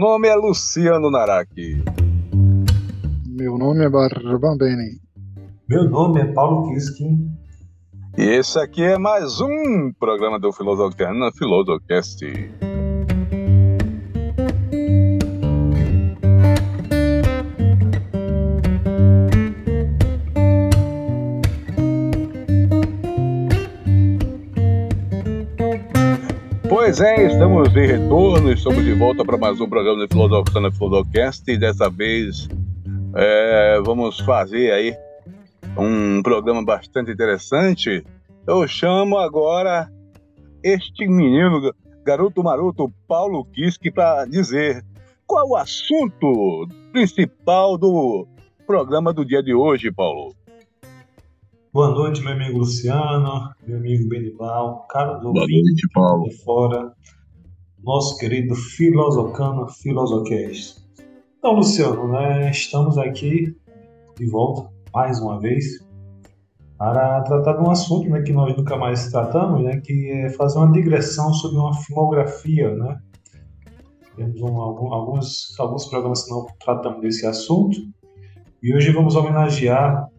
Meu nome é Luciano Naraki. Meu nome é Barbambeni. Meu nome é Paulo Kiskin. E esse aqui é mais um programa do Filosofia Filosofcast. Pois é, estamos de retorno, estamos de volta para mais um programa do Filosofia na Filosofcast e dessa vez é, vamos fazer aí um programa bastante interessante. Eu chamo agora este menino, garoto maroto, Paulo Kiske, para dizer qual o assunto principal do programa do dia de hoje, Paulo. Boa noite, meu amigo Luciano, meu amigo Benival, caro Boa noite, Paulo. de fora, nosso querido Filosocano Filosocast. Então, Luciano, né, estamos aqui de volta mais uma vez para tratar de um assunto né, que nós nunca mais tratamos, né, que é fazer uma digressão sobre uma filmografia, né? Temos um, alguns, alguns programas que não tratamos desse assunto e hoje vamos homenagear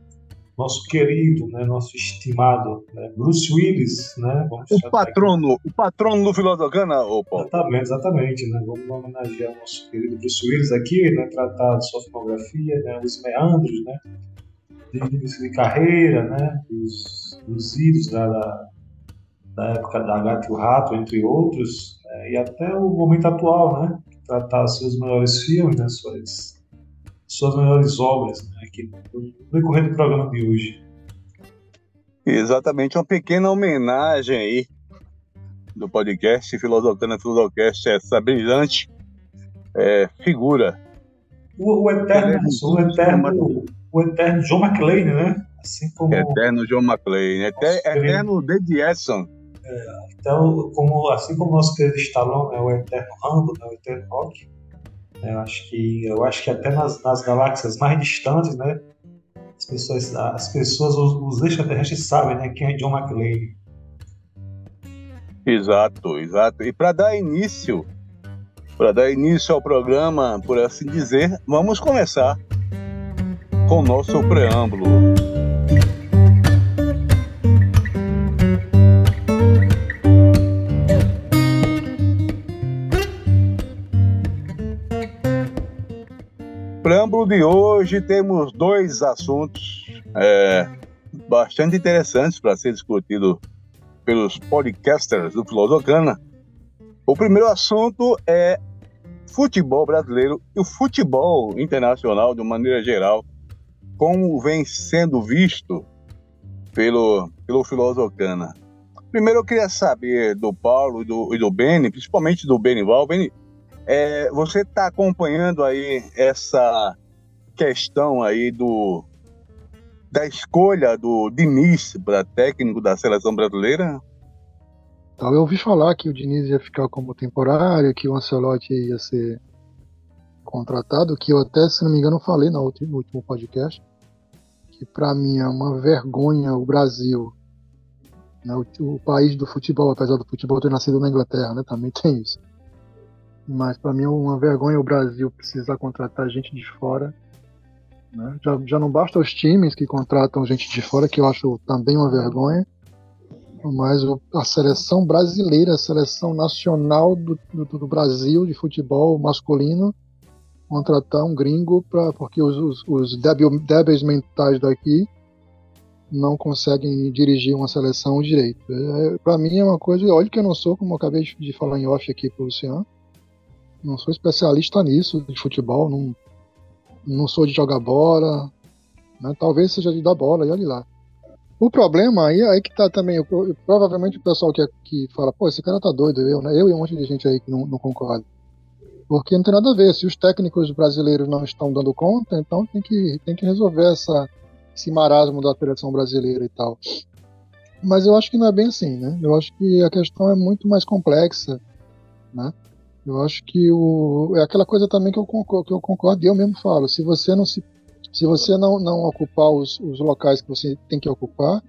nosso querido, né, nosso estimado né, Bruce Willis, né? o patrono, aqui. o patrono do Filodogana, ô Paulo. Exatamente, exatamente, né? Vamos homenagear o nosso querido Bruce Willis aqui, né? Tratar sua filmografia, né? Os meandros, né? De início de carreira, né? Os, os idos da, da, da época da Gato e o Rato, entre outros, né? e até o momento atual, né? Tratar seus melhores filmes, né? Suas suas melhores obras né, aqui no decorrer do programa de hoje. Exatamente, uma pequena homenagem aí do podcast Filosofana Filosofcast, essa brilhante é, figura. O, o eterno, o, eterno, o eterno John McClane, né? Assim como... Eterno John McClane, Eter, eterno David Edson. É, então, como, assim como o nosso querido Stallone é o eterno Rambo, né, o eterno Rock, eu acho que, eu acho que até nas, nas galáxias mais distantes, né, as pessoas, as pessoas os, os extraterrestres sabem, né, quem é John McClane. Exato, exato. E para dar início, para dar início ao programa, por assim dizer, vamos começar com o nosso preâmbulo. Preâmbulo de hoje temos dois assuntos é, bastante interessantes para ser discutido pelos podcasters do Filosofana. O primeiro assunto é futebol brasileiro e o futebol internacional de maneira geral, como vem sendo visto pelo, pelo Filosofana. Primeiro eu queria saber do Paulo e do, e do Beni, principalmente do Benival. Beni, é, você está acompanhando aí essa questão aí do da escolha do Diniz para técnico da seleção brasileira? Então, eu ouvi falar que o Diniz ia ficar como temporário, que o Ancelotti ia ser contratado, que eu até, se não me engano, falei no último, podcast, que para mim é uma vergonha o Brasil, né, o, o, país do futebol, apesar do futebol ter nascido na Inglaterra, né, também tem isso. Mas para mim é uma vergonha o Brasil precisar contratar gente de fora. Né? Já, já não basta os times que contratam gente de fora, que eu acho também uma vergonha. Mas a seleção brasileira, a seleção nacional do, do, do Brasil de futebol masculino, contratar um gringo pra, porque os, os, os débeis mentais daqui não conseguem dirigir uma seleção direito. É, para mim é uma coisa, olha que eu não sou, como eu acabei de falar em off aqui para o Luciano, não sou especialista nisso, de futebol, não, não sou de jogar bola, né? talvez seja de dar bola, e olha lá. O problema aí, aí que tá também, provavelmente o pessoal que, que fala, pô, esse cara tá doido, eu, né? Eu e um monte de gente aí que não, não concorda. Porque não tem nada a ver, se os técnicos brasileiros não estão dando conta, então tem que, tem que resolver essa, esse marasmo da seleção brasileira e tal. Mas eu acho que não é bem assim, né? Eu acho que a questão é muito mais complexa, né? Eu acho que o, é aquela coisa também que eu concordo, que eu concordo e eu mesmo falo. Se você não se, se você não, não ocupar os, os locais que você tem que ocupar,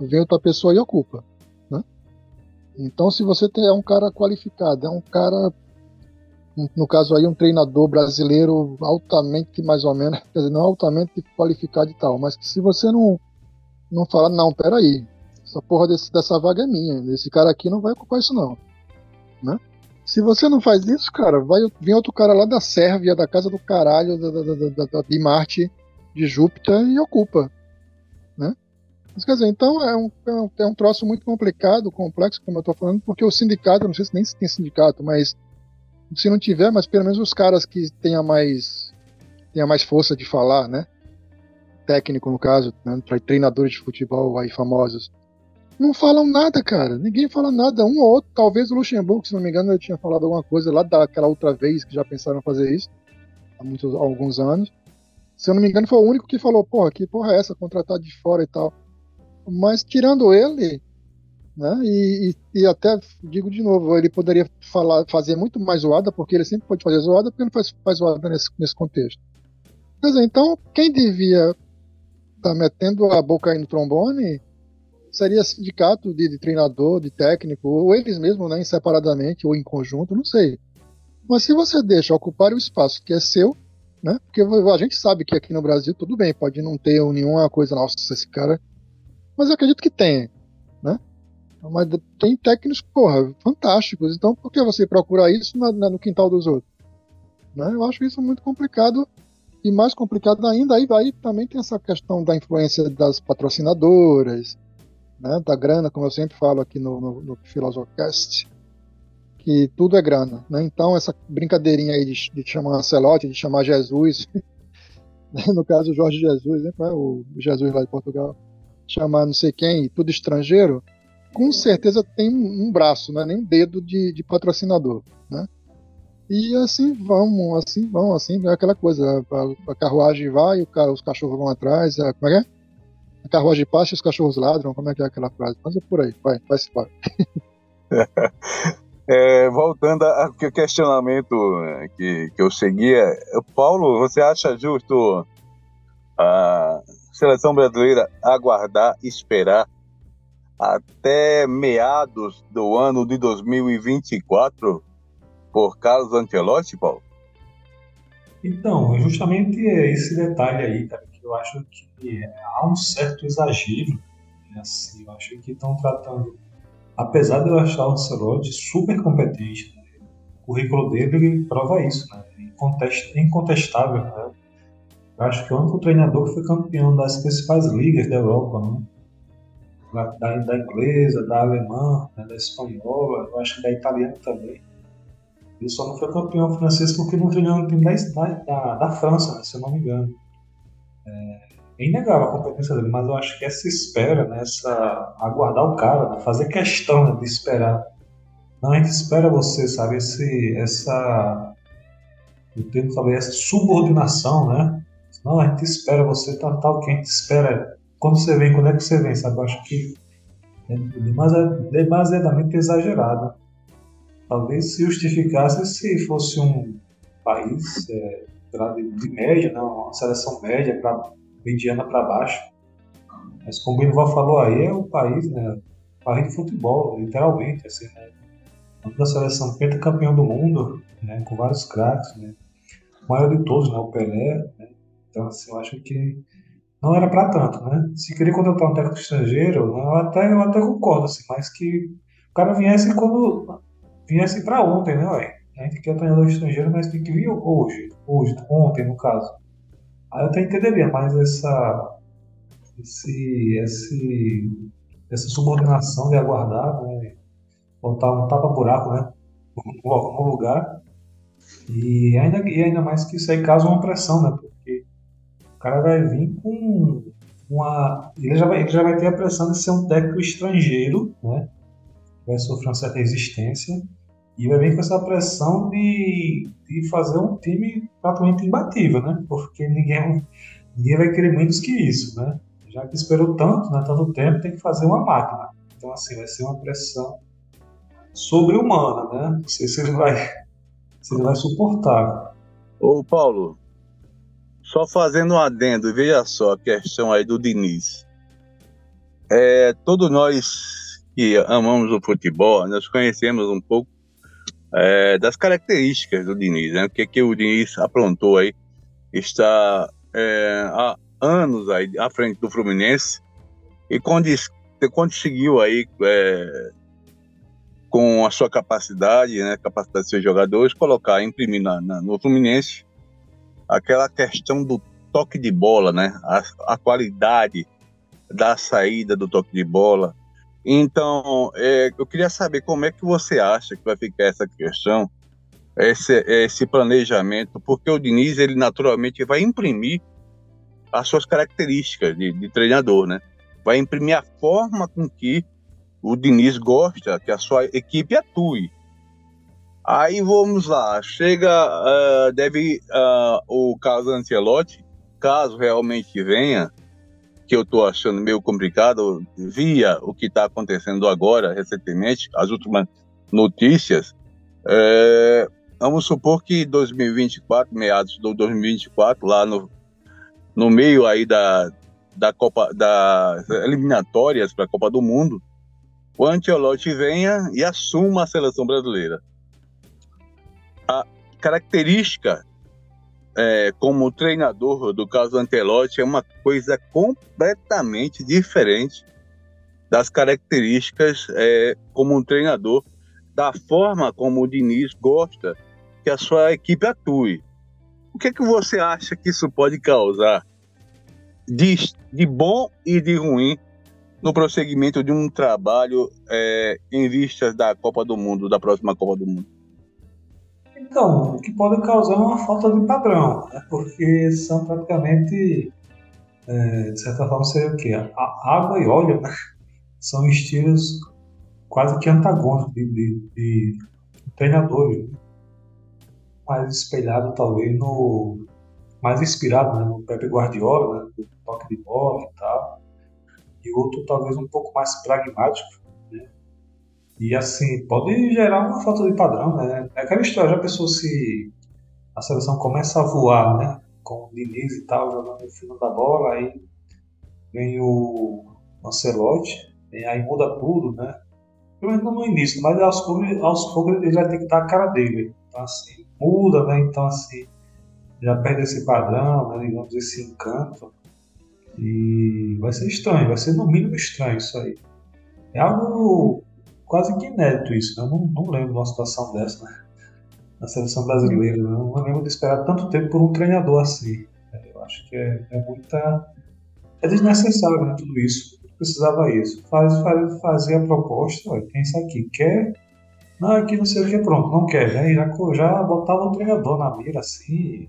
vem outra pessoa e ocupa, né? Então, se você tem, é um cara qualificado, é um cara no caso aí um treinador brasileiro altamente mais ou menos, quer dizer, não altamente qualificado e tal, mas que se você não não fala, não, peraí, essa porra desse, dessa vaga é minha, esse cara aqui não vai ocupar isso não, né? Se você não faz isso, cara, vai vir outro cara lá da Sérvia, da casa do caralho, da, da, da, de Marte, de Júpiter e ocupa, né? Mas, quer dizer, então é um, é um, é um troço muito complicado, complexo, como eu estou falando, porque o sindicato, não sei se nem se tem sindicato, mas se não tiver, mas pelo menos os caras que tenham mais, tenha mais força de falar, né? Técnico, no caso, né? treinadores de futebol aí famosos, não falam nada, cara. Ninguém fala nada. Um ou outro, talvez o Luxemburgo, se não me engano, ele tinha falado alguma coisa lá daquela outra vez que já pensaram fazer isso, há muitos, há alguns anos. Se eu não me engano, foi o único que falou, porra, que porra é essa, contratar de fora e tal. Mas tirando ele, né? E, e, e, até digo de novo, ele poderia falar, fazer muito mais zoada, porque ele sempre pode fazer zoada, porque ele faz, faz zoada nesse, nesse contexto. Quer dizer, então, quem devia estar tá metendo a boca aí no trombone seria sindicato de, de, treinador, de técnico, ou eles mesmos, né, separadamente ou em conjunto, não sei. Mas se você deixa ocupar o espaço que é seu, né, porque a gente sabe que aqui no Brasil tudo bem, pode não ter nenhuma coisa, nossa, esse cara mas eu acredito que tem, né? Mas tem técnicos, porra, fantásticos. Então, por que você procurar isso na, na, no quintal dos outros? Né? Eu acho isso muito complicado. E mais complicado ainda, aí, aí também tem essa questão da influência das patrocinadoras, né? da grana, como eu sempre falo aqui no, no, no Filosofcast, que tudo é grana. Né? Então, essa brincadeirinha aí de, de chamar Ancelotti, de chamar Jesus, no caso Jorge Jesus, né? o Jesus lá de Portugal, chamar não sei quem, tudo estrangeiro, com certeza tem um braço, não é nem um dedo de, de patrocinador, né? E assim vão, assim vão, assim, é aquela coisa, a, a carruagem vai, os cachorros vão atrás, a, como é que é? A carruagem passa e os cachorros ladram, como é que é aquela frase? Mas é por aí, vai, vai se vai. É, voltando ao questionamento é, que, que eu seguia, Paulo, você acha justo a, seleção brasileira aguardar, esperar até meados do ano de 2024 por Carlos Ancelotti, Paulo? Então, justamente esse detalhe aí, cara, que eu acho que há um certo exagero. Né, assim, eu acho que estão tratando, apesar de eu achar o Ancelotti super competente, né, o currículo dele prova isso, né, é incontestável. Né, acho que o único treinador que foi campeão das principais ligas da Europa, né? da, da inglesa, da alemã, né? da espanhola, eu acho que da italiana também. Ele só não foi campeão francês porque não treinou no time da, da, da França, né? se eu não me engano. É, é inegável a competência dele, mas eu acho que essa espera, né? essa, aguardar o cara, né? fazer questão né? de esperar. Não, a gente espera você, sabe? Esse, essa. Eu tento falar essa subordinação, né? Não, a gente espera você tal, tal, que a gente espera. Quando você vem, quando é que você vem, sabe? Eu acho que é demasiadamente exagerado. Talvez se justificasse se fosse um país é, de média, né? uma seleção média, pra, mediana para baixo. Mas como o Binoval falou aí, é o país, né? País de futebol, literalmente, assim, né? da seleção pentacampeão do mundo, né? Com vários craques, né? O maior de todos, né? O Pelé, né? Então, assim, eu acho que não era para tanto, né? Se queria contratar um técnico estrangeiro, eu até, eu até concordo, assim, mas que o cara viesse quando viesse para ontem, né, ué? A gente quer treinador estrangeiro, mas tem que vir hoje, hoje, ontem, no caso. Aí eu até entenderia, mas essa, esse, esse, essa subordinação de aguardar, né? Botar um tapa-buraco, né? No, no lugar. E ainda, e ainda mais que isso aí causa uma pressão, né? cara vai vir com uma. Ele já vai, ele já vai ter a pressão de ser um técnico estrangeiro, né? Vai sofrer uma certa resistência. E vai vir com essa pressão de, de fazer um time praticamente imbatível, né? Porque ninguém, ninguém vai querer menos que isso, né? Já que esperou tanto, né, tanto tempo, tem que fazer uma máquina. Então, assim, vai ser uma pressão sobre-humana, né? Não sei se ele vai, se ele vai suportar. Ô, Paulo, só fazendo um adendo, veja só a questão aí do Diniz. É, todos nós que amamos o futebol, nós conhecemos um pouco é, das características do Diniz, né? O que, que o Diniz aprontou aí, está é, há anos aí à frente do Fluminense e conseguiu aí é, com a sua capacidade, né, capacidade de seus jogadores, colocar, imprimir na, na, no Fluminense aquela questão do toque de bola, né, a, a qualidade da saída do toque de bola. Então, é, eu queria saber como é que você acha que vai ficar essa questão, esse, esse planejamento, porque o Diniz, ele naturalmente vai imprimir as suas características de, de treinador, né? Vai imprimir a forma com que o Diniz gosta que a sua equipe atue. Aí vamos lá, chega, uh, deve uh, o caso Ancelotti, caso realmente venha, que eu estou achando meio complicado, via o que está acontecendo agora, recentemente, as últimas notícias, é, vamos supor que 2024, meados de 2024, lá no, no meio aí da, da Copa, das eliminatórias para a Copa do Mundo, o Ancelotti venha e assuma a seleção brasileira. A característica é, como treinador do caso Ancelotti é uma coisa completamente diferente das características é, como um treinador, da forma como o Diniz gosta que a sua equipe atue. O que, é que você acha que isso pode causar de, de bom e de ruim no prosseguimento de um trabalho é, em vistas da Copa do Mundo, da próxima Copa do Mundo? Então, o que pode causar uma falta de padrão, né? porque são praticamente, é, de certa forma, seria o quê? A água e óleo, né? São estilos quase que antagônicos de, de, de treinadores. Né? Mais espelhado, talvez, no. Mais inspirado né? no Pepe Guardiola, né? toque de bola e tal e outro talvez um pouco mais pragmático. E assim, pode gerar uma falta de padrão. Né? É aquela história, já pensou se a seleção começa a voar, né? Com o Diniz e tal, jogando no final da bola, aí vem o Ancelotti, e aí muda tudo, né? Pelo menos no início, mas aos poucos, aos poucos ele vai ter que dar a cara dele. Então assim, muda, né? Então assim, já perde esse padrão, né? digamos, esse encanto. E vai ser estranho, vai ser no mínimo estranho isso aí. É algo quase que inédito isso, né? Eu não, não lembro de uma situação dessa né? na seleção brasileira. Né? Eu não lembro de esperar tanto tempo por um treinador assim. Eu acho que é, é muita. É desnecessário né, tudo isso. Precisava isso. Faz, faz, fazer a proposta, olha, tem isso aqui. Quer? Não, aqui não sei o que, pronto, não quer. Né? Já, já botava o treinador na mira assim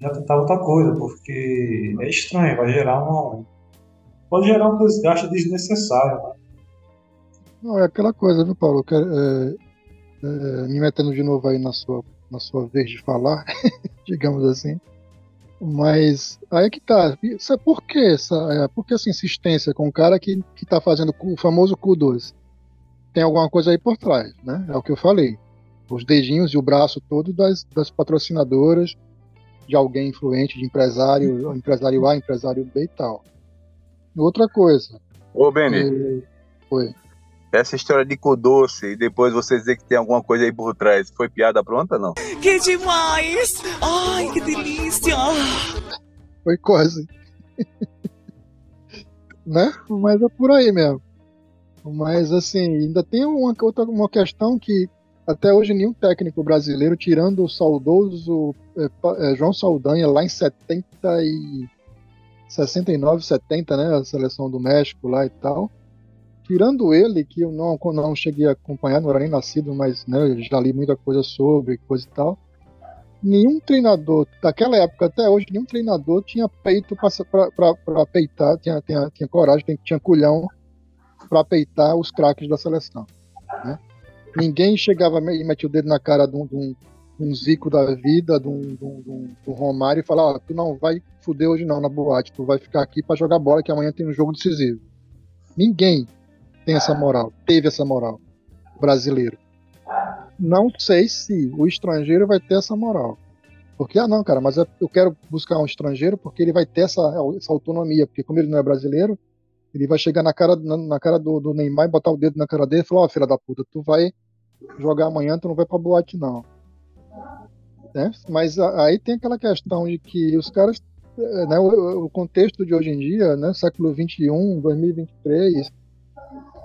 já tentar outra coisa, porque é estranho, vai gerar uma. Pode gerar um desgaste desnecessário, né? Não, é aquela coisa, viu, Paulo? Que, é, é, me metendo de novo aí na sua, na sua vez de falar, digamos assim. Mas aí é que tá. Isso é por que essa, é, por que essa insistência com o cara que, que tá fazendo o famoso Q12? Tem alguma coisa aí por trás, né? É o que eu falei. Os dedinhos e o braço todo das, das patrocinadoras, de alguém influente, de empresário, empresário A, empresário B e tal. Outra coisa. Ô, Beni. Foi. Essa história de doce e depois você dizer que tem alguma coisa aí por trás, foi piada pronta não? Que demais! Ai, que delícia! Foi quase. né? Mas é por aí mesmo. Mas assim, ainda tem uma outra uma questão que até hoje, nenhum técnico brasileiro, tirando o saudoso é, é, João Saldanha, lá em 70 e 69, 70, né? A seleção do México lá e tal. Tirando ele, que eu não, não cheguei a acompanhar, não era nem nascido, mas né, já li muita coisa sobre, coisa e tal. Nenhum treinador, daquela época até hoje, nenhum treinador tinha peito para peitar, tinha, tinha, tinha coragem, tinha culhão para peitar os craques da seleção. Né? Ninguém chegava e metia o dedo na cara de um, de um, um Zico da vida, de um, de um, de um Romário e falava: tu não vai fuder hoje não na boate, tu vai ficar aqui para jogar bola que amanhã tem um jogo decisivo. Ninguém tem essa moral, teve essa moral, brasileiro. Não sei se o estrangeiro vai ter essa moral. Porque, ah, não, cara, mas eu quero buscar um estrangeiro porque ele vai ter essa, essa autonomia. Porque, como ele não é brasileiro, ele vai chegar na cara, na, na cara do, do, Neymar e botar o dedo na cara dele e falar: Ó, oh, filha da puta, tu vai jogar amanhã, tu não vai pra boate, não. Né? Mas aí tem aquela questão de que os caras, eh, né, o, o contexto de hoje em dia, né, século 21, 2023,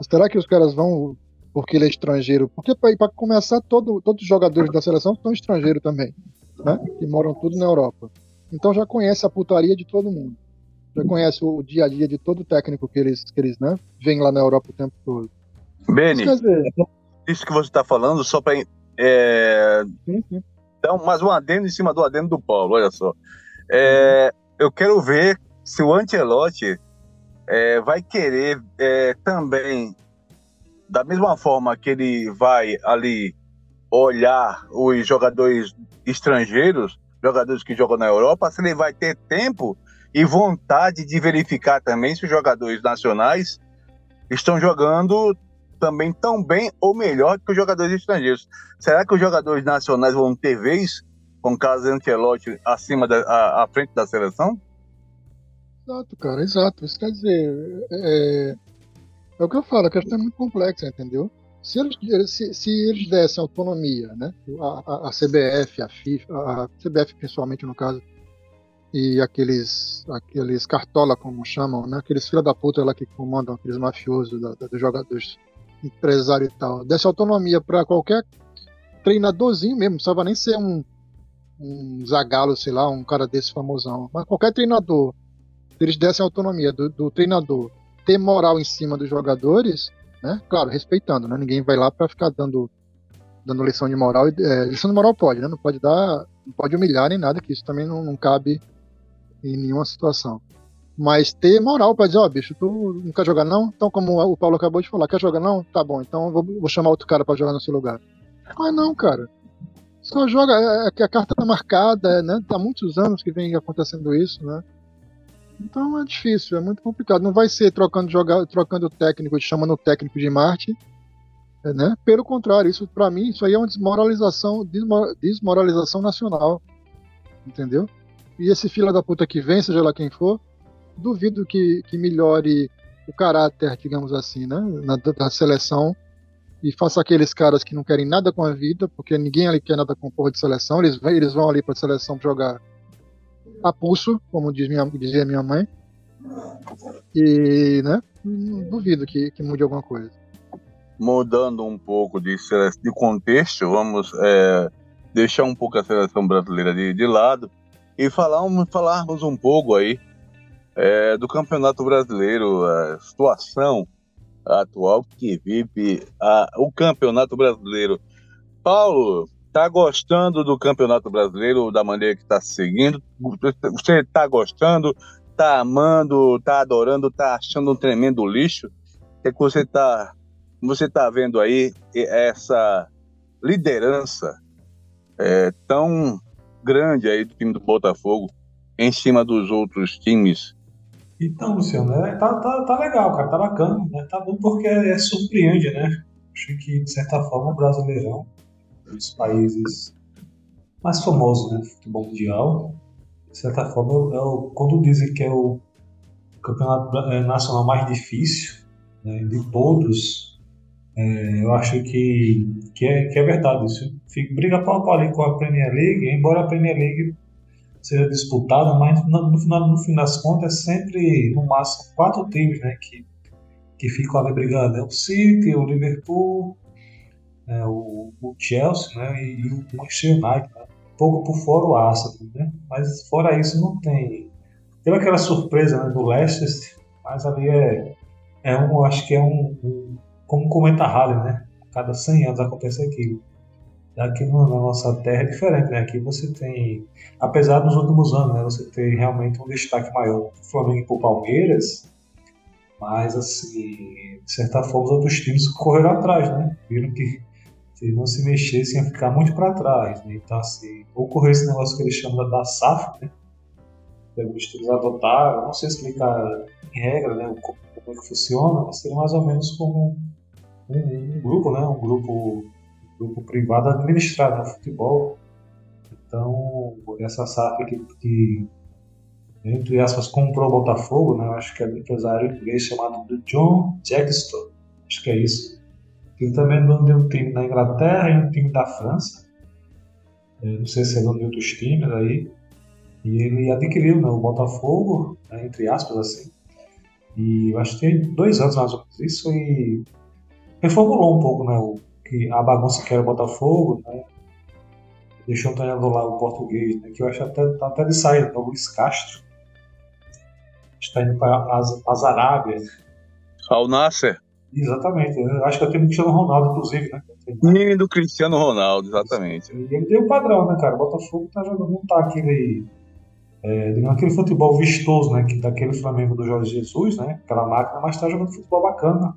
será que os caras vão porque ele é estrangeiro? Porque para começar, todo, todos os jogadores da seleção são estrangeiros também, né? Que moram tudo na Europa. Então já conhece a putaria de todo mundo. Já conhece o dia a dia de todo técnico que eles, que eles né, vêm lá na Europa o tempo todo. Beni, isso que você está falando, só para é, dar mais um adendo em cima do adendo do Paulo, olha só. É, eu quero ver se o Ancelotti é, vai querer é, também, da mesma forma que ele vai ali olhar os jogadores estrangeiros, jogadores que jogam na Europa, se ele vai ter tempo e vontade de verificar também se os jogadores nacionais estão jogando também tão bem ou melhor que os jogadores estrangeiros. Será que os jogadores nacionais vão ter vez com Carlos Ancelotti acima da, à frente da seleção? Exato, cara, exato. Isso quer dizer, é, é o que eu falo, a questão é muito complexa, entendeu? Se eles, se, se eles dessem autonomia, né? A, a, a, CBF, a FIFA, a CBF principalmente no caso, e aqueles aqueles cartola, como chamam, né? Aqueles filha da puta lá que comandam, aqueles mafiosos da, da, dos jogadores, empresário e tal, desse autonomia para qualquer treinadorzinho mesmo, não precisava nem ser um, um Zagalo, sei lá, um cara desse famosão, mas qualquer treinador eles dessem autonomia do, do, treinador ter moral em cima dos jogadores, né? Claro, respeitando, né? Ninguém vai lá para ficar dando dando lição de moral. É, lição de moral pode, né? Não pode dar, não pode humilhar nem nada, que isso também não, não cabe em nenhuma situação. Mas ter moral para dizer, ó, oh, bicho, tu não quer jogar não? Então, como o Paulo acabou de falar, quer jogar não? Tá bom, então vou, vou chamar outro cara para jogar no seu lugar. Ah, não, cara. Só joga, é, é, a carta tá marcada, né? Há muitos anos que vem acontecendo isso, né? Então é difícil, é muito complicado. Não vai ser trocando jogar, trocando técnico, chamando o técnico de Marte, né? Pelo contrário, isso para mim isso aí é uma desmoralização, desmoralização nacional, entendeu? E esse fila da puta que vem, seja lá quem for, duvido que, que melhore o caráter, digamos assim, né? Na, da seleção e faça aqueles caras que não querem nada com a vida, porque ninguém ali quer nada com porra de seleção, eles, eles vão ali pra seleção jogar a pulso, como diz minha, dizia minha mãe. E, né, duvido que, que mude alguma coisa. Mudando um pouco de, de contexto, vamos é, deixar um pouco a seleção brasileira de, de lado e falar, falarmos um pouco aí é, do Campeonato Brasileiro, a situação atual que vive a, o Campeonato Brasileiro. Paulo, Tá gostando do Campeonato Brasileiro, da maneira que está seguindo? Você está gostando? Tá amando? Tá adorando? Tá achando um tremendo lixo? É que você está você tá vendo aí essa liderança é, tão grande aí do time do Botafogo em cima dos outros times? Então, Luciano, é, tá, tá, tá legal, cara, tá bacana, né? Tá bom porque é, surpreende, né? Acho que, de certa forma, o Brasileirão dos países mais famosos do né, futebol mundial. De certa forma, é o, quando dizem que é o campeonato é, nacional mais difícil né, de todos, é, eu acho que, que, é, que é verdade isso. Briga pau a pau ali com a Premier League, embora a Premier League seja disputada, mas no, no, final, no fim das contas é sempre, no máximo, quatro times né, que, que ficam ali brigando. É o City, o Liverpool, é, o, o, Chelsea né, e, o Manchester United, né, pouco por fora o Arsenal, né, mas fora isso não tem. Teve aquela surpresa né, do Leicester, mas ali é, é um, acho que é um, um como comenta Halley, né, cada 100 anos acontece aquilo. Aqui na nossa terra é diferente, né? Aqui você tem, apesar dos últimos anos, né, você tem realmente um destaque maior para o Flamengo e para o Palmeiras, mas assim, de certa forma os outros times correram atrás, né? Viram que se não se mexessem, ia ficar muito para trás. Né? Então, assim, ocorreu esse negócio que eles chamam da SAF, né? Que eles adotaram, não sei explicar em regra né, como, como é que funciona, mas seria mais ou menos como um, um, um grupo, né? Um grupo, um grupo privado administrado no futebol. Então, essa SAF que, que entre aspas, comprou o Botafogo, né? Acho que é do empresário inglês chamado John Jackson, acho que é isso Ele também é dono de um time na Inglaterra e um time da França. É, não sei se é dono de outros times aí. E ele adquiriu né, o Botafogo, né, entre aspas, assim. E eu acho que tem dois anos mais ou menos isso e reformulou um pouco né, o, que a bagunça que era o Botafogo, né? Deixou um treinador lá, o português, né, que eu acho até, tá até de saída, o Luiz Castro. Está indo para as Arábias. Al Nasser. Exatamente. Eu acho que eu tenho o Cristiano Ronaldo, inclusive, né? Time do Cristiano Ronaldo, exatamente. E ele deu o padrão, né, cara? O Botafogo tá jogando, não tá aquele. É, aquele futebol vistoso, né? Que daquele Flamengo do Jorge Jesus, né? Aquela máquina, mas tá jogando futebol bacana.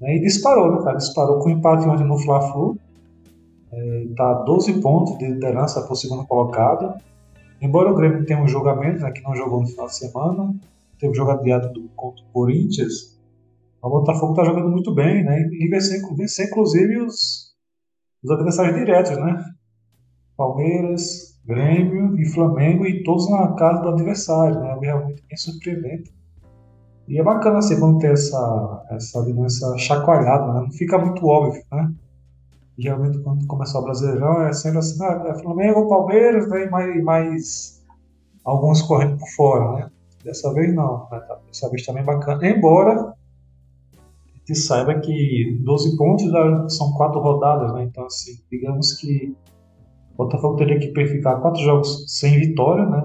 Né, e disparou, né, cara? Disparou com o empate ontem no Fla-Flu. É, tá 12 pontos de liderança o segundo colocado. Embora o Grêmio tenha um jogamento, né, que não jogou no final de semana, teve um jogo adiado do, contra o Corinthians, o Botafogo está jogando muito bem, né? E vencer, vencer inclusive os, os adversários diretos, né? Palmeiras, Grêmio e Flamengo e todos na casa do adversário, né? Realmente bem surpreendente. E é bacana assim tem essa, essa, essa chacoalhada, né? Não fica muito óbvio, né? Geralmente quando começa o Brasileirão é sempre assim, ah, é Flamengo, Palmeiras, né? E mais, mais alguns correndo por fora, né? Dessa vez não, né? Dessa vez também bacana. Embora que saiba que 12 pontos são quatro rodadas, né? Então, assim, digamos que o Botafogo teria que ficar quatro jogos sem vitória, né?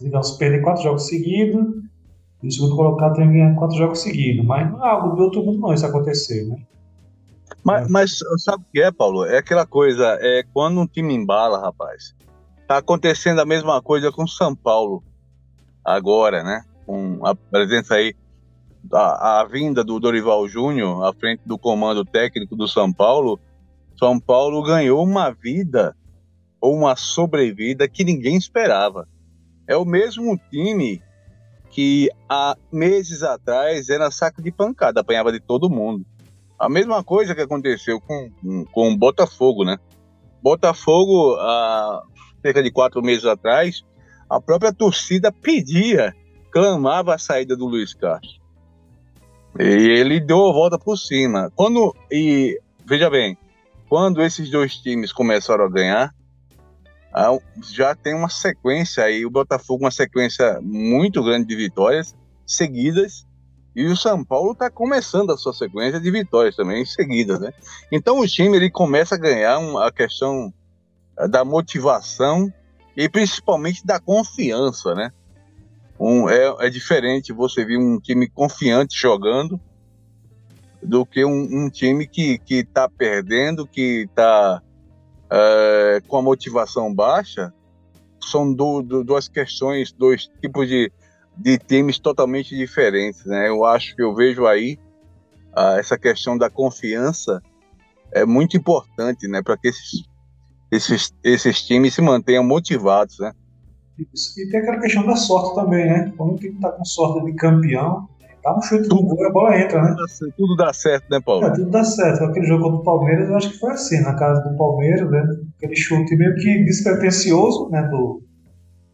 Digamos, perder quatro jogos seguidos, e o segundo colocado tem que ganhar quatro jogos seguidos. Mas não é algo de outro mundo, não, isso acontecer, né? Mas, mas sabe o que é, Paulo? É aquela coisa, é quando um time embala, rapaz. Tá acontecendo a mesma coisa com São Paulo agora, né? Com a presença aí a, a vinda do Dorival Júnior à frente do comando técnico do São Paulo, São Paulo ganhou uma vida ou uma sobrevida que ninguém esperava. É o mesmo time que há meses atrás era saco de pancada, apanhava de todo mundo. A mesma coisa que aconteceu com, com o Botafogo, né? Botafogo, há cerca de quatro meses atrás, a própria torcida pedia, clamava a saída do Luiz Castro. E ele deu a volta por cima. Quando e veja bem, quando esses dois times começaram a ganhar, já tem uma sequência aí, o Botafogo uma sequência muito grande de vitórias seguidas e o São Paulo está começando a sua sequência de vitórias também seguidas, né? Então o time ele começa a ganhar a questão eh, da motivação e principalmente da confiança, né? Um, é, é diferente você ver um time confiante jogando do que um, um time que está perdendo, que está é, com a motivação baixa. São do, do, duas questões, dois tipos de, de times totalmente diferentes. Né? Eu acho que eu vejo aí essa questão da confiança é muito importante né? para que esses, esses, esses times se mantenham motivados. Né? Isso. E tem aquela questão da sorte também, né? Quando o time tá com sorte de campeão, dá um chute no gol e a bola entra, né? Tudo dá certo, né, Paulo? É, tudo dá certo. Aquele jogo contra o Palmeiras, eu acho que foi assim, na casa do Palmeiras, né? Aquele chute meio que despretensioso, né? Do,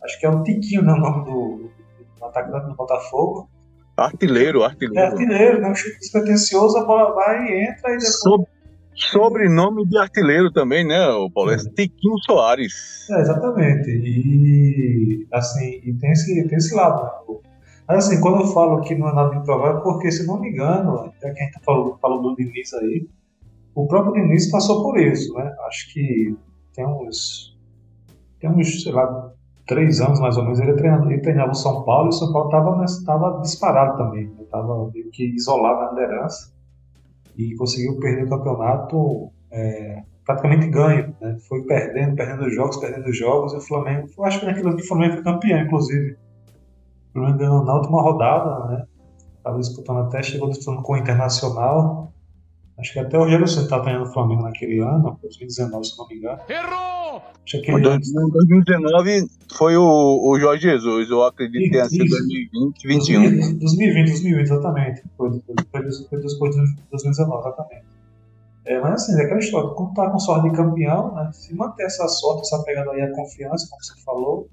acho que é o Tiquinho, né? O nome do, do atacante do Botafogo. Artilheiro, artilheiro. É artilheiro, né? Um chute despretensioso, a bola vai e entra e depois. Sobrenome de artilheiro também, né, o Paulo? É Tiquinho Soares. É, exatamente. E assim, e tem esse, tem esse lado, né? Mas assim, quando eu falo que não é nada improvável, porque se não me engano, até que a gente falou, falou do Diniz aí, o próprio Diniz passou por isso, né? Acho que tem uns, tem uns, sei lá, três anos mais ou menos, ele treinava, ele treinava o São Paulo e o São Paulo estava disparado também, estava meio que isolado na liderança e conseguiu perder o campeonato é, praticamente ganho. Né? Foi perdendo, perdendo jogos, perdendo jogos, e o Flamengo, eu acho que naquilo que o Flamengo foi campeão, inclusive. O Flamengo ganhou na última rodada, né? Estava disputando até, chegou disputando com o Internacional. Acho que até o Ceni estava treinando o Flamengo naquele ano, 2019, se não me engano. Errou! Acho que 2019 foi o, o Jorge Jesus, eu acredito que tenha sido 2020, 2021. 2020, 2020, exatamente. Foi, foi, foi depois de 2019, exatamente. É, mas assim, é aquela história, quando tá com sorte de campeão, né, se manter essa sorte, essa pegada aí, a confiança, como você falou,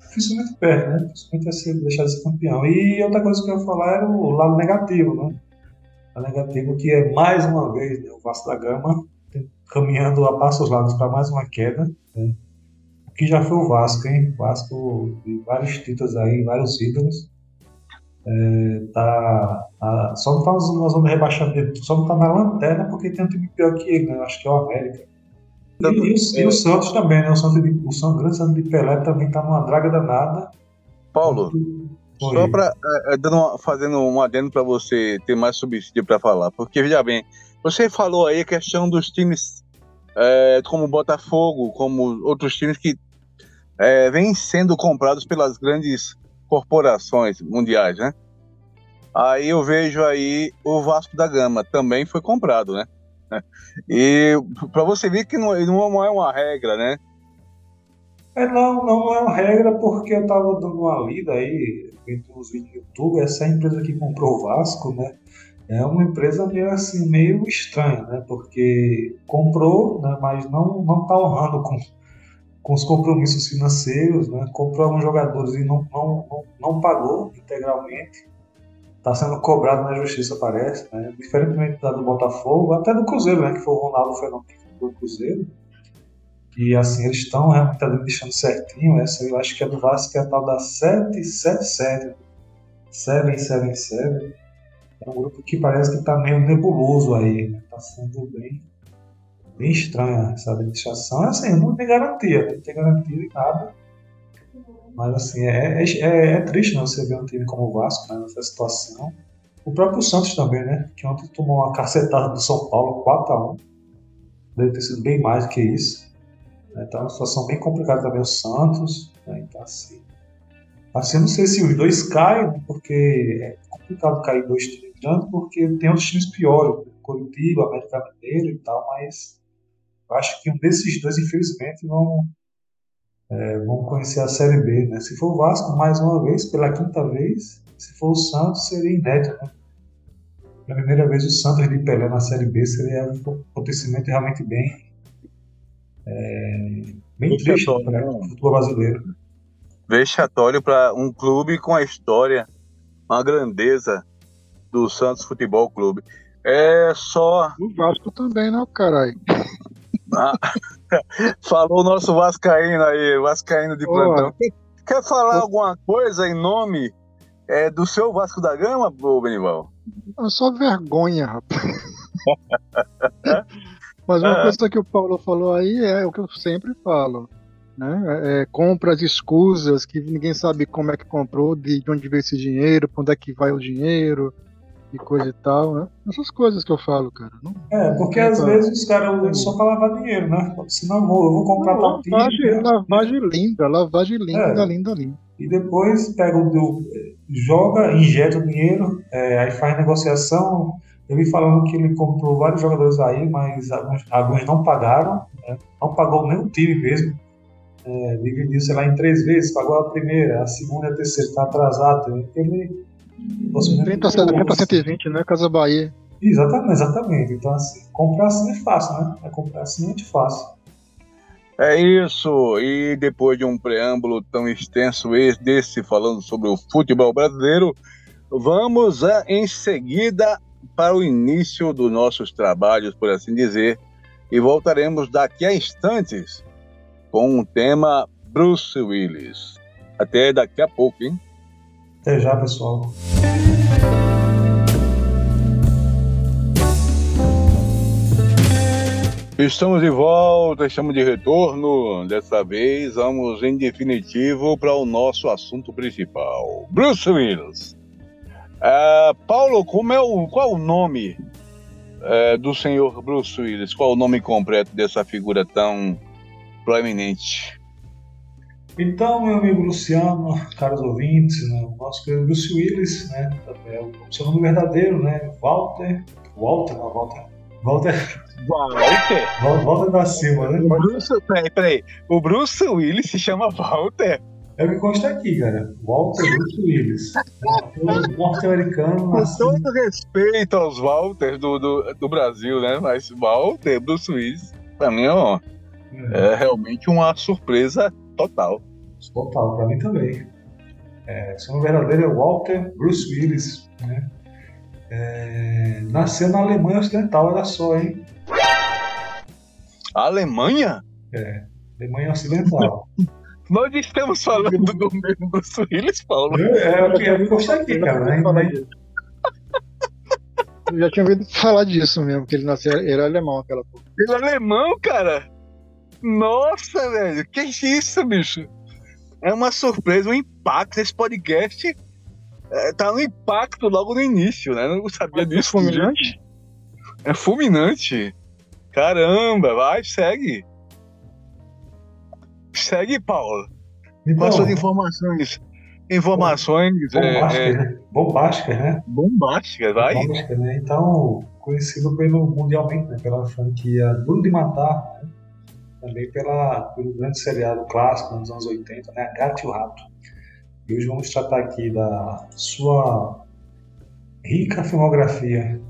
dificilmente perde, né? Dificilmente vai ser deixar de ser campeão. E outra coisa que eu ia falar era o lado negativo, né? A negativa, que é mais uma vez né, o Vasco da Gama caminhando a passos largos para mais uma queda. Né? Que já foi o Vasco, hein? O Vasco de vários títulos aí, vários ídolos. É, tá, tá, só não está na zona de rebaixamento, só não está na lanterna porque tem um time pior que ele, né? Acho que é o América. E, e, o, e o, Santos também, né? O, Santos o Santos, grande Santos de Pelé também está numa draga danada. Paulo, só para é, é fazendo um adendo para você ter mais subsídio para falar, porque veja bem, você falou aí a questão dos times é, como Botafogo, como outros times que é, vêm sendo comprados pelas grandes corporações mundiais, né? Aí eu vejo aí o Vasco da Gama também foi comprado, né? E para você ver que não, não é uma regra, né? É, não, não é uma regra porque eu tava dando uma lida aí entre os vídeos do YouTube, essa empresa que comprou o Vasco, né? É uma empresa meio assim, meio estranha, né? Porque comprou, né? mas não, não tá honrando com, com os compromissos financeiros, né? Comprou alguns jogadores e não, não, não, pagou integralmente. Está sendo cobrado na justiça, parece, né? Diferentemente da do Botafogo, até do Cruzeiro, né? Que foi o Ronaldo Fenômeno do Cruzeiro e assim, eles estão realmente ali deixando certinho. Essa eu acho que é do Vasco, que é a tal da 777. 777. É um grupo que parece que está meio nebuloso aí. Está né? sendo bem, bem estranha essa administração. É assim, não tem garantia, não tem garantia de nada. Mas assim, é, é, é, é triste né, você ver um time como o Vasco né, nessa situação. O próprio Santos também, né? Que ontem tomou uma cacetada do São Paulo 4x1. Deve ter sido bem mais do que isso. Né? Tá uma situação bem complicada também o Santos. Né? Então, assim, assim, eu não sei se os dois caem, porque é complicado cair dois times grandes, porque tem outros times piores, Curitiba, América Mineiro e tal, mas eu acho que um desses dois, infelizmente, vão, é, vão conhecer a Série B. Né? Se for o Vasco, mais uma vez, pela quinta vez, se for o Santos, seria inédito. Né? Pela primeira vez, o Santos de Pelé na Série B seria um acontecimento realmente bem, é, bem triste para né? o futebol brasileiro. Vexatório para um clube com a história, uma grandeza do Santos Futebol Clube. É só. O Vasco também, não, né, caralho? Ah, falou o nosso Vascaíno aí, Vascaíno de plantão. Quer, quer falar alguma coisa em nome é, do seu Vasco da Gama, Benival? É só vergonha, rapaz. Mas uma coisa que o Paulo falou aí é o que eu sempre falo. Né? É, é, compras escusas, que ninguém sabe como é que comprou, de, onde veio esse dinheiro, para onde é que vai o dinheiro e coisa e tal, né? Essas coisas que eu falo, cara. Não, é, porque às pra... vezes os caras só para lavar dinheiro, né? Se não, eu vou comprar não, lavagem, né? lavagem linda, lavagem linda, é. linda, linda. E depois pega o, joga, injeta o dinheiro, é, aí faz negociação, eu vi falando que ele comprou vários jogadores aí, mas alguns, alguns não pagaram, né? não pagou nem o time mesmo. É, dividiu, sei lá, em três vezes, pagou a primeira, a segunda e a terceira, está atrasado. Ele, 30, 70, 120, né? Casa Bahia. Exatamente, exatamente. Então, assim, comprar assim é fácil, né? É comprar assim é muito fácil. É isso, e depois de um preâmbulo tão extenso desse falando sobre o futebol brasileiro, vamos em seguida para o início dos nossos trabalhos, por assim dizer, e voltaremos daqui a instantes com o tema Bruce Willis. Até daqui a pouco, hein? Até já, pessoal. Estamos de volta, estamos de retorno. Dessa vez vamos em definitivo para o nosso assunto principal. Bruce Willis. Uh, Paulo, como é o, qual o nome uh, do senhor Bruce Willis? Qual o nome completo dessa figura tão proeminente? Então, meu amigo Luciano, caros ouvintes, né, o nosso querido Bruce Willis, né, é o seu nome verdadeiro, né, Walter, Walter, não, Walter, Walter, Walter, Walter da Silva, né? Bruce, peraí, peraí, o Bruce Willis se chama Walter? É o que consta aqui, cara. Walter Bruce Willis. norte-americano. Com todo respeito aos Walters do, do, do, Brasil, né? Mas Walter Bruce Willis, pra mim, ó, é. é realmente uma surpresa total. Total, pra mim também. É, seu nome verdadeiro é Walter Bruce Willis, né? É, nasceu na Alemanha Ocidental, olha só, hein? A Alemanha? É, Alemanha Ocidental. Nós estamos falando do mesmo Bruce Willis, Paulo. É, é o que eu gostei aqui, cara. Né? Eu já tinha ouvido falar disso mesmo, que ele nasceu, ele era alemão aquela porra. Ele é alemão, cara? Nossa, velho, que isso, bicho? É uma surpresa, um impacto. Esse podcast é, tá no impacto logo no início, né? Eu não sabia disso. É fulminante? É fulminante. Caramba, vai, segue. Segue, Paulo. Então, Quais suas informações? Informações bombásticas, é, é, né? Bombásticas, né? bombásticas, vai. Bombásticas, né? Então, conhecido pelo, mundialmente, né? Pela franquia Duro de Matar, né? Também pela, pelo grande seriado clássico nos anos 80, né? Gato e o Rato. E hoje vamos tratar aqui da sua rica filmografia.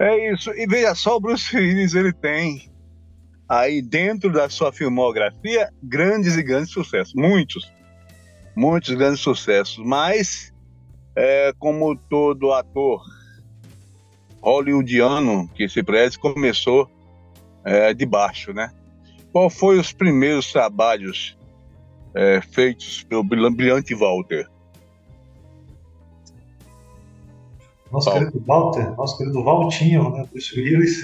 É isso. E veja só, o Bruce Willis, ele tem aí dentro da sua filmografia grandes e grandes sucessos. Muitos. Muitos grandes sucessos. Mas, é, como todo ator hollywoodiano que se preze, começou é, de baixo, né? Qual foi os primeiros trabalhos é, feitos pelo brilhante Walter? Nosso Paulo. querido Walter, nosso querido Valtinho, né? Bruce Willis,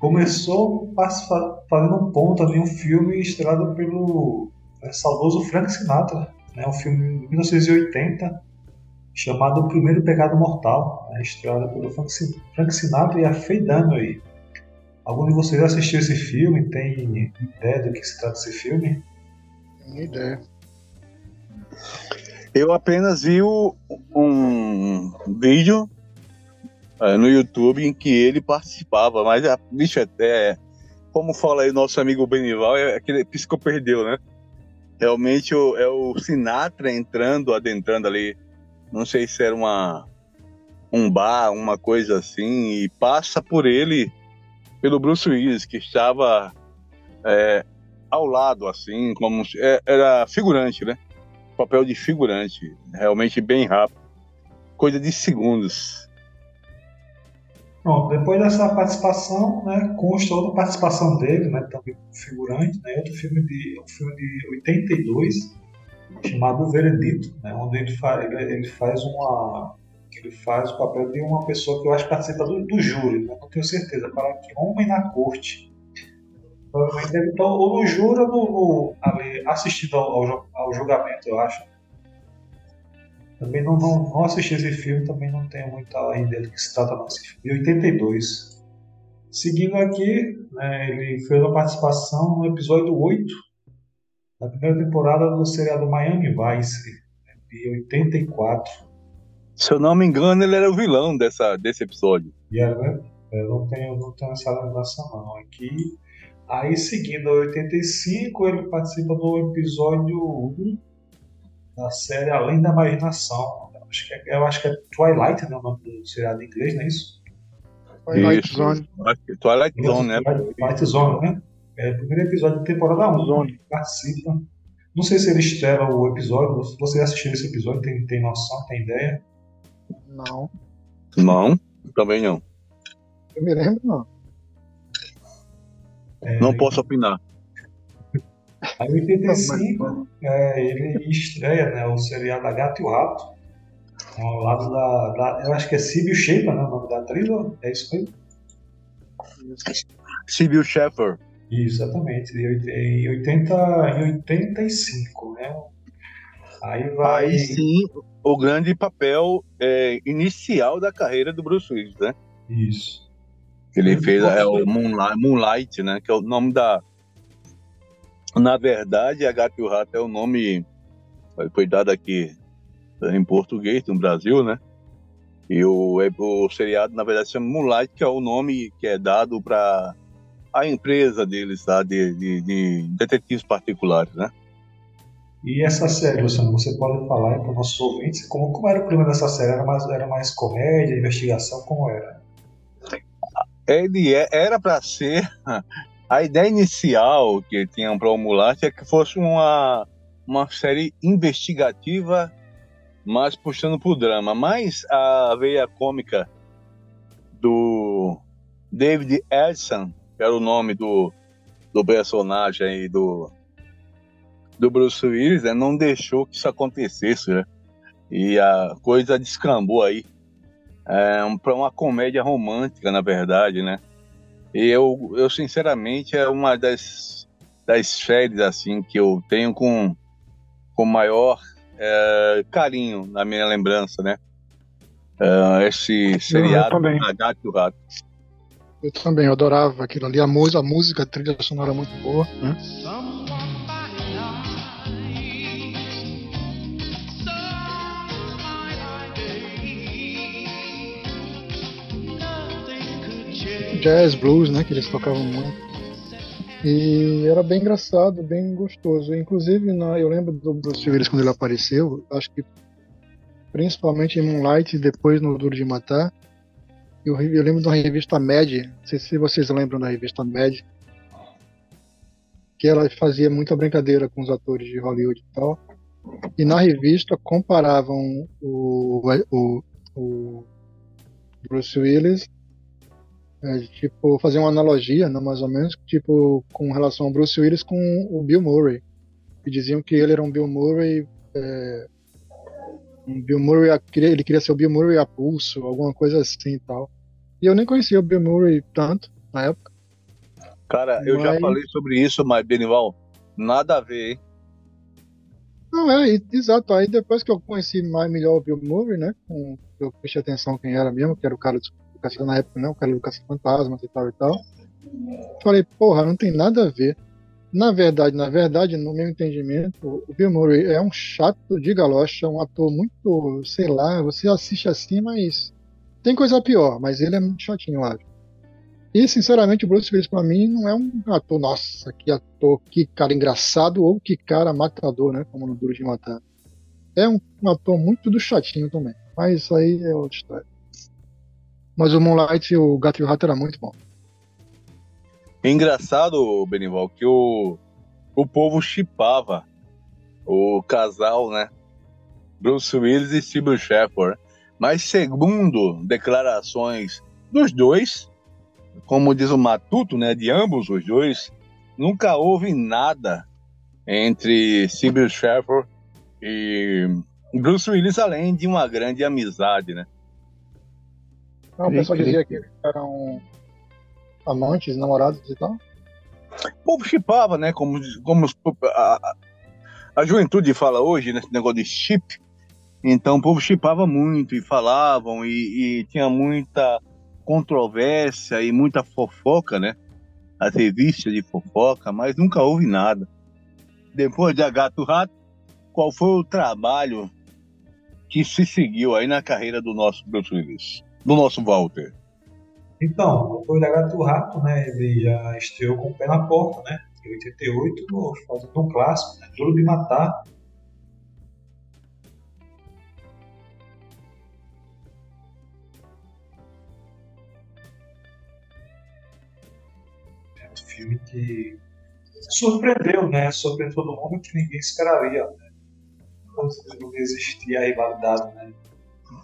começou fa- fazendo um ponto ali, um filme estrelado pelo né, saudoso Frank Sinatra, né? Um filme de 1980 chamado O Primeiro Pecado Mortal, né? estrelado pelo Frank Sin- Frank Sinatra e a Faye Dunaway. Algum de vocês assistiu esse filme? Tem ideia do que se trata esse filme? Tem ideia. Eu apenas vi o- um vídeo eh, no YouTube em que ele participava, mas, a, bicho, até, como fala aí nosso amigo Benival, é aquele psicoperdeu, né? Realmente o- é o Sinatra entrando, adentrando ali, não sei se era uma, um bar, uma coisa assim, e passa por ele, pelo Bruce Willis, que estava eh, ao lado, assim, como é- era figurante, né? papel de figurante, realmente bem rápido, coisa de segundos. Bom, depois dessa participação, né, consta outra participação dele, né, também figurante, né, outro filme de, um filme de 82, chamado O Veredito, né, onde ele, ele, ele faz uma ele faz o papel de uma pessoa que eu acho que participa do, do júri, né, não tenho certeza, para que homem na corte. Provavelmente deve estar ou no júri ou no, no, ali, assistindo ao, ao julgamento, eu acho. Também não, não, não assisti esse filme, também não tenho muita ideia do que se trata nesse filme. De 82. Seguindo aqui, né, ele fez uma participação no episódio 8 da primeira temporada do seriado Miami Vice, né, de 84. Se eu não me engano, ele era o vilão dessa, desse episódio. E era, né? Eu não tenho, não tenho essa lembrança não. Aqui, aí seguindo a 85, ele participa do episódio 1 da série Além da Imaginação. Eu acho que é, eu acho que é Twilight, né, o nome do seriado em inglês, não é isso? Twilight Isso. Zone. Twilight Zone, né? Twilight Zone, né? É o primeiro episódio da temporada 1. Zone. Participa. Não sei se ele estrela o episódio. Se você assistiu esse episódio, tem, tem noção, tem ideia? Não. Não, também não. Eu me lembro, não. É, Não posso opinar. Aí em 85, é, ele estreia né, o seriado A Gato e o Rato. Ao lado da, da- Eu acho que é Sibyl Shaper, né, o nome da atriz, é isso mesmo? Sibyl. Isso, exatamente. Em oit- Em 80, em 85, né? Aí vai. Aí sim, o grande papel é, inicial da carreira do Bruce Willis, né? Isso. Ele fez é, o Moonlight, Moonlight, né? Que é o nome da. Na verdade, a Gato e o Rato é o nome. Foi dado aqui em português no Brasil, né? E o, é, o seriado, na verdade, se chama Moonlight, que é o nome que é dado para a empresa deles, tá? De, de, de detetives particulares, né? E essa série, Luciano, você pode falar para os nossos ouvintes como, como era o clima dessa série? Era mais, era mais comédia, investigação? Como era? ele é- era para ser a ideia inicial que tinham para o Moonlight é que fosse uma uma série investigativa mais puxando pro drama. Mas a veia cômica do David Edson, que era o nome do, do personagem aí do, do Bruce Willis, né, não deixou que isso acontecesse, né? E a coisa descambou aí é, para uma comédia romântica, na verdade, né? E eu, eu sinceramente, é uma das, das séries assim que eu tenho com, com maior é, carinho na minha lembrança, né? É, esse seriado A Gato e o Rato. Eu também, eu adorava aquilo ali, a música, a música, a trilha sonora muito boa, né? Jazz, blues, né, que eles tocavam muito. E era bem engraçado, bem gostoso. Inclusive, na, eu lembro do Bruce Willis quando ele apareceu, acho que principalmente em Moonlight e depois no Duro de Matar. Eu, eu lembro da revista Mad, não sei se vocês lembram da revista Mad, que ela fazia muita brincadeira com os atores de Hollywood e tal. E na revista comparavam o, o, o Bruce Willis é, tipo, fazer uma analogia, né, mais ou menos, tipo, com relação ao Bruce Willis com o Bill Murray. E diziam que ele era um Bill Murray. É, um Bill Murray, ele queria ser o Bill Murray a pulso, alguma coisa assim e tal. E eu nem conhecia o Bill Murray tanto na época. Cara, eu mas... já falei sobre isso, mas Benival, nada a ver, hein? Não, é, exato. Aí depois que eu conheci mais melhor o Bill Murray, né? eu prestei atenção quem era mesmo, que era o cara do Caça, na época, né? O cara do Caça Fantasmas e tal e tal. Falei, porra, não tem nada a ver. Na verdade, na verdade, no meu entendimento, o Bill Murray é um chato de galocha, um ator muito, sei lá, você assiste assim, mas tem coisa pior, mas ele é muito chatinho, eu acho. E, sinceramente, o Bruce Willis, pra mim, não é um ator, nossa, que ator, que cara engraçado ou que cara matador, né? Como no Duro de Matar. É um, um ator muito do chatinho também. Mas isso aí é outra história. Mas o Moonlight, o Gato e o Rato era muito bom. Engraçado, Benival, que o, o povo chipava o casal, né? Bruce Willis e Sybil Shepherd. Mas segundo declarações dos dois, como diz o Matuto, né, de ambos os dois, nunca houve nada entre Sybil Shepherd e Bruce Willis, além de uma grande amizade, né? Não, o pessoal dizia que eram amantes, namorados e tal. O povo chipava, né? Como, como a, a juventude fala hoje, nesse negócio de chip. Então o povo chipava muito e falavam e, e, tinha muita controvérsia e muita fofoca, né? As revistas de fofoca, mas nunca houve nada. Depois de A Gato Rato, qual foi o trabalho que se seguiu aí na carreira do nosso Bruce Willis? Do nosso Walter? Então, depois da Gato Rato, né, ele já estreou com o pé na porta, né, em 88, fazendo um clássico, né, Duro de Matar. É um filme que surpreendeu, né, surpreendeu todo mundo que ninguém esperaria, né. Não existia a rivalidade, né,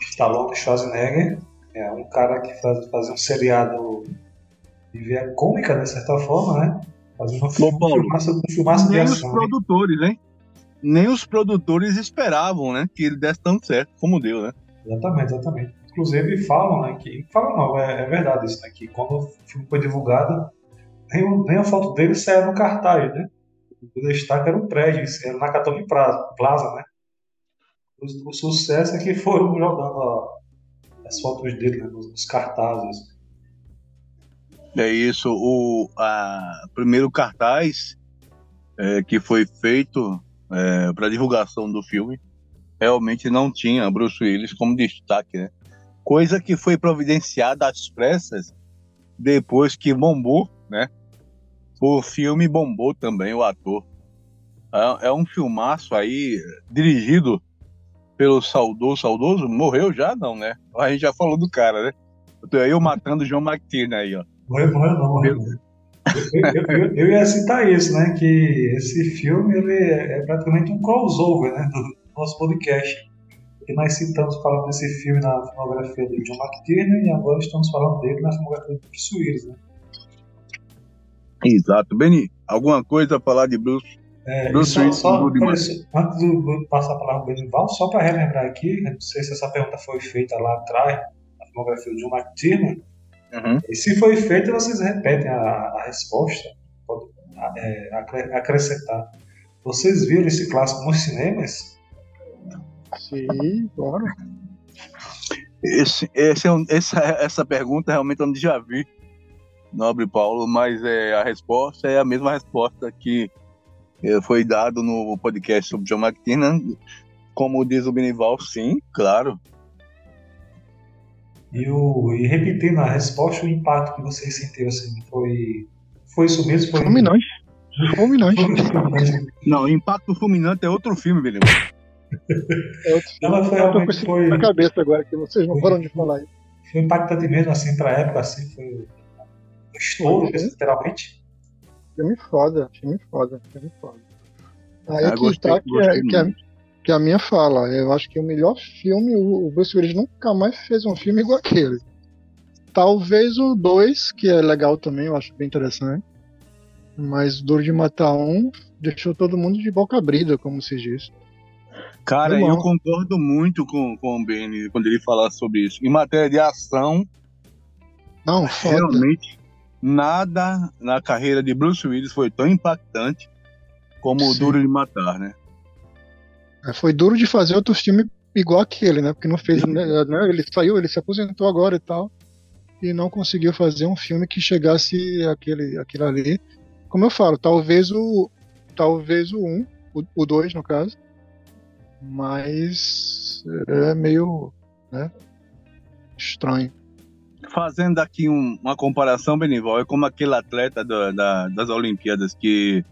Stallone e Schwarzenegger, é um cara que faz, fazia um seriado de via cômica, de certa forma, né? Fazia um filme, Paulo, filmaço, um filmaço nem os produtores, hein? Nem os produtores esperavam, né? Que ele desse tão certo como deu, né? Exatamente, exatamente. Inclusive falam, né? Que, falam não, é, é verdade isso, né? Que quando o filme foi divulgado, nem, nem a foto dele saiu no cartaz, né? O destaque era um prédio, era na Catone Plaza, né? O, o, sucesso é que foram jogando a, as fotos dele né, nos, nos cartazes. É isso. O a, primeiro cartaz é, que foi feito é, para divulgação do filme realmente não tinha Bruce Willis como destaque, né? Coisa que foi providenciada às pressas depois que bombou, né? O filme bombou também o ator. É, é um filmaço aí dirigido pelo saudoso, saudoso, morreu já não, né? A gente já falou do cara, né? Eu matando o João McTiernan aí, ó. Morreu, morreu não, morreu. Eu, eu, eu, ia citar isso, né? Que esse filme ele é praticamente um crossover, né? Do nosso podcast. que nós citamos falando desse filme na filmografia do John McTiernan e agora estamos falando dele na filmografia do Bruce Willis, né? Exato. Beni, alguma coisa a falar de Bruce? É, Bruce só, Willis, só, Woody antes de passar a palavra para o Benival, só para relembrar aqui, não sei se essa pergunta foi feita lá atrás, na filmografia do John McTiernan, Uhum. e se foi feita, vocês repetem a, a resposta, pode é, acre- acrescentar. Vocês viram esse clássico nos cinemas? Sim, bora. Esse, esse é essa, essa pergunta realmente eu não já vi, nobre Paulo, mas é, a resposta é a mesma resposta que foi dado no podcast sobre John McTiernan. Como diz o Benival, sim, claro. E, o, e repetindo a resposta, o impacto que vocês sentiram assim, foi, foi isso mesmo? Foi Fulminante. Fulminante. Foi. Não, Impacto Fulminante é outro filme, Benival. É outro Não, mas foi Eu tô com realmente foi, na cabeça agora, que vocês não param de falar isso. foi impactante mesmo, assim, pra época, assim, foi um estouro, Foi, literalmente. Filme foda, filme foda, filme foda. Aí Ah, que gostei, tá que, gostei é, que, é, que é a minha fala. Eu acho que o melhor filme, o Bruce Willis nunca mais fez um filme igual aquele. Talvez o 2, que é legal também, eu acho bem interessante. Mas Duro de Matar um deixou todo mundo de boca abrida, como se diz. Cara, eu concordo muito com, com o Benny quando ele fala sobre isso. Em matéria de ação, Não, foda. realmente nada na carreira de Bruce Willis foi tão impactante como o Sim. Duro de Matar, né? É, Foi duro de fazer outro filme igual aquele, né? Porque não fez, né? né, Ele saiu, ele se aposentou agora e tal, e não conseguiu fazer um filme que chegasse aquele, aquele ali. Como eu falo, talvez o, talvez o 1, o 2 no caso, mas é meio, né? Estranho. Fazendo aqui um- uma comparação, Benival, é como aquele atleta da- da- das Olimpíadas que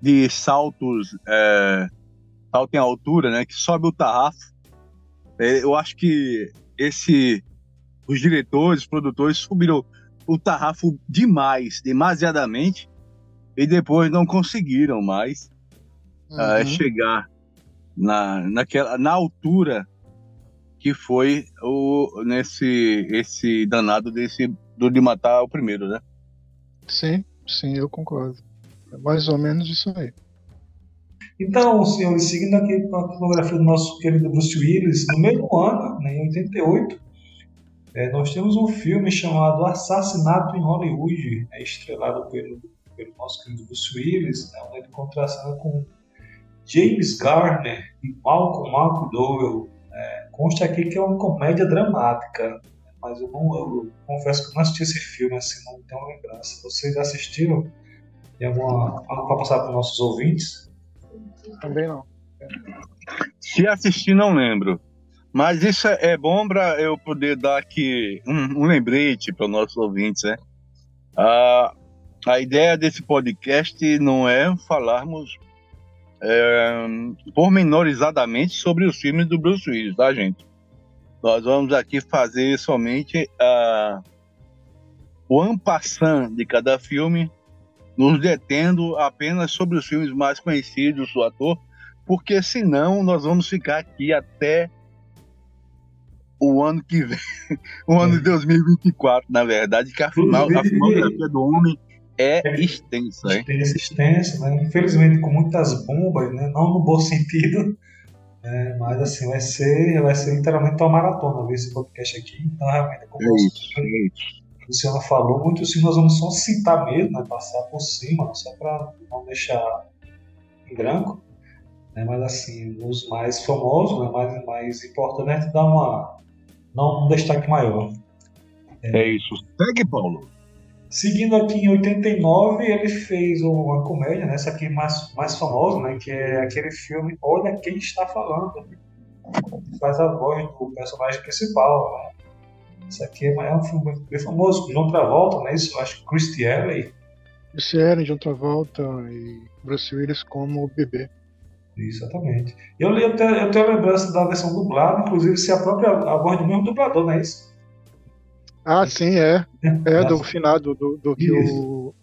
de saltos, é, salto em altura, né? Que sobe o tarrafo. É, eu acho que esse, os diretores, os produtores subiram o tarrafo demais, demasiadamente, e depois não conseguiram mais Uhum. chegar na, naquela, na altura que foi o, nesse esse danado desse do de matar o primeiro, né? Sim, sim, eu concordo. É mais ou menos isso aí. Então, senhores, seguindo aqui com a filmografia do nosso querido Bruce Willis, no mesmo ano, né, em 88, eh, nós temos um filme chamado Assassinato em Hollywood, né, estrelado pelo, pelo nosso querido Bruce Willis, né, onde ele contracena com James Garner e Malcolm McDowell. né. Consta aqui que é uma comédia dramática, né, mas eu, não, eu confesso que eu não assisti esse filme, assim, não tenho lembrança. Vocês assistiram? Tem alguma algo para passar para os nossos ouvintes? Também não. Se assistir, não lembro. Mas isso é é bom para eu poder dar aqui um, um lembrete para os nossos ouvintes, né? A, a ideia desse podcast não é falarmos é, pormenorizadamente sobre os filmes do Bruce Willis, tá, gente? Nós vamos aqui fazer somente a, o ampassant de cada filme, nos detendo apenas sobre os filmes mais conhecidos do ator, porque senão nós vamos ficar aqui até o ano que vem, o ano de 2024, na verdade, que a, final, a filmografia do homem é extensa, hein? tem existência, né? Infelizmente com muitas bombas, né? Não no bom sentido, né? Mas assim, vai ser, vai ser literalmente uma maratona ver esse podcast aqui. Então, realmente, como É o isso, é isso. Luciano falou, muitos filmes nós vamos só citar mesmo, né? Passar por cima, só para não deixar em branco. Né? Mas assim, os mais famosos, né? mais, mais importantes, dá uma, dar um destaque maior. É isso. Segue, Paulo. Seguindo aqui em 89, ele fez uma comédia, né? Essa aqui mais, mais famosa, né? Que é aquele filme Olha Quem Está Falando. Ele faz a voz do personagem principal, né? Isso aqui é um filme bem famoso, John Travolta, né? Isso, acho que Christy Alley. Bruce Allen, John Travolta e Bruce Willis como bebê. Exatamente. Eu, li, tenho, eu tenho a lembrança da versão dublada, inclusive se a própria a voz do mesmo dublador, não é isso? Ah, sim, é. É do finado, do, do que o.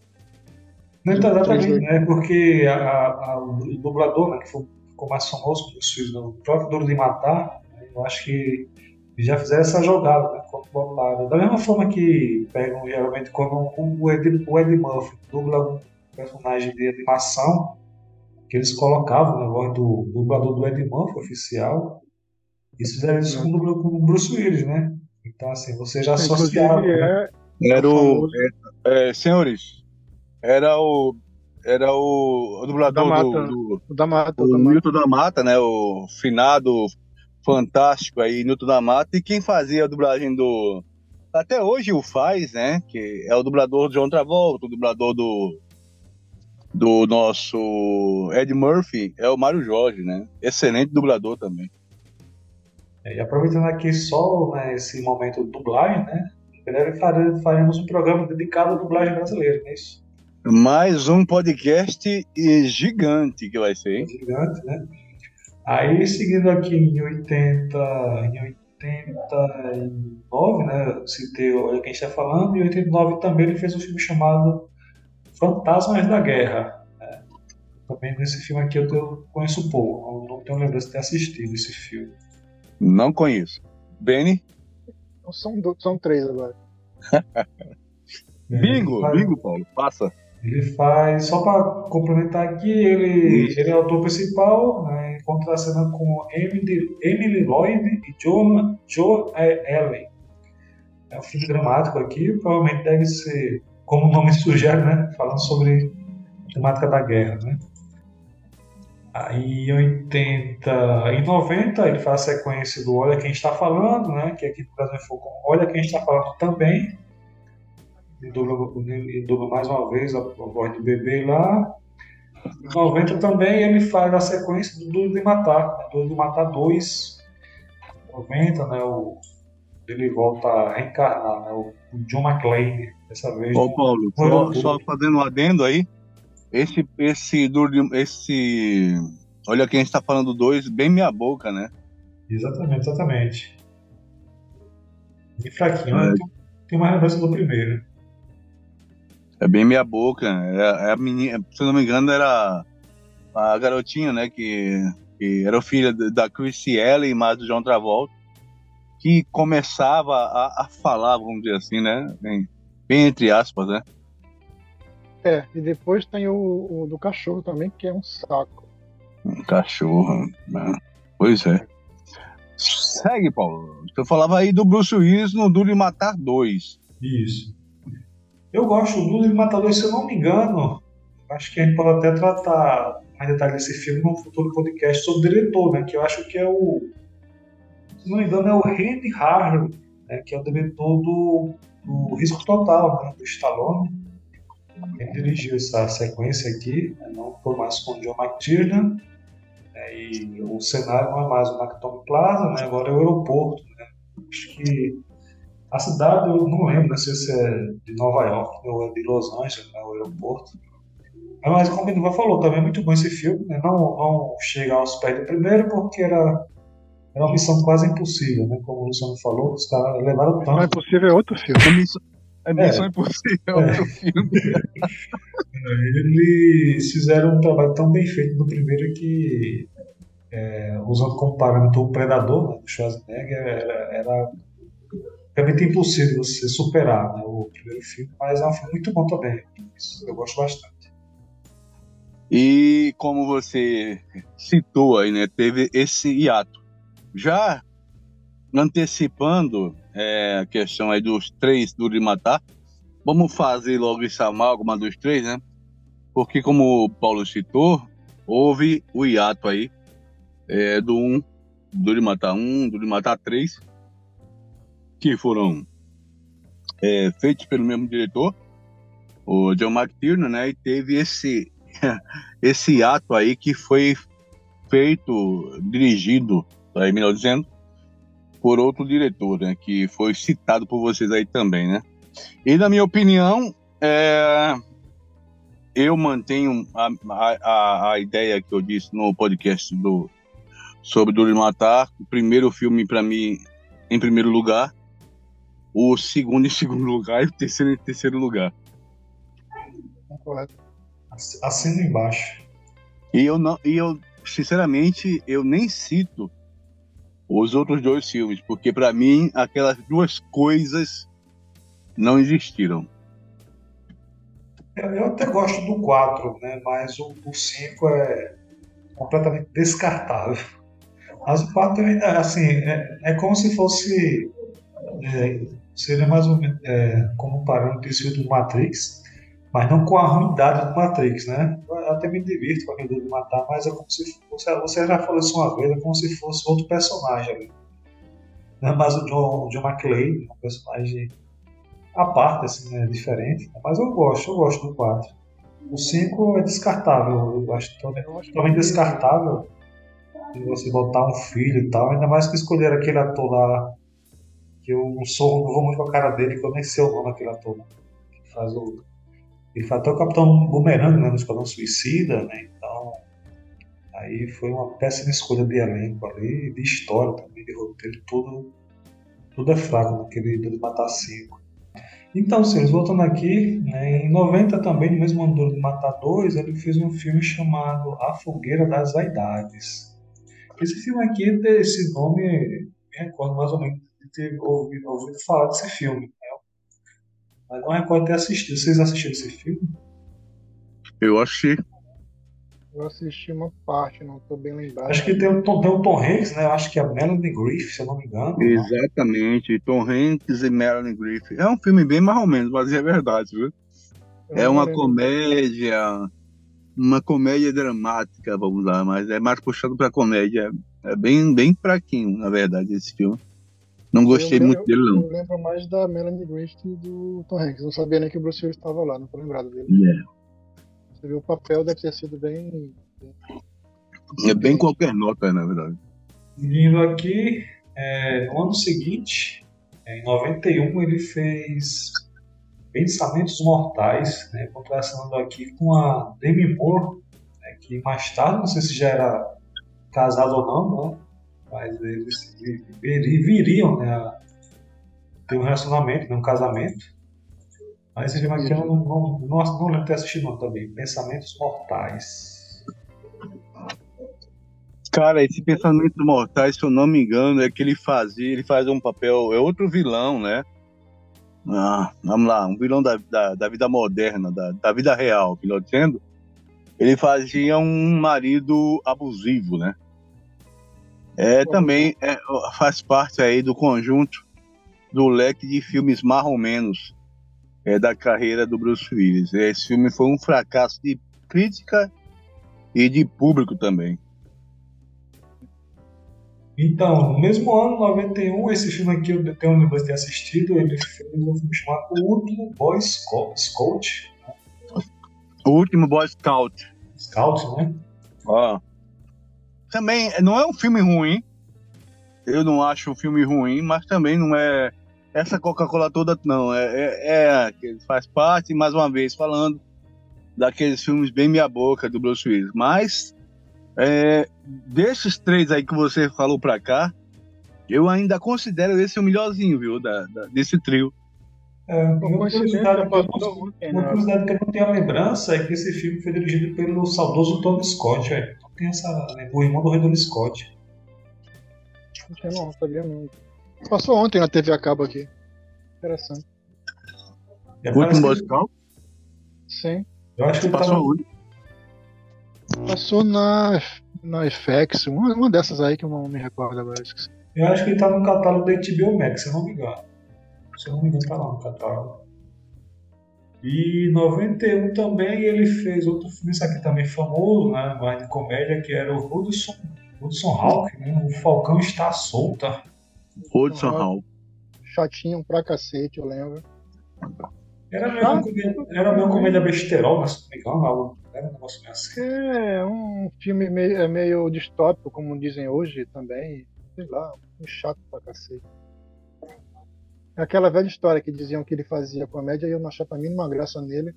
Não, então, exatamente, né? Porque a, a- o dublador, né, que foi- ficou mais famoso com os filmes, né, o próprio Duro de Matar, né, Eu acho que já fizeram essa jogada, né? Quando botaram. Da mesma forma que pegam geralmente quando o Ed, o Ed Murphy dubla um personagem de animação, que eles colocavam na voz do dublador do Ed Murphy oficial, eles fizeram isso com o Bruce Willis, né? Então, assim, você já associava. Né? é Era o. é, é, senhores, era o. Era o, o dublador Da do, Mata. do, o da Mata, o da Mata. Newton da Mata, né? O finado fantástico aí, Newton da Mata. E quem fazia a dublagem do. Até hoje o faz, né? Que é o dublador de John Travolta, o dublador do. Do nosso Ed Murphy é o Mário Jorge, né? Excelente dublador também. É, E aproveitando aqui só né, esse momento dublagem, né? Em breve fare- faremos um programa dedicado à dublagem brasileira, não é isso? Mais um podcast e gigante que vai ser, hein? Gigante, né? Aí, seguindo aqui em 80, em 89, né? Citei Olha Quem Está Falando, em 89 também ele fez um filme chamado Fantasmas da Guerra. né? Também nesse filme aqui eu tenho- conheço pouco, não tenho lembrança de ter assistido esse filme. Não conheço. Benny? São, do- são três agora. Bingo, faz- bingo, Paulo. Passa. Ele faz, só para complementar aqui, ele, Isso. ele é o autor principal, né, contracena com Emily, Emily Lloyd e Joe, Joe Ellen. É um filme dramático aqui, provavelmente deve ser, como o nome sugere, né, falando sobre a temática da guerra. Né. Aí em 80 e 90 ele faz a sequência do Olha Quem Está Falando, né, que aqui no Brasil foi com Olha Quem Está Falando também, e dubla, mais uma vez a, a voz do bebê lá. Em 90 também ele faz a sequência do Duro de Matar, né? Duro de Matar 2. Em 90, né? O, ele volta a reencarnar, né? O, o John McClane, dessa vez. Ô, Paulo, só, só fazendo um adendo aí. Esse, esse, esse. Olha quem está falando dois, bem minha boca, né? Exatamente, exatamente. Bem fraquinho, É. né? Tem, mais lembrança do primeiro. É bem minha boca. É, é a menina, se eu não me engano, era a garotinha, né? Que, que era filha da Chrissy Ellen, mais do John Travolta, que começava a, a falar, vamos dizer assim, né? Bem, bem entre aspas, né? É, e depois tem o, o do cachorro também, que é um saco. Um cachorro. né? Pois é. Segue, Paulo. Você falava aí do Bruce Willis no Duro de Matar 2. Isso. Eu gosto do Duro de Matar 2, se eu não me engano. Acho que a gente pode até tratar mais detalhes desse filme num futuro podcast sobre o diretor, né? Que eu acho que é o. Se não me engano, é o Randy Harley, né, que é o diretor do, do Risco Total, né? Do Stallone. Ele dirigiu essa sequência aqui, né, não foi mais com o John McTiernan. né, e o cenário não é mais o Nakatomi Plaza, né? Agora é o aeroporto, né? Acho que a cidade, eu não lembro, sei se é de Nova York ou é de Los Angeles, né, o aeroporto. Mas como o Niva falou, também é muito bom esse filme. Né? Não, não chega aos pés do primeiro, porque era, era uma missão quase impossível, né? Como o Luciano falou, os caras levaram Não é tanto. possível, é outro filme. É missão, é impossível, é filme. Eles fizeram um trabalho tão bem feito no primeiro que, é, usando como parâmetro o Predador, né, do Schwarzenegger, era, era realmente impossível você superar né, o primeiro filme, mas é um filme muito bom também. Isso eu gosto bastante. E como você citou aí, né? Teve esse hiato. Já antecipando é, a questão aí dos três do de matar, vamos fazer logo esse amálgama dos três, né? Porque como o Paulo citou, houve o hiato aí é, do um, do de matar um, do de matar três, que foram é, feitos pelo mesmo diretor, o John McTiernan, né? E teve esse esse ato aí que foi feito, dirigido, aí melhor dizendo, por outro diretor, né? Que foi citado por vocês aí também, né? E na minha opinião, é, eu mantenho a, a, a ideia que eu disse no podcast do sobre Duro de Matar. O primeiro filme para mim em primeiro lugar, o segundo em segundo lugar e o terceiro em terceiro lugar. Concordo. Assino embaixo. E eu não, e eu sinceramente eu nem cito os outros dois filmes, porque para mim aquelas duas coisas não existiram. Eu, eu até gosto do 4, né? mas o 5 é completamente descartável. Mas o 4 ainda, assim, é, é como se fosse. É, seria mais ou menos é, como um parâmetro do Matrix, mas não com a ruindade do Matrix, né? Eu até me divirto com aquele de matar, mas é como se fosse. Você já falou isso uma vez, é como se fosse outro personagem ali. Né? Mas o John, John McClane, um personagem a parte, assim, né, diferente. Mas eu gosto, eu gosto do 4. O 5 é descartável, eu acho totalmente descartável de você botar um filho e tal, ainda mais que escolher aquele ator lá, que eu não sou, não vou muito com a cara dele, que eu nem sei o nome daquele ator, né, que faz o. Ele faz até o Capitão Boomerang né, no Esquadrão Suicida, né? Então. Aí foi uma péssima escolha de elenco ali, de história também, de roteiro, tudo, tudo é fraco naquele de matar cinco. Então, senhores, voltando aqui, né, em 90 também, no mesmo ano de Matar 2, ele fez um filme chamado A Fogueira das Vaidades. Esse filme aqui, esse nome, me recordo mais ou menos de ter ouvido, ouvido falar desse filme. Mas não recordo ter assistido. Vocês assistiram esse filme? Eu achei. Eu assisti uma parte, não estou bem lembrado. Acho que tem o, Tom, tem o Tom Hanks, né? Eu acho que é a Melanie Griffith, se eu não me engano. Né? Exatamente, Tom Hanks e Melanie Griffith. É um filme bem mais ou menos, mas é verdade, viu? é uma comédia, uma comédia dramática, vamos lá, mas é mais puxado para comédia. É bem, bem fraquinho, na verdade, esse filme. Não gostei eu, muito dele, não. Eu lembro mais da Melanie Griffith e do Tom Hanks. Não sabia nem que o Bruce Willis estava lá, não tô lembrado dele. Yeah. Você viu o papel deve ter sido bem. É bem qualquer nota, na verdade. Vindo aqui, é, no ano seguinte, é, em 91, ele fez Pensamentos Mortais, né, contrastando aqui com a Demi Moore, né, que mais tarde, não sei se já era casado ou não, né, mas eles viriam né, a ter um relacionamento, né, um casamento. Mas aqui eu não, não, não, não lembro de ter assistido não, também. Pensamentos Mortais. Cara, esse Pensamentos Mortais, se eu não me engano, é que ele fazia, ele faz um papel, é outro vilão, né? Ah, vamos lá, um vilão da, da, da vida moderna, da, da vida real, melhor dizendo. Ele fazia um marido abusivo, né? É, também é, faz parte aí do conjunto do leque de filmes marromenos é, da carreira do Bruce Willis. Esse filme foi um fracasso de crítica e de público também. Então, no mesmo ano, 91, esse filme aqui eu tenho lembrança de ter assistido, ele fez um filme chamado O Último Boy Scout. O Último Boy Scout. Scout, né? Ó. Também não é um filme ruim. Eu não acho um filme ruim, mas também não é essa Coca-Cola toda, não. É, é, é, faz parte, mais uma vez, falando daqueles filmes bem meia-boca do Bruce Willis. Mas, é, desses três aí que você falou pra cá, eu ainda considero esse o melhorzinho, viu, da, da desse trio. É, uma curiosidade, que eu, uma curiosidade que eu não tenho a lembrança é que esse filme foi dirigido pelo saudoso Tony Scott. Véio. Tem essa, né, o irmão do Ridley Scott. Não, não sabia muito. Passou ontem na TV a cabo aqui. Interessante. Último musical? Sim. Eu acho que passou tava... onde? Passou na, na FX, uma, uma dessas aí que eu não me recordo agora. Esqueci. Eu acho que ele tá no catálogo da HBO Max, se eu não me engano. Se eu não me engano, tá lá no catálogo. E em 91 também ele fez outro filme, isso aqui também famoso, né, mais de comédia, que era o Hudson, Hudson Hawk, né, O Falcão Está Solta. Hudson Hall. Chatinho pra cacete, eu lembro. Era meio, ah, comédia, era meio comédia besterol, mas se não me engano, era um negócio meio assim. É, um filme meio, é meio distópico, como dizem hoje também. Sei lá, um chato pra cacete. Aquela velha história que diziam que ele fazia comédia e eu não achava a mínima graça nele.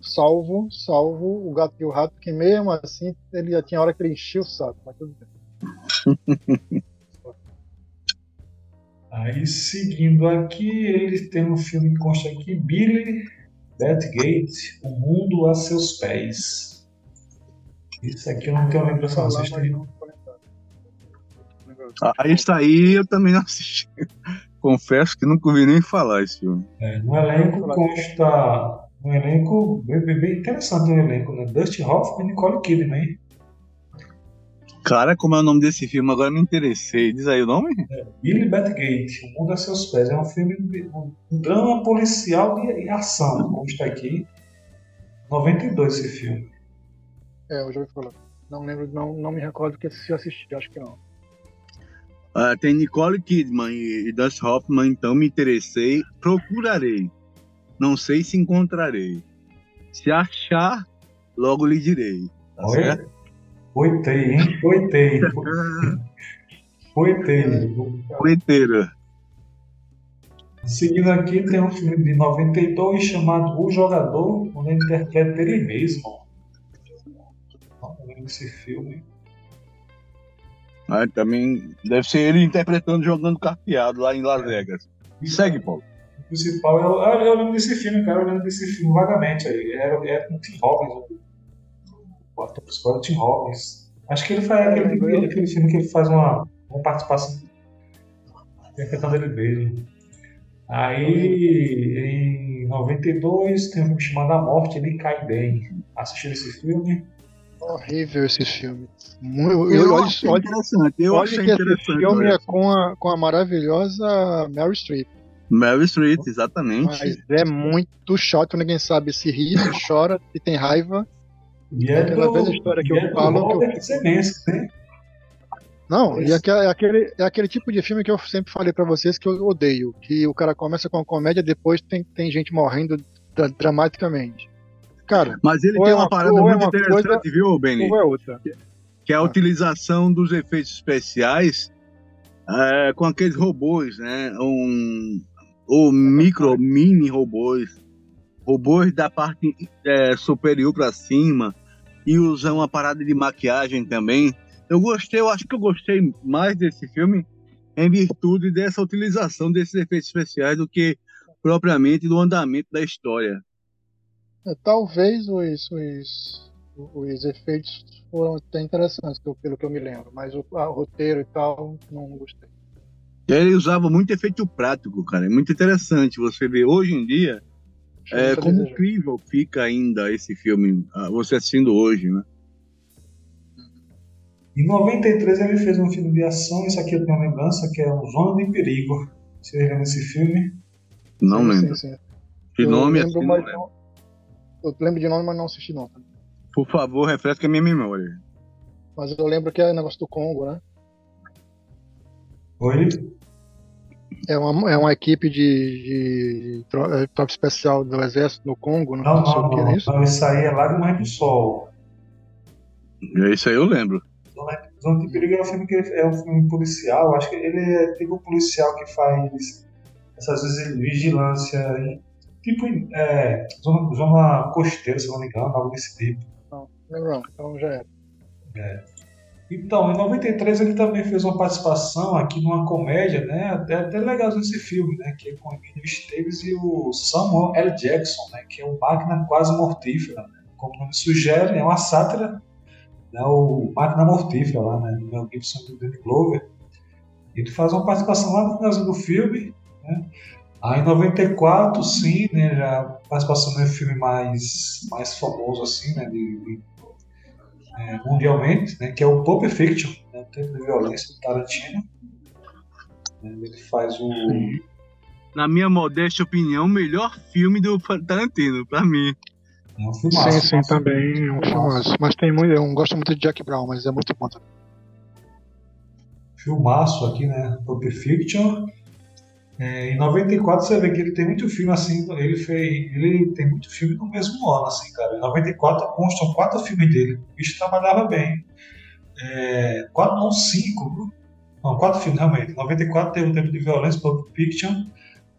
Salvo, salvo o gato e o rato, que mesmo assim ele já tinha hora que ele enchia o saco, mas tudo bem. Aí, seguindo aqui, ele tem um filme que consta aqui, Billy Batgate, O Mundo a Seus Pés. Isso aqui eu não tenho lembrança, têm... negócio. Ah, isso aí eu também não assisti. Confesso que nunca ouvi nem falar esse filme. É, no elenco consta. Um elenco bem, bem, interessante o elenco, né? Dustin Hoffman e Nicole Kidman. Cara, como é o nome desse filme? Agora me interessei. Diz aí o nome? Billy Batgate, O Mundo a Seus Pés. É um filme, de- um drama policial e, e ação, como está aqui. 92 esse filme. É, eu já ouvi falar. Não lembro, não, não me recordo que se eu assisti, acho que não. Ah, tem Nicole Kidman e, e Dustin Hoffman, então me interessei. Procurarei. Não sei se encontrarei. Se achar, logo lhe direi. Tá certo? Olha, Oitei, hein? Oitei. Oitei. Poeteira. Seguindo aqui, tem um filme de 92 chamado O Jogador, onde ele interpreta ele mesmo. Não lembro desse filme. Ah, também deve ser ele interpretando jogando carteado lá em Las Vegas. Segue, Paulo. O principal é o. Ah, eu lembro desse filme, cara. Eu lembro desse filme vagamente aí. Era, era com o Tim Robbins. o- O ator principal é o Tim Robbins. Acho que ele faz aquele, lembro. aquele filme que ele faz uma, uma participação interpretando ele mesmo. Aí, em 92, tem um filme chamado A Morte, ele cai bem. Assistiu esse filme? Horrível esse filme. Eu, Eu, olha, achei olha, interessante. Eu achei que esse interessante. filme é olha. com a, com a maravilhosa Mary Streep. Meryl Streep, exatamente. Mas é muito chato, ninguém sabe se ri, se chora, se tem raiva. E é Aquela do, velha história que e eu é falo, que eu- né? Não, e aquele, é, aquele, é aquele tipo de filme que eu sempre falei pra vocês que eu odeio. Que o cara começa com a comédia, depois tem, tem gente morrendo dra- dramaticamente. Cara, Mas ele tem é uma, uma- parada é muito uma interessante, coisa- viu, Benny? ou é outra. Que é a Ah. utilização dos efeitos especiais é, com aqueles robôs, né? Um, ou micro, mini robôs. Robôs da parte é, superior para cima. E usar uma parada de maquiagem também. Eu gostei, eu acho que eu gostei mais desse filme em virtude dessa utilização desses efeitos especiais do que propriamente do andamento da história. É, talvez os, os, os efeitos foram até interessantes, que eu- pelo que eu me lembro, mas o, a- o roteiro e tal, não gostei. E aí Ele usava muito efeito prático, cara. É muito interessante você ver hoje em dia é, como desejo. incrível fica ainda esse filme, ah, você assistindo hoje, né? Em 93 ele fez um filme de ação, isso aqui eu tenho lembrança, que é o Zona de Perigo. Você lembra desse filme? Não Sim, lembro. sim, sim. De Eu nome lembro, assim, não lembro. Não- Eu lembro de nome, mas não assisti não. Por favor, refresca a minha memória. Mas eu lembro que é negócio do Congo, né? Oi? É uma, é uma equipe de, de, de é, tropa especial do exército no Congo, não, Não, sei não, o que não. é isso. não isso aí é Lágrimas do Sol. É Isso aí eu lembro. Zona Zona de Perigo é um filme que é um filme policial. Acho que ele é tipo um policial que faz essas vezes vigilância tipo é, zona, zona costeira, se não me engano, algo desse tipo. Não, não, então já era. Então, em 93 ele também fez uma participação aqui numa comédia, né? Até, até legalzinho esse filme, né? Que é com o Emílio Esteves e o Samuel L. Jackson, né? Que é o Máquina Quase Mortífera. Né? Como o nome sugere, é uma sátira, né? O Máquina Mortífera lá, né? Do Mel Gibson e do Danny Glover. Ele faz uma participação lá no finalzinho do filme, né? Aí em 94, sim, né? Já participação no filme mais, mais famoso, assim, né? De, de é, mundialmente, né, que é o Pulp Fiction, né, o Tempo de Violência do Tarantino. Né, ele faz o. Na minha modesta opinião, o melhor filme do Tarantino, pra mim. É um filmaço, sim, sim, também é um filmaço. Mas tem muito, eu não gosto muito de Jack Brown, mas é muito bom também. Filmaço aqui, né? Pulp Fiction. É, em 94 você vê que ele tem muito filme assim, ele fez, ele tem muito filme no mesmo ano, assim, cara. Em 94 constam quatro filmes dele. O bicho trabalhava bem. É, quatro, não, cinco? Não, quatro filmes, realmente. Em 94 teve o Tempo de Violência, Pulp Fiction.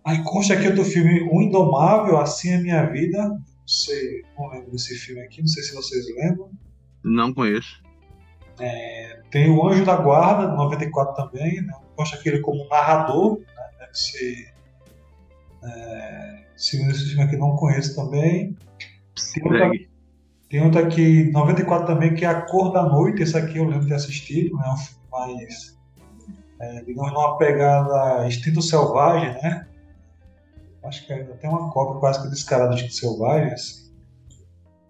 Aí consta aqui outro filme, O Indomável, Assim é Minha Vida. Não sei, não lembro desse filme aqui, não sei se vocês lembram. Não conheço. Tem o Anjo da Guarda, de 94 também, né? Consta aqui ele como narrador, ser. É, esse filme aqui, não conheço também. Tem outro, Segue. tem outro aqui, 94 também, que é A Cor da Noite, esse aqui eu lembro de ter assistido, né? um filme mais. é, digamos, numa pegada instinto selvagem, né? Acho que ainda tem uma cópia quase que descarada de instinto selvagem, assim.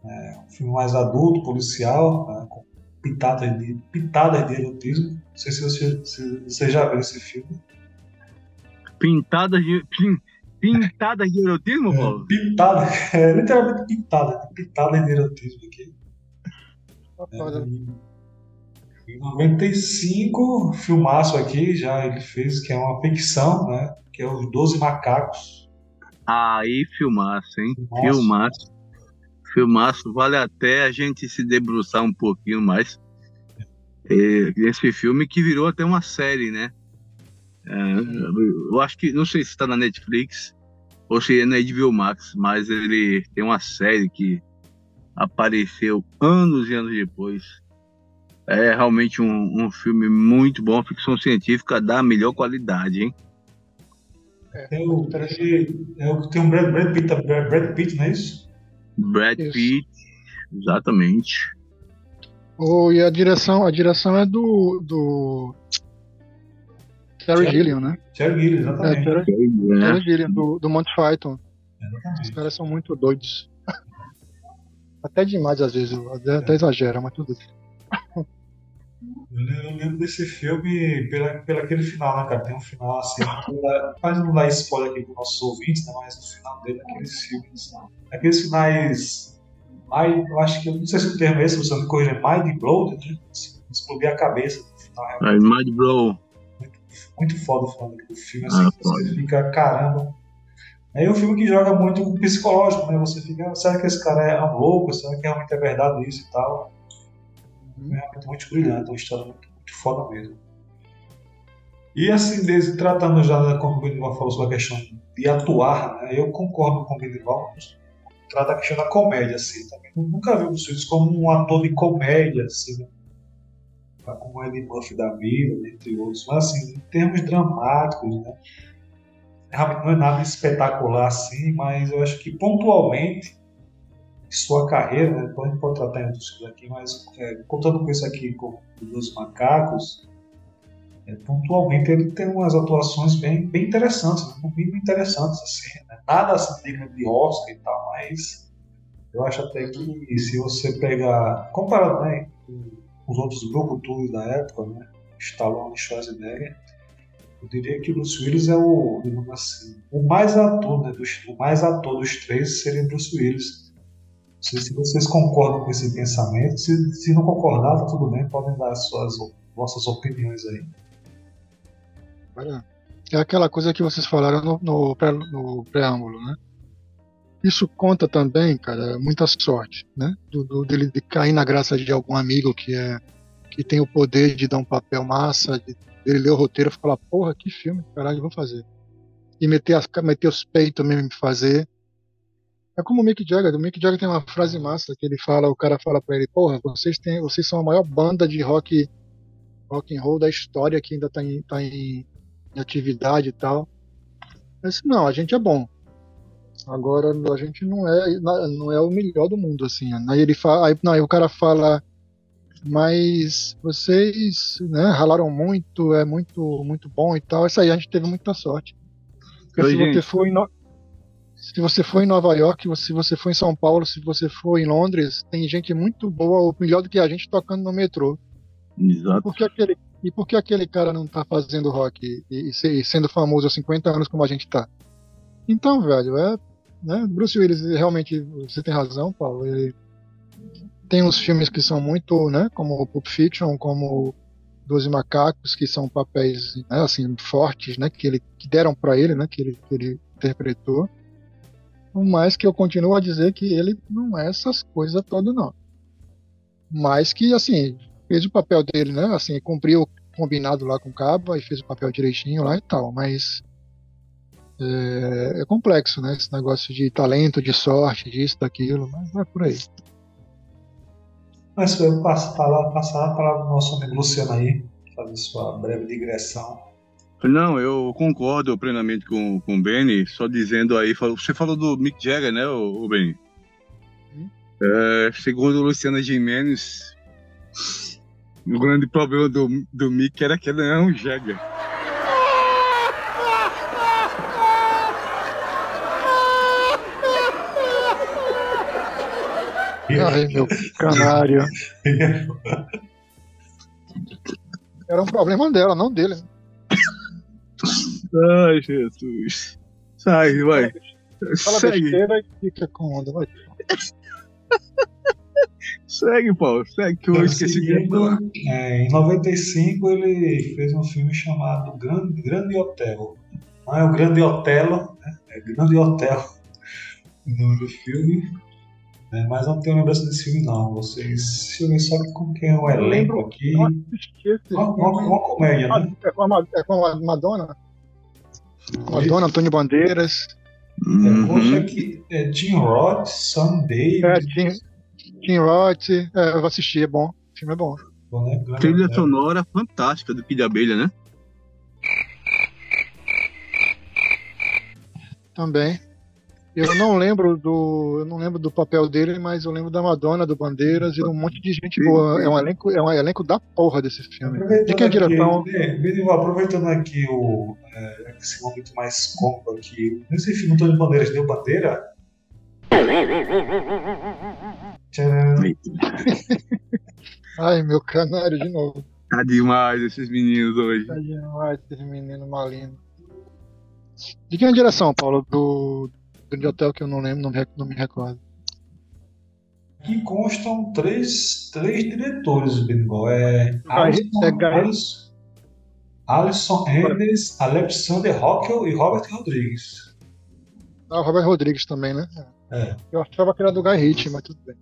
É, um filme mais adulto, policial, né? com pitadas de, pitadas de erotismo. Não sei se você, se você já viu esse filme. Pintadas de. Pin, pintadas de erotismo, É, Paulo? Pitada, é, literalmente pitada, pitada de erotismo aqui. Olha, Em 95, filmaço aqui, já ele fez, que é uma ficção, né? Que é os Doze Macacos. Aí, filmaço, hein? Filmaço. Filmaço. Filmaço. Vale até a gente se debruçar um pouquinho mais. É, Esse filme que virou até uma série, né? É, eu acho que, não sei se está na Netflix ou se é na HBO Max, mas ele tem uma série que apareceu anos e anos depois. É realmente um, um filme muito bom, ficção científica da melhor qualidade, hein? Tem o, tem, é o que tem o Brad, Brad Pitt, Brad, Brad Pitt, não é isso? Brad Isso. Pitt, exatamente. Oh, e a direção, a direção é do. do... Terry. Gilliam, né? Terry Gilliam, É, exatamente. Terry, É. Terry Gilliam, do, do Monty Python. Os exatamente. caras são muito doidos. Até demais, às vezes, até, até exagera, mas tudo bem. Eu lembro, desse filme pela, pela aquele final, né, cara? Tem um final assim, quase não dá spoiler aqui para nossos ouvintes, né? Mas o final dele é aqueles filmes. Aqueles finais. Ai, eu acho que, eu não sei se o termo é esse, você me corrija, é mind blow, né? Explodir a cabeça no final. É Mad Bro. Muito foda o final do filme, assim, Ah, você fica, caramba. É um filme que joga muito com o psicológico, né? Você fica, será que esse cara é um louco? Será que realmente é verdade isso e tal? É realmente muito brilhante, uma história muito, muito foda mesmo. E assim, desde, tratando já, como o Benival falou sobre a questão de atuar, né? Eu concordo com o Benival, trata a questão da comédia, assim, também. Eu nunca vi o Willis como um ator de comédia, assim, né? Como o Eddie Murphy da vida, entre outros. Mas assim, em termos dramáticos, né? Realmente não é nada espetacular assim, mas eu acho que pontualmente sua carreira, né? depois a gente pode tratar em outros aqui, mas é, contando com isso aqui com os macacos, é, pontualmente ele tem umas atuações bem, bem interessantes, né? no mínimo interessantes, assim, né? nada assim digno de Oscar e tal, mas eu acho até que se você pegar, comparado né, os outros brucutus da época, né, Stallone e Schwarzenegger, eu diria que o Bruce Willis é o, digamos assim, o mais ator, né, dos, o mais ator dos três seria o Bruce Willis. Não sei se vocês concordam com esse pensamento. Se, se não concordar, tá tudo bem, podem dar as suas vossas opiniões aí. Olha, É aquela coisa que vocês falaram no, no, no preâmbulo, né? Isso conta também, cara, muita sorte, né? Do, do- dele de cair na graça de algum amigo que é que tem o poder de dar um papel massa, de, dele ler o roteiro e falar, porra, que filme, caralho, vou fazer. E meter, as, meter os peitos mesmo em fazer. É como o Mick Jagger. O Mick Jagger tem uma frase massa que ele fala, o cara fala pra ele, porra, vocês, têm, vocês são a maior banda de rock, rock and roll da história que ainda tá em, tá em, em atividade e tal. Mas não, a gente é bom. Agora a gente não é, não é o melhor do mundo, assim. Aí ele fala, aí, não, aí o cara fala, mas vocês né, ralaram muito, é muito, muito bom e tal. Isso aí a gente teve muita sorte. Porque Oi, se gente. você for em No- se você for em Nova York, se você for em São Paulo, se você for em Londres, tem gente muito boa, ou melhor do que a gente tocando no metrô. Exato. Por que aquele, e por que aquele cara não tá fazendo rock e, e e sendo famoso há 50 anos como a gente tá? Então, velho, é. Né, Bruce Willis, realmente, você tem razão, Paulo. Ele tem uns filmes que são muito, né, como o Pulp Fiction, como Doze Macacos, que são papéis, né, assim, fortes, né, que, ele, que deram para ele, né, que ele, que ele interpretou. Mas que eu continuo a dizer que ele não é essas coisas todas, não. Mas que, assim, fez o papel dele, né? Assim, cumpriu o combinado lá com o Caba e fez o papel direitinho lá e tal, mas é, é complexo, né? Esse negócio de talento, de sorte, disso, daquilo, mas vai por aí. Mas eu passo, lá, passar a palavra pro nosso amigo Luciano aí, fazer sua breve digressão. Não, eu concordo plenamente com, com o Benny, só dizendo aí, você falou do Mick Jagger, né, o, o Benny? Hum. É, segundo o Luciano Gimenez, o grande problema do, do Mick era que ele não é um Jagger. Ai, meu canário. Era um problema dela, não dele. Ai, Jesus. Sai, vai. Fala Segue, besteira e fica com onda. Vai. segue, Paulo. Segue, que eu esqueci de falar. é, em 95 ele fez um filme chamado Grande, Grande Hotel. Não é o Grande Otelo, né? é Grande Hotel o nome do filme. Né? Mas não tenho lembrança desse filme não. Vocês, deixa eu ver só como que é o elenco lembro. aqui. Eu assisti esse Uma, uma, filme. uma comédia, Ah, né? É com a é com a Madonna? Madonna, Antônio Bandeiras. É, Uhum. Poxa, aqui é Jim Roth, Sam Davis, É, Tim, Tim Roth. É, eu vou assistir, é bom. O filme é bom. né? Trilha Hotel. sonora fantástica do Kid Abelha, né? Também. Eu não lembro do. Eu não lembro do papel dele, mas eu lembro da Madonna, do Bandeiras e de um monte de gente boa. É um elenco, é um elenco da porra desse filme. De quem é a direção? Aqui, Benival, aproveitando aqui o, é, esse momento mais cômico aqui, nesse filme Antônio Bandeiras deu bandeira? Ai, meu canário de novo. Tá demais esses meninos hoje. Tá demais esse menino malino. De quem é a direção, Paulo? Do, do de hotel que eu não lembro, não me, não me recordo. Aqui constam três, três diretores, Benival. É Guy- Alisson, é Alisson, Alisson Alexander Rockel e Robert Rodrigues. Ah, o Robert Rodrigues também, né? É. Eu achava que era do Guy Ritchie, mas tudo bem.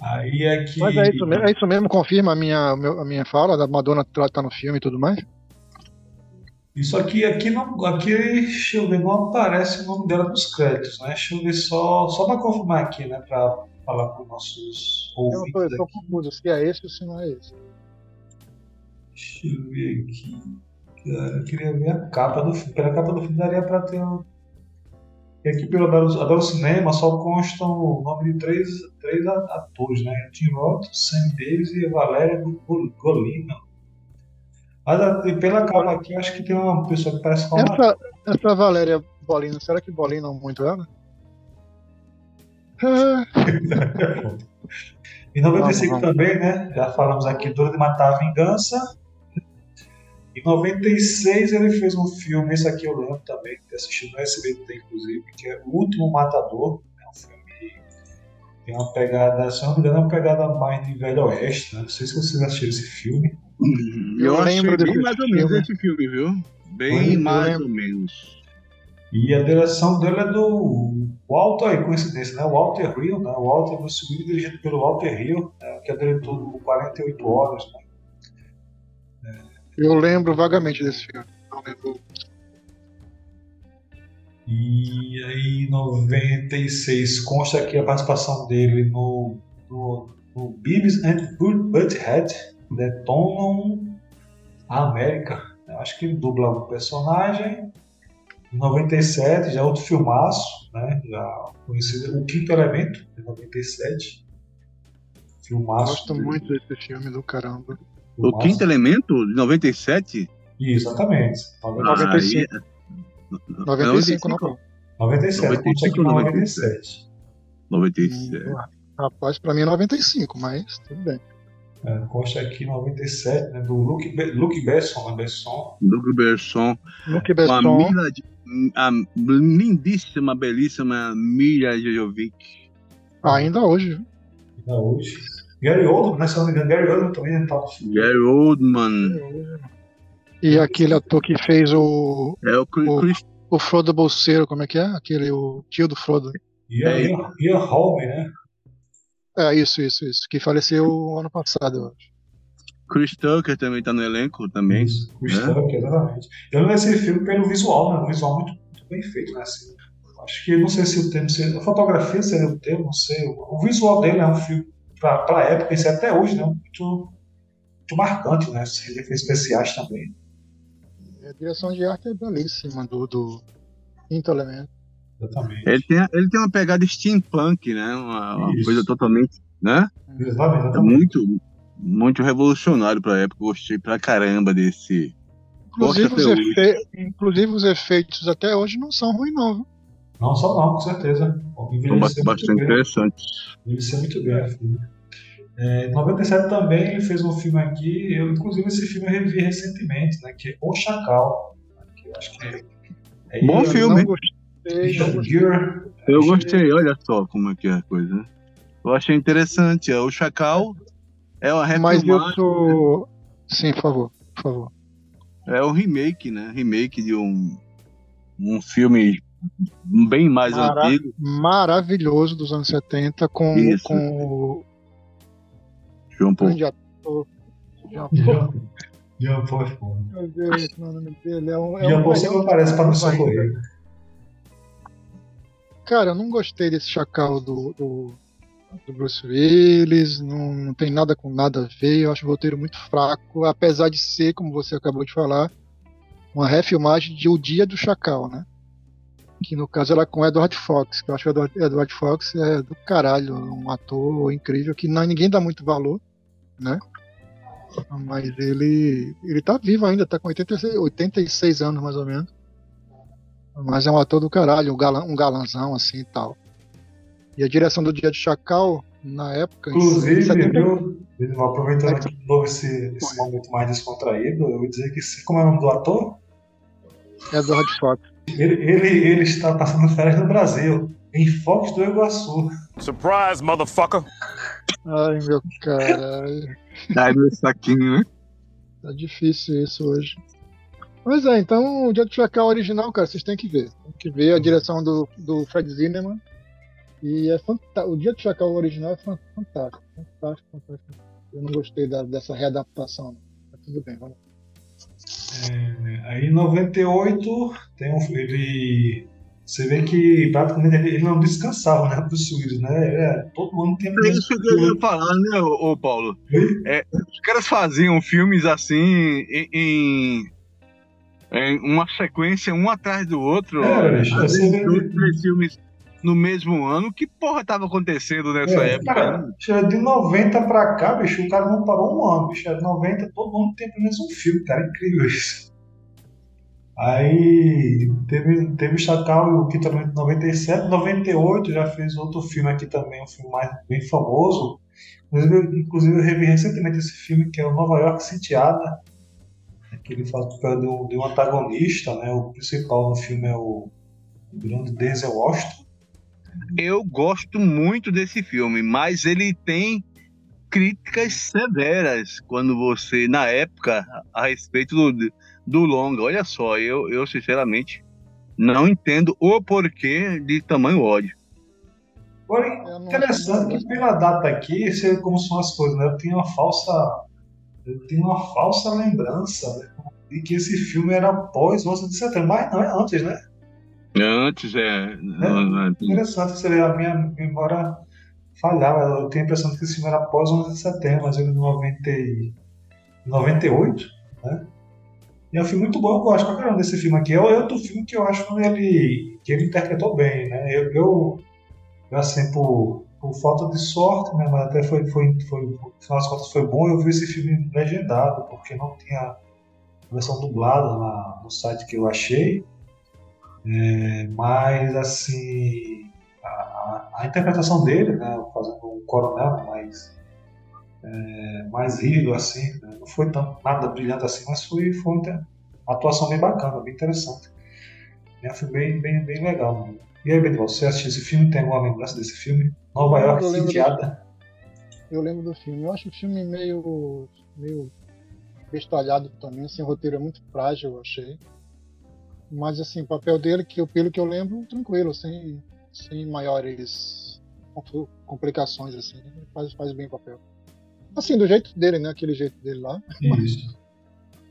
Aí aqui. Mas é isso, mesmo- é isso mesmo, confirma a minha, o meu- a minha fala da Madonna tá tá no filme e tudo mais? Isso aqui, aqui não, aqui, deixa eu ver, não aparece o nome dela nos créditos, né? Deixa eu ver só, só para confirmar aqui, né? Para falar com os nossos ouvintes eu tô confuso se é esse ou se não é esse. Deixa eu ver aqui. Cara, eu queria ver a capa do filme. Pela capa do filme daria para ter um. E aqui pelo Adoro, Cinema só constam o nome de três, três atores, né? Tim Roth, Sam Davis e Valéria Gol- Golino. Mas e pela capa aqui, eu acho que tem uma pessoa que parece uma Essa, essa Valéria Bolino, será que Bolino muito ela? É, Em 95 Vamos, vamos. também, né? Já falamos aqui, Dura de Matar a Vingança. Em 96 ele fez um filme, esse aqui eu lembro também, que assisti no SBT, inclusive, que é O Último Matador. É um filme que tem uma pegada, se não me engano, é uma pegada mais de Velho Oeste, né? Não sei se vocês assistiram esse filme. Eu achei lembro bem mais ou menos esse filme, viu? Bem eu mais ou menos. E a direção dele é do Walter, coincidência, né? Walter Hill, né? O Walter foi segundo dirigido pelo Walter Hill, né? que é diretor do 48 Horas, né? eu lembro vagamente desse filme. Não lembro. E aí, em 96, consta aqui a participação dele no, no, no Beavis and Butthead, Detonam a América. Eu acho que ele dubla o personagem. Em 97, já outro filmaço, né? Já conhecido, O Quinto Elemento, de 97. Filmaço. Gosto muito desse filme do caramba. O filmaço. Quinto Elemento, de 97? Exatamente. Ah, 95. aí- 95 não. pô. 97, consta aqui 95, 97. 97. Rapaz, pra mim é 95, mas tudo bem. É, consta aqui 97, né? Do Luke, Be Luke Besson, né? Besson. Luc Besson. Luke Com a Besson, Mila, a lindíssima, belíssima Mila Jojovic. ainda hoje. viu? Ainda hoje. Gary Oldman, né? Se eu não me engano, Gary Oldman também né, tá no filme. Gary Oldman. E aquele ator que fez o, É o Chris, O- Chris o Frodo Bolseiro, como é que é? Aquele, o tio do Frodo. Ian, É, Ian, Ian Holm, né? É, isso, isso, isso. Que faleceu ano passado, eu acho. Chris Tucker também tá no elenco também. Isso, o né? Stuck, exatamente. Eu lembro desse filme pelo visual, né? Um visual muito, muito bem feito, né? Assim, acho que, não sei se o termo seria... A fotografia seria o termo, não sei. O, visual dele é um filme, pra, pra época, isso é até hoje, né? Muito, muito marcante, né? Esses efeitos especiais também. E a direção de arte é belíssima do, do Quinto Elemento. Exatamente. Ele tem, ele tem uma pegada steampunk, né? Uma, uma coisa totalmente, né? Exatamente, É muito, muito revolucionário pra época. Gostei pra caramba desse. Inclusive os, efe... Inclusive os efeitos até hoje não são ruins, não. viu? Não só não, com certeza. São bastante interessantes. Envelheceu muito bem. É, em 97 também ele fez um filme aqui, eu, inclusive esse filme eu revi recentemente, né, que é O Chacal. Que eu acho que é, é Bom ele, filme. Não gostei, gostei. Eu gostei, olha só como é que é a coisa. Eu achei interessante. O Chacal é uma Mas eu refilmagem, sou. Sim, por favor, por favor. é um remake, né? Remake de um, um filme bem mais Mara- antigo. Maravilhoso dos anos 70, com, Isso. com o João Paulo. grande ator. Jean Jean Jean Paul é foda. Meu Deus, é dele? É um, é um, Paul é sempre aparece para nos socorrer. Cara, eu não gostei desse chacal do, do, do Bruce Willis, não, não tem nada com nada a ver, eu acho o roteiro muito fraco, apesar de ser, como você acabou de falar, uma refilmagem de O Dia do Chacal, né? Que no caso era com Edward Fox, que eu acho que o Edward, Fox é do caralho, um ator incrível que não, ninguém dá muito valor, né? Mas ele, ele tá vivo ainda, tá com 86, 86 anos mais ou menos. Mas é um ator do caralho, um, galã, um galanzão assim e tal. E a direção do Dia de Chacal, na época. em Inclusive, 70 viu, aproveitando aqui de novo esse, esse momento mais descontraído, eu vou dizer que, se- como é o nome do ator? Edward Fox. Ele, ele, ele está passando férias no Brasil, em Foz do Iguaçu. Surprise, motherfucker. Ai, meu caralho. Ai, meu saquinho, né? Tá difícil isso hoje. Mas é, então o Dia do Chacal original, cara, vocês têm que ver. Tem que ver a direção do, do Fred Zinnemann. E é fantástico. O Dia do Chacal original é fan- fantástico. Fantástico, fantástico. Eu não gostei da- dessa readaptação. não. Mas tudo bem, vamos. É, aí em 98 tem um, ele. Você vê que praticamente ele, ele não descansava, né? Bruce Willis, né? É, todo mundo tem É isso que eu ia falar, né, ô, ô Paulo? É, os caras faziam filmes assim em, em- em uma sequência, um atrás do outro. É, dois, três filmes no mesmo ano. Que porra tava acontecendo nessa É, época? cara, né? bicho, de 90 pra cá, bicho, o cara não parou um ano, bicho. É 90, todo mundo tem pelo menos um filme, cara. É incrível isso. Aí teve, teve o Chacal, que também em 97, 98 já fez outro filme aqui também, um filme mais bem famoso. Inclusive, eu- inclusive eu revi recentemente esse filme que é o Nova York Sitiada, que ele faz o papel de um, de um antagonista, né? O principal no filme é o grande Denzel Washington. Eu gosto muito desse filme, mas ele tem críticas severas quando você, na época, a respeito do, do longa. Olha só, eu, eu sinceramente não entendo o porquê de tamanho ódio. Porém, Interessante que pela data aqui, vê como são as coisas, né? Eu tinha uma falsa. Eu tinha uma falsa lembrança né? De que esse filme era após 11 de setembro, mas não é antes, né? Antes, é. não- não- Interessante ver, a minha memória falhava. Eu tinha a impressão de que esse filme era após 11 de setembro, mas ele em 90 e- 98, né? E é um filme muito bom, eu gosto pra caramba desse filme aqui. É outro filme que eu acho que ele, que ele interpretou bem, né? Eu, eu, eu, assim, por, por falta de sorte, né? Mas até foi, foi, foi, no final das contas foi bom eu vi esse filme legendado, porque não tinha versão dublada na, no site que eu achei. É, mas, assim, a, a, a interpretação dele, né? Fazendo um coronel mais, é, mais rígido, assim, né, não foi tão, nada brilhante assim, mas foi, foi uma atuação bem bacana, bem interessante. É um filme bem, bem, bem legal. Né? E aí, Benival, você assistiu esse filme? Tem alguma lembrança desse filme? Nova Eu York lembro sitiada. Eu lembro do filme. Eu acho o filme meio. meio bestalhado também, assim, o roteiro é muito frágil, eu achei. Mas assim, o papel dele, que eu, pelo que eu lembro, tranquilo, sem, sem maiores compl- complicações, assim, ele faz, faz bem o papel. Assim, do jeito dele, né? Aquele jeito dele lá. Isso.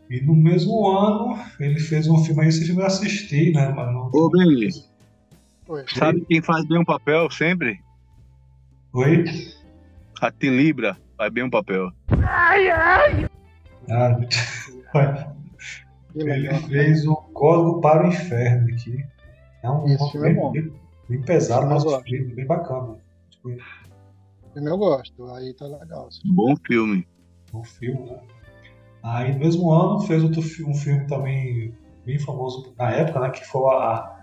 E no mesmo ano, ele fez um filme aí, esse filme eu assisti, né? Mas não... Ô, Foi. sabe quem faz bem um papel sempre? Oi? A Tilibra faz bem um papel. Ah, ele fez o Código para o Inferno aqui. É um Esse filme é bem, bom. bem, bem pesado, mas filme bem, bem bacana. Tipo, O filme eu gosto, aí tá legal. assim. Bom filme. um filme, né? Aí no mesmo ano fez outro fi- um filme também bem famoso na época, né? Que foi a,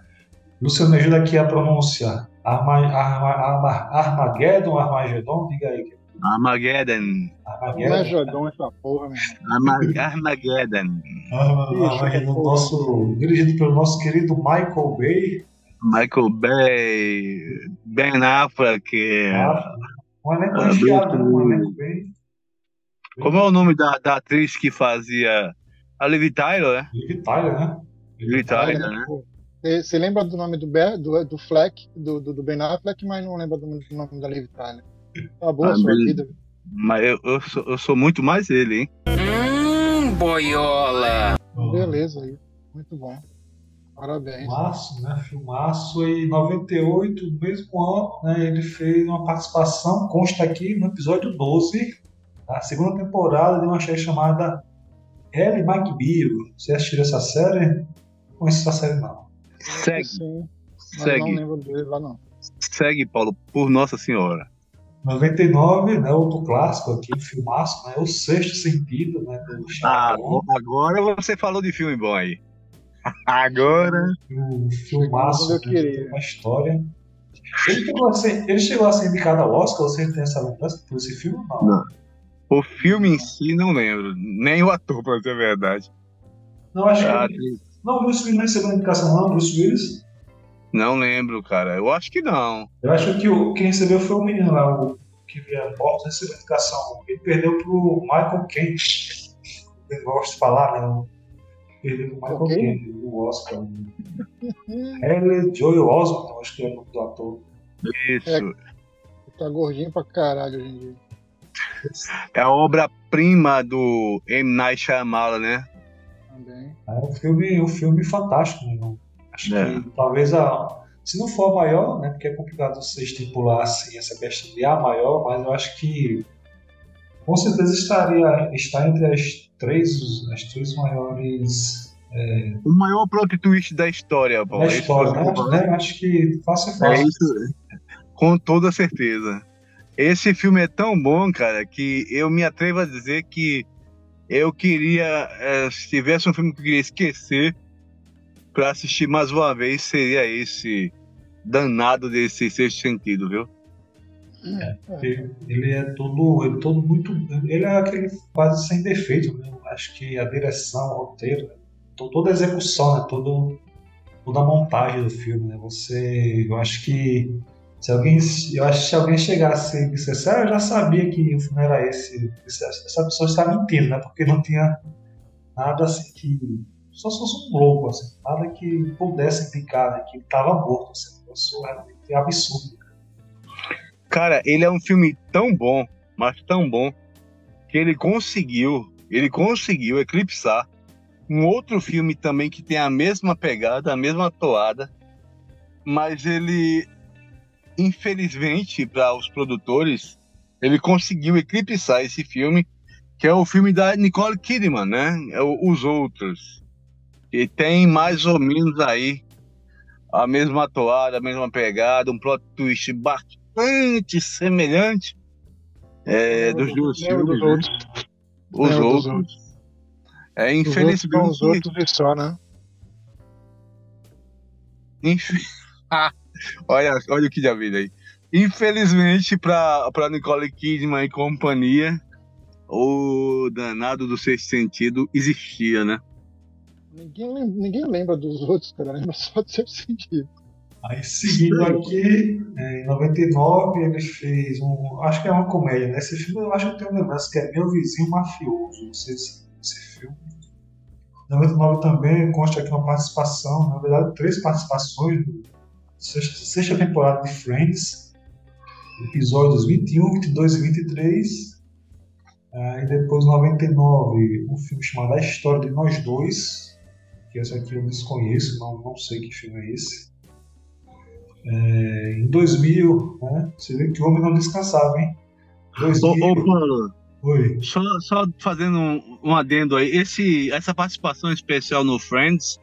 Luciano, me ajuda aqui a pronunciar. Arma, Arma, Arma, Armageddon, Armagedon, diga aí. Armageddon. Armageddon. Não é jogão essa porra, meu. Arma Armageddon. Armageddon, nosso, dirigido pelo nosso querido Michael Bay. Michael Bay, Ben Affleck. Ah, um elenco Ah, recheado, né? um elenco bem. Como é o nome da, da atriz que fazia a Liv Tyler, né? Liv Tyler, né? Liv Tyler, né? Você lembra do nome do, Be do, do Fleck, do, do, do Ben Affleck, mas não lembra do, do nome da Liv Tyler. Tá boa Ah, sua beleza. vida. Mas eu, eu, sou, eu sou muito mais ele, hein? Hum, boiola. Beleza aí. Muito bom. Parabéns. Filmaço, né? Filmaço. E em 98, no mesmo ano, né, ele fez uma participação, consta aqui, no episódio 12, da segunda temporada de uma série chamada Ellie McBeal. Você assistiu essa série? Não conheço essa série, não. Segue, Sim, mas segue. não lembro dele lá não. segue, Paulo, por Nossa Senhora. 99, né, outro clássico aqui, filmaço, né, O Sexto Sentido, né, do Ah, agora você falou de filme bom aí. Agora. um filmaço, né, uma história. Ele chegou, a ser, ele chegou a ser indicado ao Oscar, você tem essa lembrança por esse filme? Não. Não. O filme em si não lembro. Nem o ator, pra dizer a verdade. Não, acho A que. Não, Bruce Willis não recebeu indicação, não, Bruce Willis. Não lembro, cara. Eu acho que não. Eu acho que o, quem recebeu foi o menino lá, o que via morto, recebeu indicação. Ele perdeu pro Michael Caine. Eu gosto de falar, né? Perdeu pro Michael. Caine, o Oscar. Joel Osment, eu acho que é o nome do ator. Isso. Tá gordinho pra caralho hoje em dia. É a obra-prima do M. Night Shyamalan, né? Também. É um filme, um filme fantástico, né? Eu Acho É. que talvez a. Se não for a maior, né? Porque é complicado você estipular assim essa questão de a maior, mas eu acho que com certeza estaria está entre as três, as três maiores O maior plot twist da história, Paulo. da É história, né? né? Acho que fácil é É fácil. isso. Com toda certeza. Esse filme é tão bom, cara, que eu me atrevo a dizer que eu queria. eh, se tivesse um filme que eu queria esquecer pra assistir mais uma vez, seria esse danado desse sexto sentido, viu? Ele, ele é todo, ele é todo muito, ele é aquele quase sem defeito, né? Acho que a direção, o roteiro, né? to- toda a execução, né? Todo, toda a montagem do filme, né? Você, eu acho que se alguém, eu acho que se alguém chegasse e dissesse, ah, eu já sabia que o filme era esse, essa essa pessoa está mentindo, né? Porque não tinha nada assim que só se fosse um louco, assim, nada que pudesse indicar né, que ele estava morto, assim, realmente absurdo. Cara, ele é um filme tão bom, mas tão bom, que ele conseguiu, ele conseguiu eclipsar um outro filme também que tem a mesma pegada, a mesma toada, mas ele, infelizmente, para os produtores, ele conseguiu eclipsar esse filme, que é o filme da Nicole Kidman, né? É Os Outros. E tem mais ou menos aí a mesma toada, a mesma pegada, um plot twist bastante semelhante é, dos dois Lembro filmes, dos né? outros. Os dos outros. É, Os outros são infelizmente, os outros e só, né? Ah, olha, olha o que já vida aí. Infelizmente, para Nicole Kidman e companhia, o danado do sexto sentido existia, né? Ninguém, ninguém lembra dos outros, cara. Lembra só do seu sentido. Aí seguindo aqui, é, em 99 ele fez um. Acho que é uma comédia, né? Esse filme eu acho que eu tenho lembrança, que é Meu Vizinho Mafioso. Não sei se esse filme. Em 99 também consta aqui uma participação, na verdade, três participações do sexta, sexta temporada de Friends, episódios 21, 22 e 23. Aí depois, em 99, um filme chamado A História de Nós Dois, que esse aqui eu desconheço, não, não sei que filme é esse. É, em 2000, né? Você vê que o homem não descansava, hein? Ô, 2000. ô Paulo, Oi. só, só fazendo um, um adendo aí, esse, essa participação especial no Friends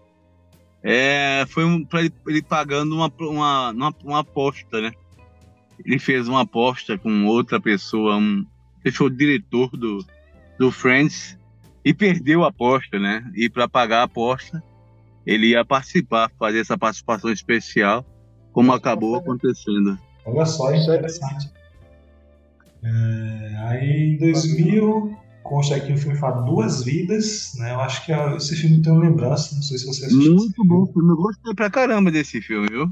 é, foi um, pra ele, ele pagando uma, uma, uma, uma aposta, né? Ele fez uma aposta com outra pessoa, um, ele foi o diretor do, do Friends e perdeu a aposta, né? E para pagar a aposta, ele ia participar, fazer essa participação especial, como acabou acontecendo. Olha só, é interessante. É, aí em 2000, consta aqui o filme fala Duas Vidas, né? Eu acho que esse filme tem uma lembrança, não sei se você assistiu. Muito bom filme, eu gostei pra caramba desse filme, viu?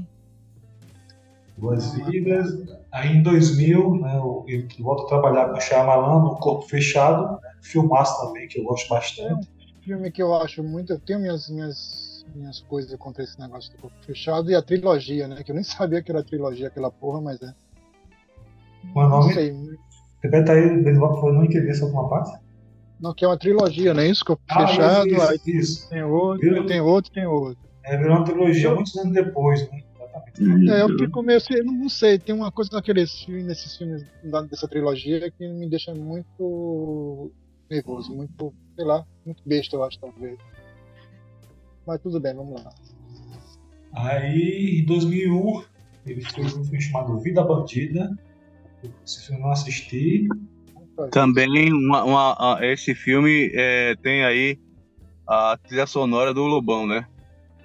Duas Vidas. Aí em 2000, né, eu, eu volto a trabalhar com o Shyamalan no Corpo Fechado, né, filmaço também, que eu gosto bastante. É um filme que eu acho muito, eu tenho minhas, minhas, minhas coisas contra esse negócio do Corpo Fechado e a trilogia, né, que eu nem sabia que era trilogia aquela porra, mas é. Qual é nome? Não sei. Repete aí, Benivaldo, não entendi essa última parte. Não, que é uma trilogia, não é isso? Corpo ah, Fechado, isso, aí isso. tem outro, virou, tem outro, tem outro. É, virou uma trilogia muitos anos depois, né? É, eu fico meio assim, não sei, tem uma coisa naqueles filmes, nesses filmes dessa trilogia que me deixa muito nervoso, muito, sei lá, muito besta, eu acho, talvez. Mas tudo bem, vamos lá. Aí, em 2001, ele fez um filme chamado Vida Bandida. Esse filme eu não assisti. Também, uma, uma, esse filme é, tem aí a trilha sonora do Lobão, né?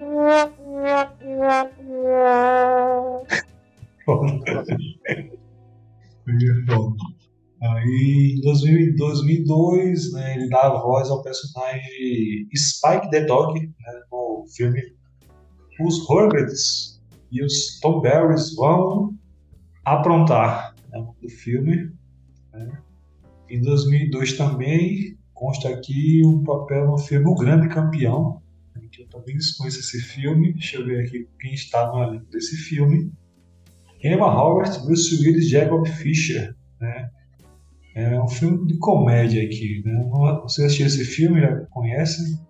Aí, em 2002, né, ele dá a voz ao personagem Spike the Dog né, no filme Os Horvitz e os Tom Berries vão aprontar né, do filme. Né. Em 2002 também consta aqui um papel no filme O Grande Campeão, que eu também desconheço esse filme. Deixa eu ver aqui quem está no elenco desse filme. Emma Howard, Bruce Willis, Jacob Fisher, né? É um filme de comédia aqui, né? Você assistiu esse filme, já conhece?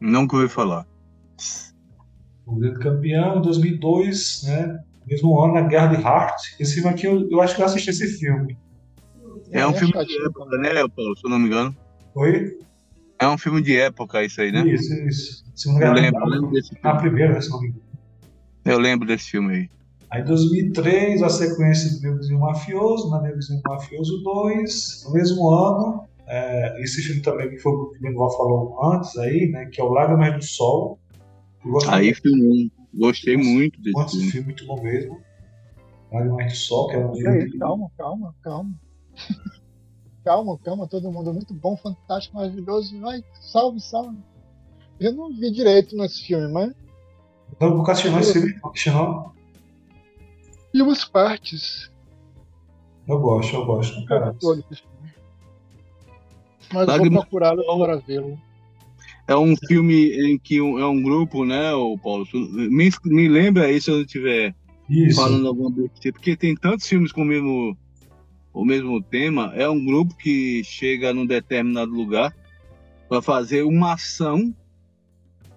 Nunca ouvi falar. O Grande Campeão, 2002, né? Mesmo ano, na Guerra de Heart. Esse filme aqui, eu, eu acho que eu assisti esse filme. É, um filme de época, né, Paulo? Se eu não me engano. Oi? É um filme de época isso aí, né? Isso, isso. Eu lembro, eu lembro desse filme. A primeira, se não me engano. Eu lembro desse filme aí. Aí, em 2003, a sequência do Meu Vizinho Mafioso, na Meu Vizinho Mafioso 2. No mesmo ano, é, esse filme também que foi o que o falou antes aí, né? Que é o Lágrimas do Sol. Aí, filme, gostei muito desse filme. Esse filme muito bom mesmo. Lágrimas do Sol, que é um livro. Calma, calma, calma. calma, calma, todo mundo muito bom, fantástico, maravilhoso. Vai, salve, salve. Eu não vi direito nesse filme, mas. Não, nunca assistiu esse filme? Não? E umas partes. Eu gosto, eu gosto. Caramba. Mas Lágrima... vou procurá-lo para vê-lo. É um filme em que um, é um grupo, né, o Paulo? Me, me lembra aí se eu não estiver falando alguma besteira, porque tem tantos filmes com o mesmo, o mesmo tema. É um grupo que chega num determinado lugar para fazer uma ação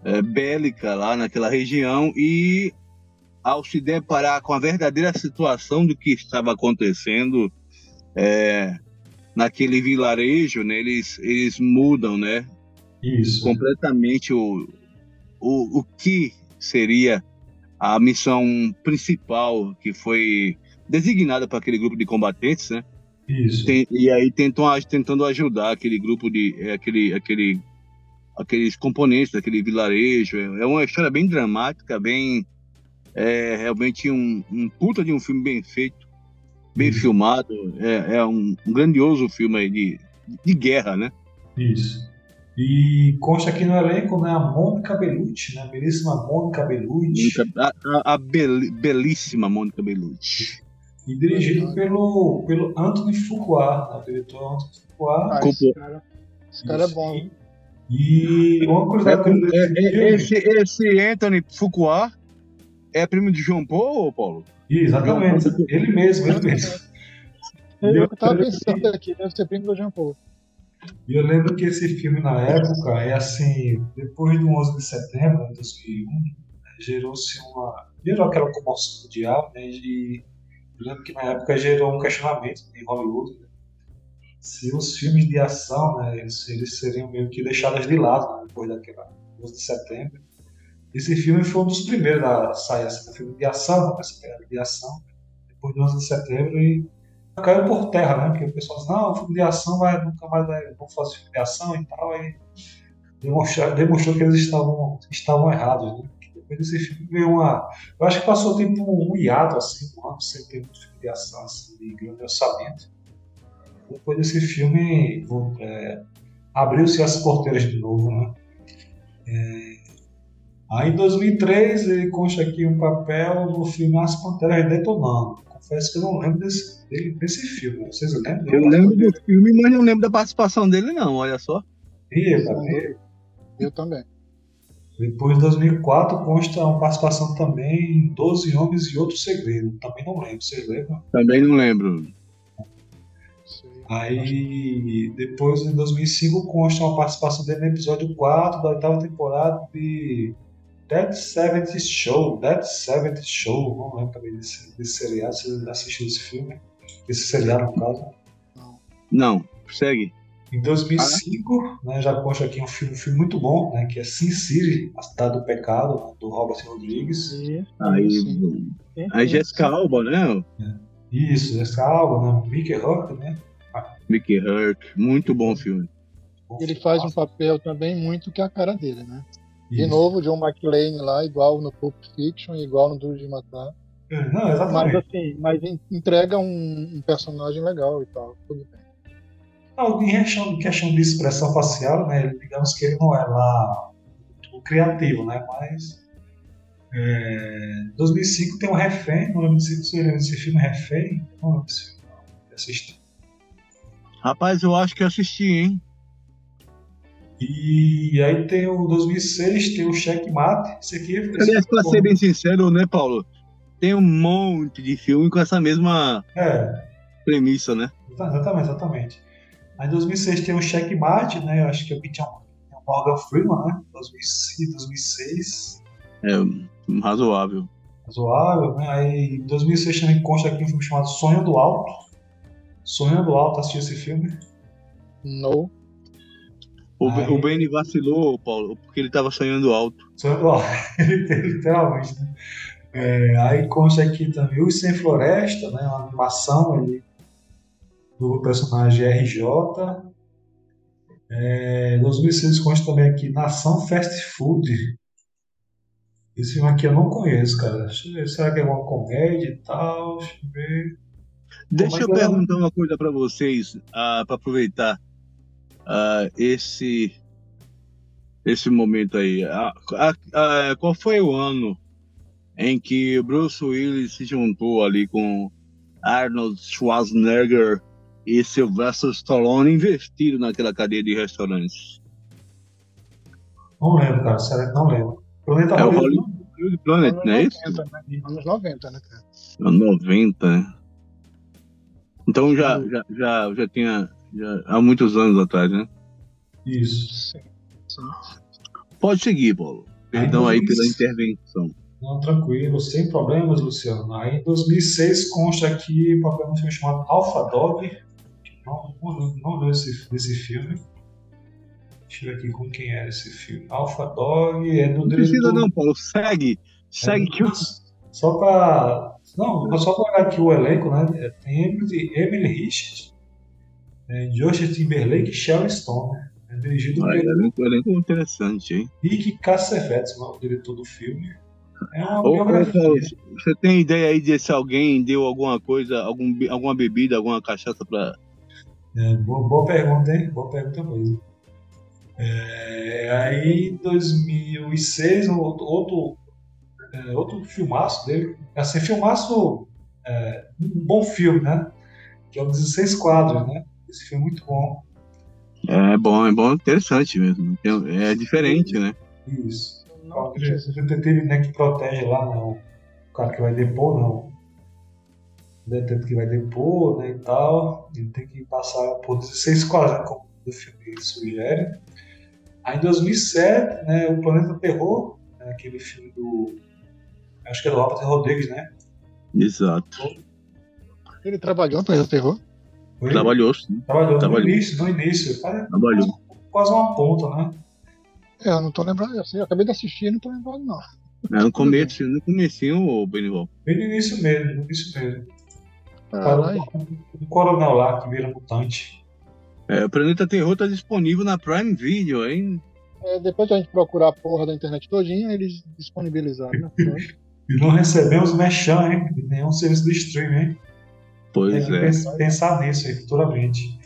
é, bélica lá naquela região e ao se deparar com a verdadeira situação do que estava acontecendo é, naquele vilarejo, né, eles, eles mudam, né? Isso. Completamente o, o, o que seria a missão principal que foi designada para aquele grupo de combatentes, né? Isso. Tem, e aí tentam, tentando ajudar aquele grupo de é, aquele, aquele, aqueles componentes daquele vilarejo. É uma história bem dramática, bem é realmente um, um puta de um filme bem feito, bem Isso. filmado. É, é um, um, grandioso filme aí de, de guerra, né? Isso. E consta aqui no elenco né, a Mônica Bellucci, né? A belíssima Mônica Bellucci. A, a, a bel, belíssima Mônica Bellucci. E dirigido pelo, pelo Anthony Fuqua, né? o diretor Anthony Fuqua. Ah, esse, cara, esse cara é bom. E uma curiosidade é, é, é, esse, esse Anthony Fuqua é primo de João Paulo, Paulo? Exatamente, ele mesmo, ele mesmo. Eu, eu tava pensando aqui, deve ser primo do João Paulo. E eu lembro que esse filme, na época, é assim, depois do 11 de setembro de 2001, né, gerou-se uma... gerou aquela comoção mundial, né, e eu lembro que na época gerou um questionamento em Hollywood, né, se os filmes de ação, né, eles, eles seriam meio que deixados de lado né, depois daquela 11 de setembro, esse filme foi um dos primeiros a sair assim, filme de ação, essa pegada de ação, depois do 11 de setembro, e caiu por terra, né? Porque o pessoal diz, não, filme de ação vai, nunca mais vai, vão fazer filme de ação e tal, e demonstrar, demonstrou que eles estavam, estavam errados, né? Depois desse filme veio uma. Eu acho que passou tipo um hiato, assim, um ano sem ter muito filme de ação assim, de grande orçamento. Depois desse filme é, abriu-se as porteiras de novo, né? É, aí em 2003 ele consta aqui um papel no filme As Panteras Detonando. Confesso que eu não lembro desse, desse filme. Vocês lembram? Eu lembro do filme, mas não lembro da participação dele, não, olha só. Eu também. Eu também. Depois, em 2004, consta uma participação também em Doze Homens e Outro Segredo. Também não lembro, vocês lembram? Também não lembro. Aí, depois, em 2005, consta uma participação dele no episódio 4 da oitava temporada de Dead Seventh Show. Dead Seventh Show, não lembro também desse, desse seriado. Você assistiu esse filme? Esse seriado, no caso? Não, segue. Em 2005, ah. né, já consta aqui um filme, um filme muito bom, né, que é Sin City, A Cidade do Pecado, né, do Robert Rodrigues. Aí, aí Jessica Alba, né? Isso, Jessica Alba, né, Mickey Rourke, né? Mickey Rourke, muito bom filme. Ele faz um papel também muito que é a cara dele, né? Isso. De novo, John McClane lá, igual no Pulp Fiction, igual no Duro de Matar. É, não, exatamente. Mas assim, mas entrega um, um personagem legal e tal, tudo bem. Não, em questão, questão de expressão facial, né, digamos que ele não é lá o criativo, né, mas é, 2005 tem um Refém, não lembro se você lembra desse filme Refém, não lembro filme, assisti. Rapaz, eu acho que assisti, hein? E aí tem o 2006, tem o Checkmate, esse aqui... Aliás, pra ser bem sincero, né, Paulo? Tem um monte de filme com essa mesma é. premissa, né? Exatamente, exatamente. Aí em 2006 tem o Checkmate, né? Eu acho que é o Morgan Freeman, né? 2005, 2006. É, razoável. Razoável, né? Aí em 2006 também consta aqui um filme chamado Sonho do Alto. Sonho do Alto, assistiu esse filme? Não. O, aí... o Benny vacilou, Paulo, porque ele estava sonhando alto. Sonhando alto, literalmente, né? É, aí consta aqui também o Sem Floresta, né? Uma animação, ele do personagem RJ. É, 2006 consta também aqui Nação Fast Food. Esse filme aqui eu não conheço, cara. Será que é uma comédia e tal? Deixa eu ver. Deixa eu perguntar uma coisa para vocês, ah, para aproveitar uh, esse esse momento aí. Uh, qual foi o ano em que Bruce Willis se juntou ali com Arnold Schwarzenegger e Sylvester Stallone investiram naquela cadeia de restaurantes? Não lembro, cara. Será que não lembro? Planeta é o Hollywood Planet, não é isso? Né? Anos 90, né, cara? Anos 90, né? Então já, já, já, já tinha já, há muitos anos atrás, né? Isso. Sim, sim. Pode seguir, Paulo. Perdão aí, aí pela intervenção. Não, tranquilo, sem problemas, Luciano. Aí em 2006 consta aqui o papel um filme chamado Alpha Dog, não, não, não lembro desse, desse filme. Deixa eu ver aqui com quem era esse filme. Alpha Dog é do Não precisa não, Paulo. Segue. Segue é, que eu... Só para... Não, só para olhar aqui o elenco, né? É, tem Emily, Emily Richards, é, Josh Timberlake e Sharon Stone, né? É dirigido ah, pelo... Elenco, elenco interessante, hein? Rick Cassavetes, o diretor do filme. É uma ô, Paulo, você tem ideia aí de se alguém deu alguma coisa, algum, alguma bebida, alguma cachaça para é, boa, boa, pergunta, hein? Boa pergunta mesmo. É, aí, em 2006, outro, outro, é, outro filmaço dele, assim, filmaço, é, um bom filme, né? Que é o 16 quadros, né? Esse filme é muito bom. É bom, é bom, interessante mesmo. É diferente, né? Isso. O detetive né, que protege lá, né? O cara que vai depor, não detento que vai depor né, e tal. Ele tem que passar por 16 quadros, né, como o filme sugere. Aí em 2007, né, o Planeta Terror, né, aquele filme do. Acho que é do Robert Rodrigues, né? Exato. Ele trabalhou no Planeta Terror? Foi? Trabalhou, sim. Trabalhou, Trabalhou. no início, no início. Trabalhou. Quase uma ponta, né? É, eu não tô lembrando, assim, eu acabei de assistir e não tô lembrando, não. É, no começo, no comecinho, o Benival. Bem no início mesmo, no início mesmo. Um coronel lá que vira mutante. É, o Planeta Terror tá disponível na Prime Video, hein? É, depois de a gente procurar a porra da internet todinha, eles disponibilizaram, né? E não recebemos mechan, hein? De nenhum serviço do streaming, hein? Pois Tem que é. pens- pensar nisso aí futuramente.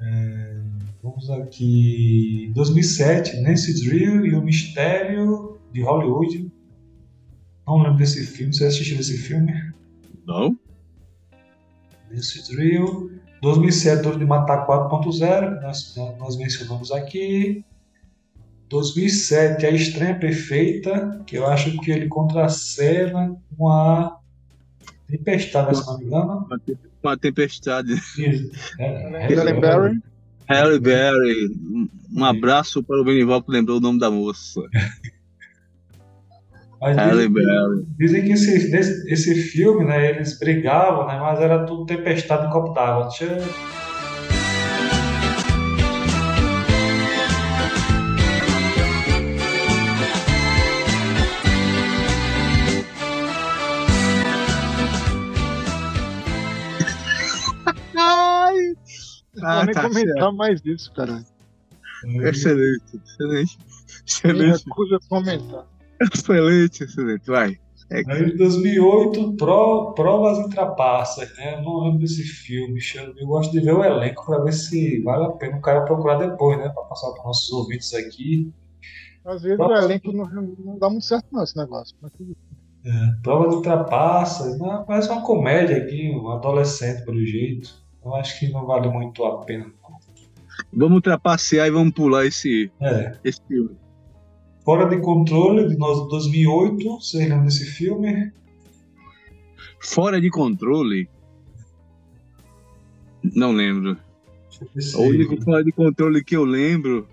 É, vamos aqui. 2007, Nancy Drew e o Mistério de Hollywood. Não lembro desse filme. Você assistiu esse filme? Não? Nancy Drew. 2007, Duro de Matar 4.0, que nós, nós mencionamos aqui. 2007, A Estranha Perfeita, que eu acho que ele contracena com a Tempestade, se não me engano. Uma, te- uma tempestade. Isso. É, Halle Berry. Halle Berry. Um- abraço para o Benival que lembrou o nome da moça. Mas Halle dizem, Berry. dizem que esse, esse filme, né, eles brigavam, né, mas era tudo tempestade em copo d'água. Tchê. Ah, nem tá comentar mais isso, cara. Excelente, excelente. Excelente, recuso a comentar. excelente, excelente. Vai. Aí, em 2008, Pro, Provas e Trapaças, né? Eu não lembro desse filme, eu, gosto de ver o elenco para ver se vale a pena o cara procurar depois, né? Para passar para nossos ouvintes aqui. Às vezes o elenco não, não dá muito certo, não, esse negócio. Mas bem. Provas e Trapaças, né? parece uma comédia aqui, um adolescente pelo jeito. Eu acho que não vale muito a pena. Vamos trapacear e vamos pular esse, É. esse filme. Fora de Controle, de nós- 2008, vocês lembram desse filme? Fora de controle. Não lembro. O único fora de controle que eu lembro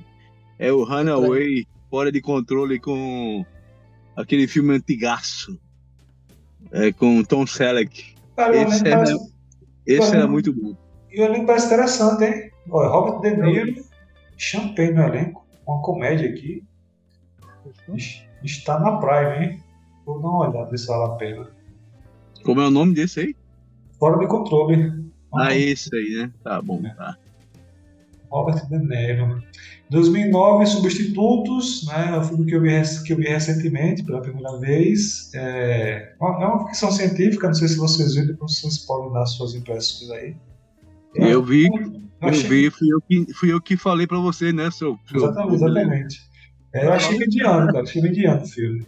é o Runaway, fora de controle com aquele filme antigaço. É, com Tom Selleck. Cara, o esse é- parece- Esse era muito bom. E o elenco parece interessante, hein? Olha, Robert De Niro, Champagne no elenco, uma comédia aqui. Está na Prime, hein? Vou dar uma olhada se vale a pena. Como é o nome desse aí? Fora de controle. Ah, esse aí, né? Tá bom, tá. Robert De Niro. 2009, Substitutos, né? É um filme que eu vi, que eu vi recentemente, pela primeira vez. É uma, é uma ficção científica, não sei se vocês viram, depois vocês podem dar suas impressões aí. Eu vi, Eu eu achei- vi, fui eu que, fui eu que falei pra você, né, seu. seu Exatamente, exatamente. É, eu achei mediano, cara. Achei mediano o filme.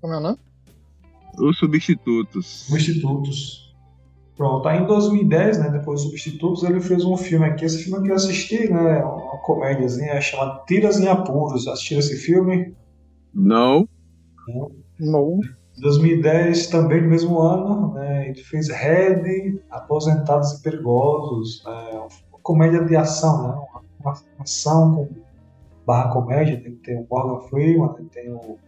Como é o nome? Os substitutos. Substitutos. Pronto, aí em 2010, né, depois dos Substitutos, ele fez um filme aqui. Esse filme que eu assisti, né, uma comédiazinha chamada Tiras em Apuros. Assistiram esse filme? Não. No. Em 2010, também no mesmo ano, né, ele fez Red, Aposentados e Perigosos. Né, uma comédia de ação, né, uma, uma ação com barra comédia. Tem, tem o Morgan Freeman, né, tem o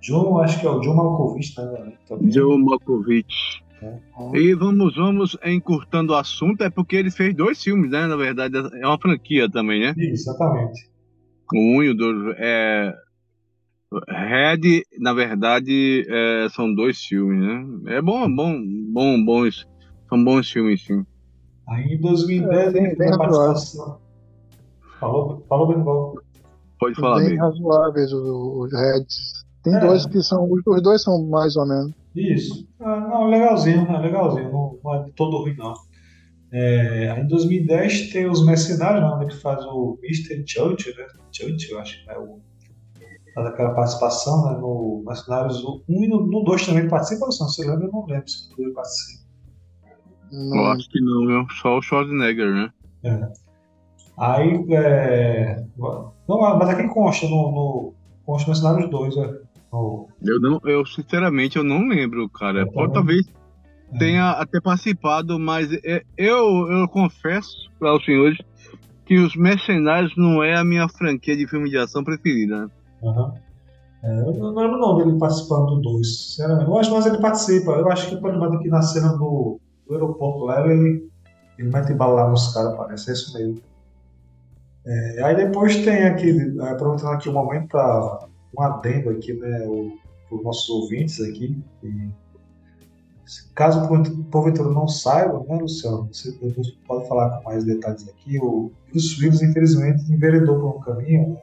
John, acho que é o John Malkovich, né, também. Joe Malkovich. E vamos, vamos encurtando o assunto, é porque ele fez dois filmes, né? Na verdade, é uma franquia também, né? Isso, exatamente. O um e o dois. É... Red, na verdade, é, são dois filmes, né? É bom, bom, bom, bons. São bons filmes, sim. Aí em 2010 É, bem- ele bem fez a participação. Falou, falou Benival. Pode falar bem bem. razoáveis os, os Reds. Tem É. dois que são. Os dois são mais ou menos. Isso. Ah, não, legalzinho, é legalzinho. Não, não é de todo ruim, não. É, aí em 2010 tem os Mercenários, né, onde ele faz o Mr. Church, né? Church, eu acho que é o. Faz aquela participação né, no Mercenários 1 e no 2 também participa, Luciano? Você lembra? Eu não lembro se ele participa. Eu Não, acho que não, viu? Só o Schwarzenegger, né? Aí, é... Não, mas aqui consta no, no consta no Mercenários 2, é. Eu não, eu sinceramente eu não lembro, cara. Pode talvez É. tenha até participado, mas é- eu, eu confesso para os senhores que os Mercenários não é a minha franquia de filme de ação preferida. Aham. É, eu não lembro não dele participando do 2, sinceramente. Eu acho mais ele participa. Eu acho que lembrar que na cena do, do aeroporto lá, ele, ele mete bala lá nos caras, parece. É isso mesmo. É, aí depois tem aqui, é, aproveitando aqui o momento para um adendo aqui, né, para os nossos ouvintes aqui. E, caso por- porventura não saiba, né, Luciano, você pode falar com mais detalhes aqui. O Bruce Willis, infelizmente, enveredou por um caminho, né,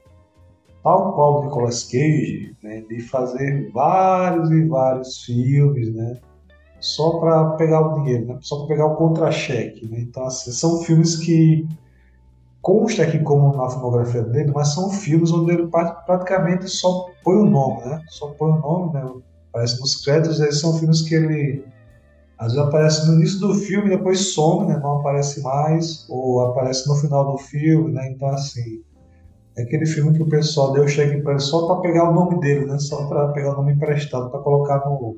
tal qual o Nicolas Cage, né, de fazer vários e vários filmes, né, só para pegar o dinheiro, né, só para pegar o contra-cheque. Né? Então, assim, são filmes que consta aqui como na filmografia dele, mas são filmes onde ele praticamente só põe o nome, né? Só põe o nome, né? Aparece nos créditos, eles são filmes que ele às vezes aparece no início do filme e depois some, né? Não aparece mais, ou aparece no final do filme, né? Então, assim, é aquele filme que o pessoal deu cheque para ele só para pegar o nome dele, né? Só para pegar o nome emprestado para colocar no,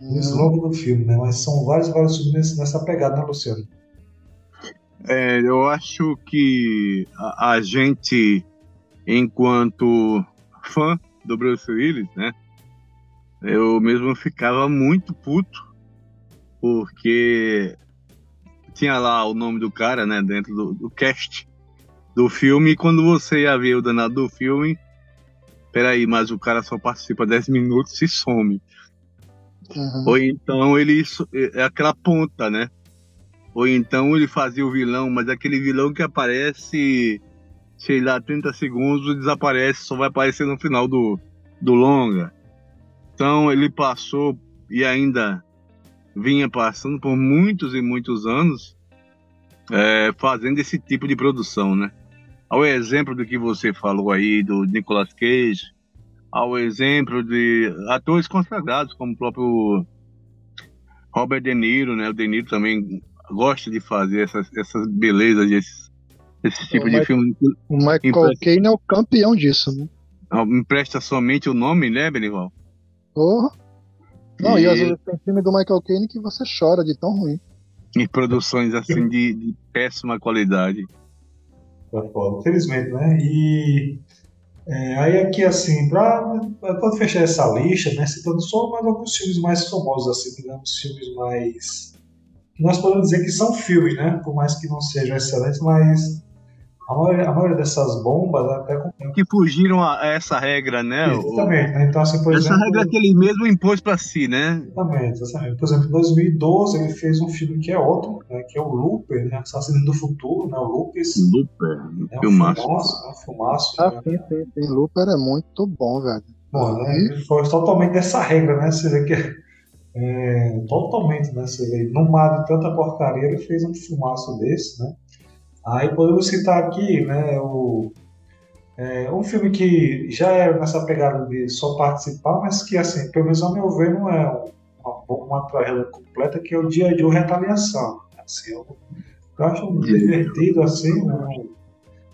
no slogan do filme, né? Mas são vários, vários filmes nessa pegada, né, Luciano? É, eu acho que a, a, gente, enquanto fã do Bruce Willis, né? Eu mesmo ficava muito puto, porque tinha lá o nome do cara, né? Dentro do, do cast do filme, e quando você ia ver o danado do filme, peraí, mas o cara só participa 10 minutos e some. Uhum. Ou então ele é aquela ponta, né? Ou então ele fazia o vilão, mas aquele vilão que aparece, sei lá, 30 segundos e desaparece, só vai aparecer no final do, do longa. Então ele passou e ainda vinha passando por muitos e muitos anos é, fazendo esse tipo de produção, né? Ao exemplo do que você falou aí do Nicolas Cage, ao exemplo de atores consagrados como o próprio Robert De Niro, né? O De Niro também gosta de fazer essas, essas belezas, esse, esse tipo o de filme. O Michael empresta, Caine é o campeão disso, né? Empresta somente o nome, né, Benival? Porra. Não, e... e às vezes tem filme do Michael Caine que você chora de tão ruim. Em produções assim de, de péssima qualidade. Tá foda, infelizmente, né? E é, aí aqui assim, para fechar essa lista, né, citando só mais alguns filmes mais famosos, assim, digamos, filmes mais nós podemos dizer que são filmes, né? Por mais que não sejam excelentes, mas a maioria, a maioria dessas bombas até que fugiram a essa regra, né? Exatamente. Né? Então, assim, por essa exemplo, regra que ele mesmo impôs para si, né? Exatamente, exatamente. Por exemplo, em 2012 ele fez um filme que é ótimo, né? Que é o Looper, né? Assassino do Futuro, né? O Lupus. Looper, é um filmaço. é um filmaço ah, né? sim, sim, sim. Looper é muito bom, velho. Bom, né? Ele foi totalmente dessa regra, né? Você vê que é, totalmente, né? Você vê, no mar de tanta porcaria, ele fez um filmaço desse, né? Aí podemos citar aqui, né, o, é, um filme que já é nessa pegada de só participar, mas que, assim, pelo menos ao meu ver, não é uma, uma tragédia completa, que é o Dia de Retaliação. Assim, eu, eu acho divertido, assim, não,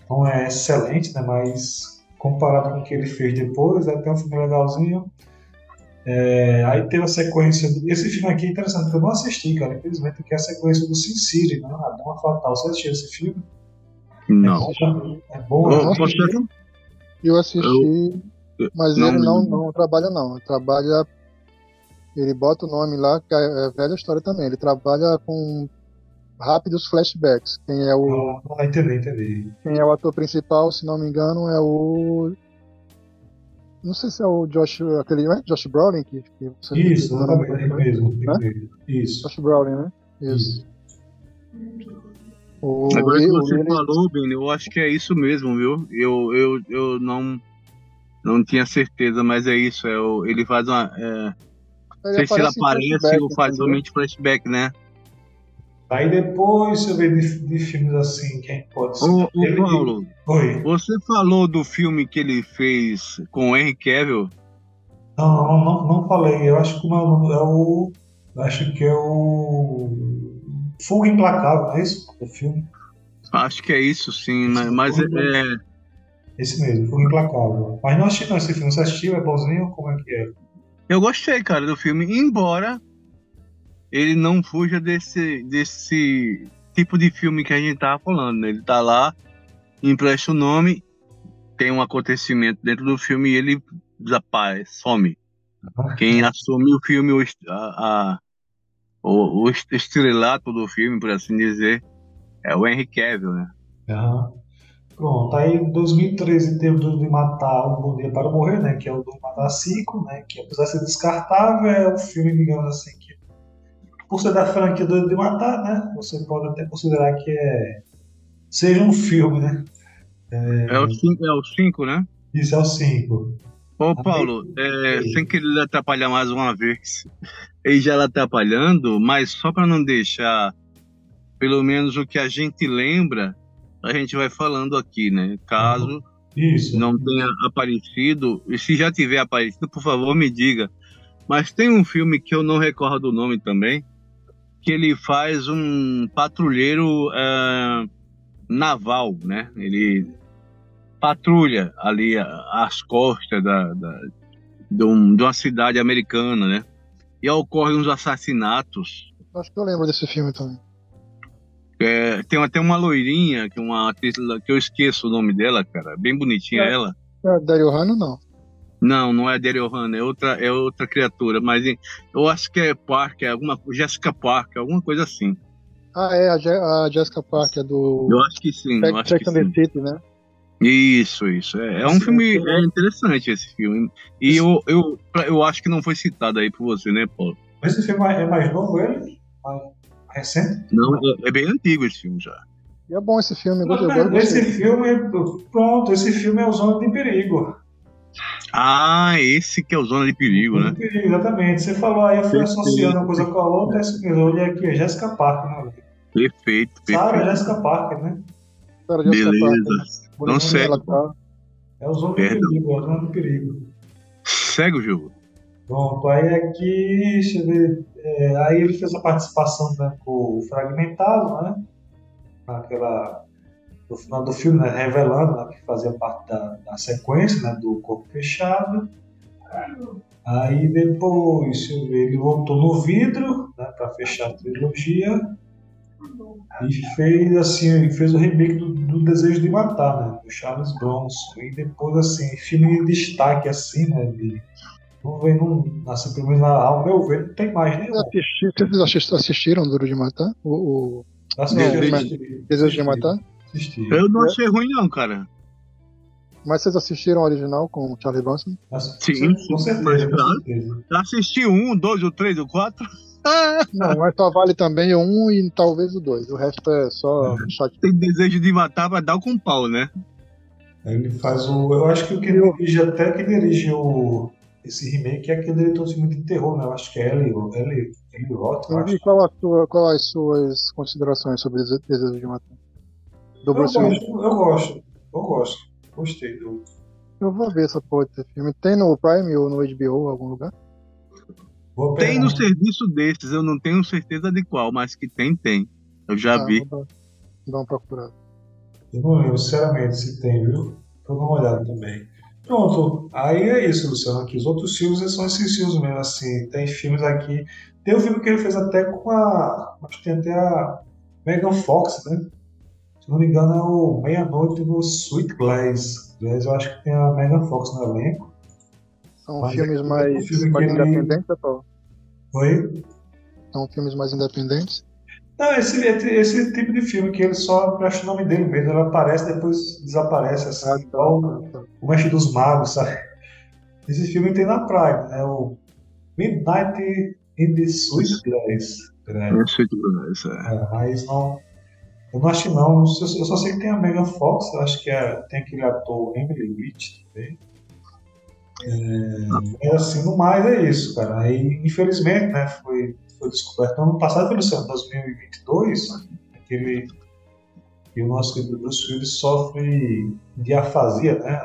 não é excelente, né, mas comparado com o que ele fez depois, é até um filme legalzinho. É, aí tem a sequência. Esse filme aqui é interessante, porque eu não assisti, cara, infelizmente, que é a sequência do Sin City, né? A Dama Fatal. Você assistiu esse filme? Não. É bom, é bom. Eu, eu assisti, mas não, ele não, não trabalha, não. Ele trabalha. Ele bota o nome lá, que é, é velha história também. Ele trabalha com rápidos flashbacks. Quem é o. Ah, entendi, entendi. Quem é o ator principal, se não me engano, é o não sei se é o Josh, aquele, é Josh Brolin que, que você Isso, exatamente, é mesmo, né? Isso. Josh Brolin, né? Isso. O, Agora que você ele... falou, Ben, eu acho que é isso mesmo, viu? Eu, eu, eu não, não tinha certeza, mas é isso. É o, ele faz uma. É, não sei se ele aparece ou faz somente flashback, né? Aí depois você vê de, de filmes assim, quem pode ser. Ô, Paulo, Oi. você falou do filme que ele fez com o Henry Cavill? Não, não, não, não falei. Eu acho que é o, é o. Acho que é o. Fuga Implacável, não é isso? O filme? Acho que é isso, sim, esse mas, é, é. Esse mesmo, Fuga Implacável. Mas não assisti não esse filme. Você assistiu? É bonzinho? Como é que é? Eu gostei, cara, do filme, embora ele não fuja desse, desse tipo de filme que a gente tava falando. Né? Ele tá lá, empresta o nome, tem um acontecimento dentro do filme e ele desaparece, some. Quem assume o filme, o, a, a, o, o estrelato do filme, por assim dizer, é o Henry Cavill, né? Uhum. Pronto, aí em 2013 teve o de Matar Um Bom Dia para Morrer, né? Que é o do Matar 5, né? Que apesar de ser descartável, é um filme, digamos assim, que por ser da franquia Doido de Matar, né? Você pode até considerar que é seja um filme, né? É, é o 5, é o cinco, né? Isso é o 5. Ô, Paulo, é, sem querer atrapalhar mais uma vez, ele já está atrapalhando, mas só para não deixar, pelo menos o que a gente lembra, a gente vai falando aqui, né? Caso Isso. não tenha aparecido, e se já tiver aparecido, por favor, me diga. Mas tem um filme que eu não recordo o nome também, que ele faz um patrulheiro é, naval, né? Ele patrulha ali as costas da, da- de, um- de uma cidade americana, né? E ocorrem uns assassinatos. Acho que eu lembro desse filme também. É, tem até uma loirinha, que é uma atriz que eu esqueço o nome dela, cara, bem bonitinha É. ela. É, Dario Hano, não. Não, não é Daryl Hannah, é outra, é outra criatura, mas eu acho que é Parker, alguma Jessica Parker, alguma coisa assim. Ah, é, a, Je a Jessica Parker do Eu acho que sim, eu acho que and the sim. City, né? Isso, isso. É, é um Sim, filme sim. é interessante esse filme. E eu, eu, eu acho que não foi citado aí por você, né, Paulo? Esse filme é mais novo, ele? Mais recente? Não, é, é bem antigo esse filme já. E é bom esse filme, eu gostei. eu Não, Esse filme, pronto, esse filme é o Zona de Perigo. Ah, esse que é o Zona de Perigo, né? de Perigo, exatamente. Você falou aí, eu fui Perfeito. associando uma coisa com a outra, esse mesmo. Eu olhei aqui, é Jessica Parker, né? Perfeito, Sarah perfeito. Jessica Parker, né? Cara, Jessica Parker, Beleza. bonitinha, Não segue. ela tá- É o Zona de Perdão. Perigo, é o Zona de Perigo. Segue o jogo. Pronto, aí aqui, deixa eu ver, é, aí ele fez a participação né, com o Fragmentado, né? Naquela, no final do filme, né, revelando né, que fazia parte da, da sequência né, do Corpo Fechado. Aí depois, ele voltou no vidro, né, para fechar a trilogia. E fez assim, fez o remake do, do Desejo de Matar, né? Do Charles Bronson. E depois, assim, filme de destaque, assim, né? De, não vem, não, assim, pelo menos ao meu ver, não tem mais nenhum. Assisti- Vocês assist- assistiram Duro de Matar? O, o Assisti, Desejo- de Matar? Assisti. Eu não achei ruim, não, cara. Mas vocês assistiram o original com o Charlie Bronson? Sim, com certeza, com certeza. Assisti um, dois, o três, o quatro. Não, mas só vale também o 1 e talvez o 2. O resto é só chat. Tem desejo de matar pra dar com pau, né? Ele faz o. Eu acho que o que dirige, até que dirige o, esse remake é aquele diretor de de terror, né? Eu acho que é Roth, eu acho. E qual, a sua, qual as suas considerações sobre Dese- Desejo de Matar? Do Eu Bruce Willis? eu gosto, eu gosto. Gostei do. Eu vou ver essa porra desse filme. Tem no Prime ou no HBO em algum lugar? Tem no serviço desses, eu não tenho certeza de qual, mas que tem, tem. Eu já Ah, vi. Vou dar, vou dar uma procurada. Eu não lembro, sinceramente, se tem, viu? Pra dar uma olhada também. Pronto, aí é isso, Luciano. Aqui os outros filmes são esses filmes mesmo, assim. Tem filmes aqui. Tem um filme que ele fez até com a. Acho que tem até a Megan Fox, né? Se não me engano, é o Meia-Noite no Sweet Glass. Glass, eu acho que tem a Megan Fox no elenco. São Mas filmes é- mais, é um filme mais que ele- independentes, Paulo? Oi? São filmes mais independentes. Não, esse, esse tipo de filme que ele só presta o nome dele mesmo. Ele aparece depois desaparece, assim, igual o Mestre dos Magos, sabe? Esse filme tem na Prime, né? O Midnight in the Sweet Glass. né? Isso, é. É, mas não. Eu não acho não. Eu só, sei que tem a Megan Fox, acho que é, tem aquele ator Emily Rich também. É, é assim, no mais é isso, cara. Aí, infelizmente, né, foi, foi descoberto no ano passado, foi Luciano, 2022, aquele que o nosso querido Bruce Willis sofre de afasia, né?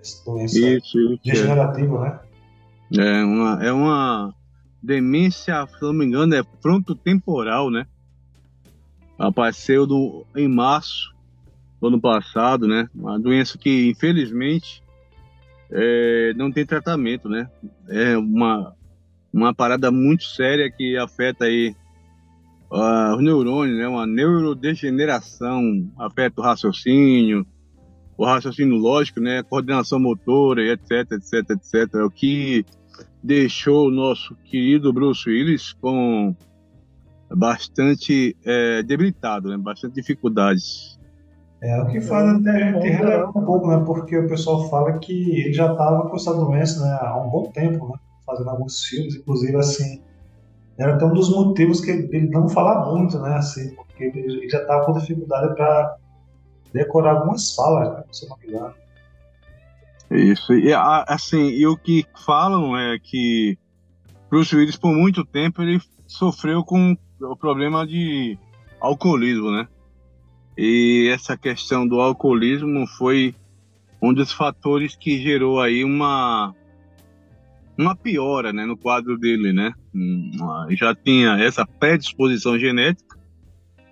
Essa doença Isso, isso. é. degenerativa, né? É uma, é uma demência, se não me engano, é frontotemporal, né? Apareceu no, em março do ano passado, né? Uma doença que, infelizmente, é, não tem tratamento, né? É uma, uma parada muito séria que afeta aí ah, os neurônios, né? Uma neurodegeneração, afeta o raciocínio, o raciocínio lógico, né? Coordenação motora, etc, etc, etc. O que deixou o nosso querido Bruce Willis com bastante é, debilitado, né? Bastante dificuldades. É o que faz até a gente relevar um pouco, né? Porque o pessoal fala que ele já estava com essa doença né, há um bom tempo, né? Fazendo alguns filmes, inclusive assim. Era até um dos motivos que ele não falar muito, né? Assim, porque ele já estava com dificuldade para decorar algumas falas, né? Se não me engano. Isso, e a- assim, e o que falam é que Bruce Willis, por muito tempo, ele sofreu com o problema de alcoolismo, né? E essa questão do alcoolismo foi um dos fatores que gerou aí uma uma piora, né, no quadro dele, né? Hum, Já tinha essa predisposição genética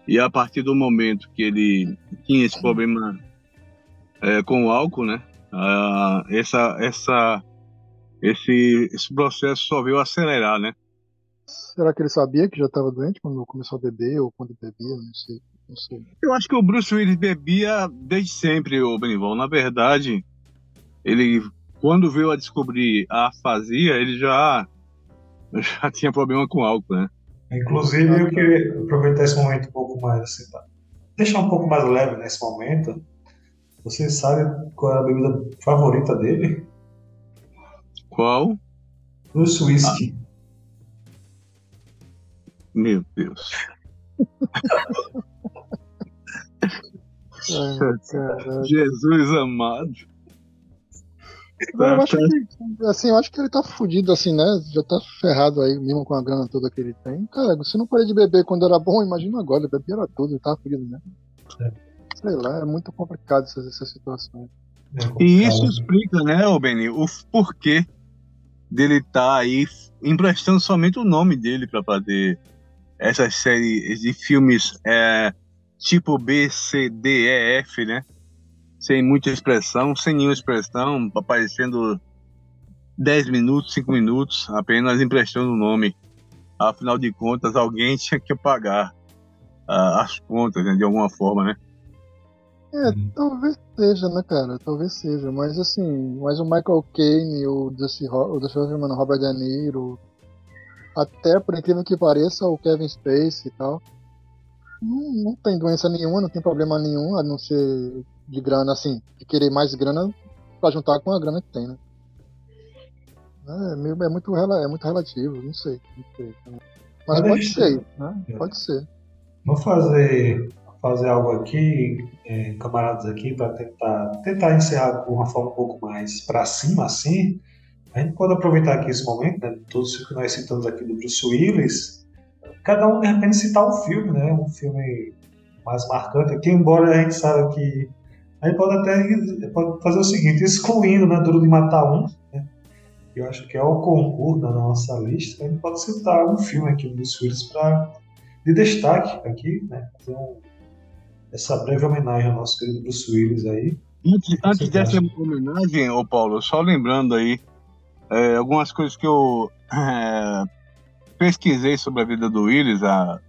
e a partir do momento que ele tinha esse problema é, com o álcool, né? Ah, essa, essa, esse, esse processo só veio acelerar, né? Será que ele sabia que já estava doente quando começou a beber ou quando bebia? Não sei. Não sei. Eu acho que o Bruce Willis bebia desde sempre, o Benival. Na verdade, ele, quando veio a descobrir a afasia, ele já, já tinha problema com álcool, né? Inclusive, eu queria aproveitar esse momento um pouco mais, assim, pra deixar um pouco mais leve nesse momento. Você sabe qual é a bebida favorita dele? Qual? Bruce Whisky. Meu Deus. Ai. Jesus amado. Eu acho que, assim, eu acho que ele tá fudido, assim, né? Já tá ferrado aí, mesmo com a grana toda que ele tem. Cara, você não parou de beber quando era bom, imagina agora, ele bebia era tudo, ele tava fudido mesmo. Sei lá, é muito complicado essas, essas situações. É E isso complicado. explica, né, Beni, o porquê dele tá aí emprestando somente o nome dele para fazer essas séries de filmes é, tipo B, C, D, E, F, né? Sem muita expressão, sem nenhuma expressão, aparecendo 10 minutos, 5 minutos, apenas emprestando o nome. Afinal de contas, alguém tinha que pagar ah, as contas, né, de alguma forma, né? É, talvez seja, né, cara? Talvez seja. Mas assim, mas o Michael Caine, o Dusty Hoffman, Robert De Niro, até por incrível que pareça, o Kevin Spacey e tal, não, não tem doença nenhuma, não tem problema nenhum, a não ser de grana, assim, de querer mais grana pra juntar com a grana que tem, né? É, meio- é, muito, é muito relativo, não sei. Não sei. Mas pode ser, né? É. Pode ser. Vamos fazer, fazer algo aqui, eh, camaradas aqui, para tentar, tentar encerrar de uma forma um pouco mais para cima, assim. A gente pode aproveitar aqui esse momento, né, todos os que nós citamos aqui do Bruce Willis, cada um de repente citar um filme, né, um filme mais marcante aqui, embora a gente saiba que a gente pode até pode fazer o seguinte, excluindo, né, Duro de Matar Um, né, que eu acho que é o concurso da nossa lista, a gente pode citar um filme aqui do Bruce Willis para de destaque aqui, né? Fazer um- essa breve homenagem ao nosso querido Bruce Willis aí. Antes, antes dessa homenagem, ô Paulo, só lembrando aí é, algumas coisas que eu é, pesquisei sobre a vida do Willis há,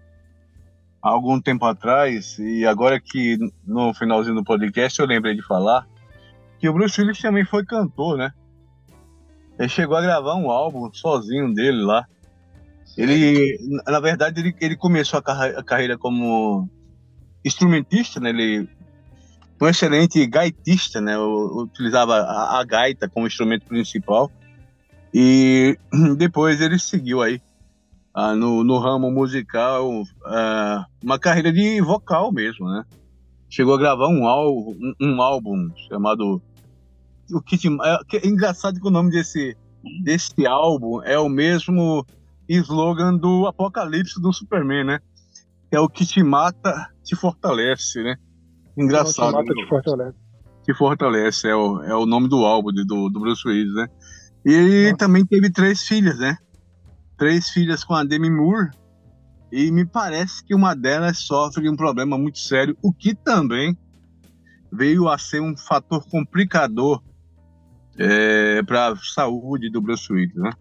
há algum tempo atrás, e agora que no finalzinho do podcast eu lembrei de falar que o Bruce Willis também foi cantor, né? Ele chegou a gravar um álbum sozinho dele lá. Ele, na verdade, ele, ele começou a, carre- a carreira como instrumentista, né? Ele um excelente gaitista, né? U- Utilizava a, a gaita como instrumento principal. E depois ele seguiu aí ah, no, no ramo musical ah, uma carreira de vocal mesmo, né? Chegou a gravar um, álbum, um, um álbum chamado o é, que é engraçado que o nome desse desse álbum é o mesmo slogan do Apocalipse do Superman, né? É o que te mata, te fortalece, né? Engraçado. Mata de Fortaleza. que fortalece, é o, é o nome do álbum de- do, do Bruce Willis, né? E ele também teve três filhas, né? Três filhas com a Demi Moore, e me parece que uma delas sofre de um problema muito sério, o que também veio a ser um fator complicador para a saúde do Bruce Willis, né?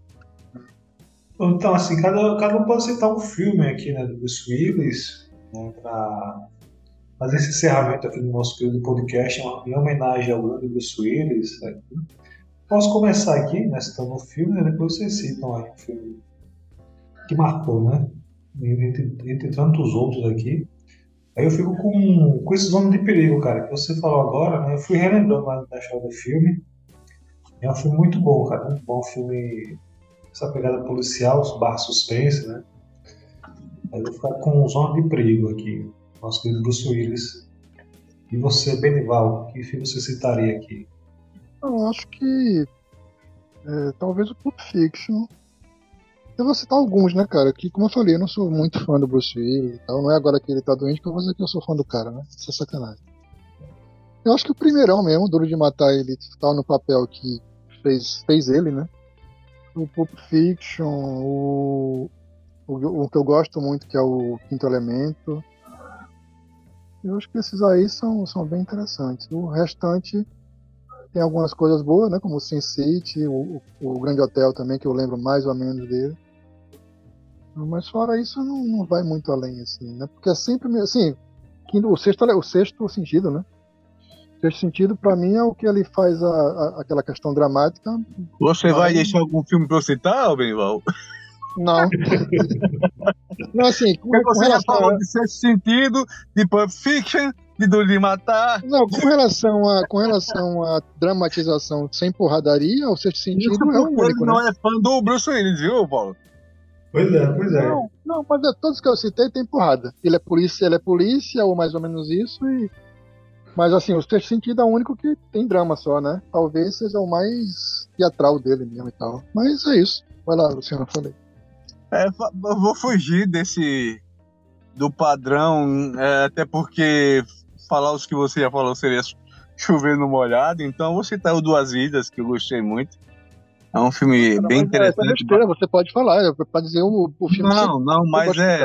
Então, assim, cada, cada um pode citar um filme aqui, né, do Bruce Willis, né, para fazer esse encerramento aqui do nosso querido podcast, em homenagem ao grande Bruce Willis. Aqui. Posso começar aqui, né, citando um filme, né, depois vocês citam aí um filme que marcou, né? Entre, entre tantos outros aqui. Aí eu fico com, com esse nome de perigo, cara, que você falou agora, né? Eu fui relembrando mais da história do filme. É um filme muito bom, cara. Muito bom filme. Essa pegada policial, barra suspense, né? Aí eu vou ficar com Zona de Perigo aqui. Nosso querido Bruce Willis. E você, Benival, que filme você citaria aqui? Eu acho que é, talvez o Pulp Fiction. Eu vou citar alguns, né, cara? Que, como eu falei, eu não sou muito fã do Bruce Willis e tal. Não é agora que ele tá doente que eu vou dizer que eu sou fã do cara, né? Isso é sacanagem. Eu acho que o primeirão mesmo, Duro de Matar, ele tá no papel que fez, fez ele, né? O Pulp Fiction, o, o, o que eu gosto muito, que é o Quinto Elemento. Eu acho que esses aí são, são bem interessantes. O restante tem algumas coisas boas, né? Como o Sin City, o, o Grande Hotel também, que eu lembro mais ou menos dele. Mas fora isso, não, não vai muito além, assim, né? Porque é sempre, assim, o sexto, o sexto sentido, né? O sexto sentido, para mim, é o que ele faz a, a, aquela questão dramática. Você vai deixar algum filme pra eu citar, Benival? Não. não, assim, com, Porque você com já falou de sexto sentido, de Pulp Fiction, de Duro de Matar. Não, com relação, a, com relação à dramatização sem porradaria, o sexto sentido Isso é o único, ele não né? é fã do Bruce Willis, viu, Paulo? Pois é, pois é. Não, não, mas é, todos que eu citei tem porrada. Ele é polícia, ele é polícia, ou mais ou menos isso, e. Mas assim, o sexto sentido é o único que tem drama só, né? Talvez seja o mais teatral dele mesmo e tal. Mas é isso. Vai lá, Luciano, falei. É, eu vou fugir desse. do padrão, é, até porque falar os que você já falou seria chover no molhado, então vou citar o Duas Vidas, que eu gostei muito. É um filme bem Mas é- é interessante. besteira, você pode falar, é pra dizer o, o filme. Não, não, mas é.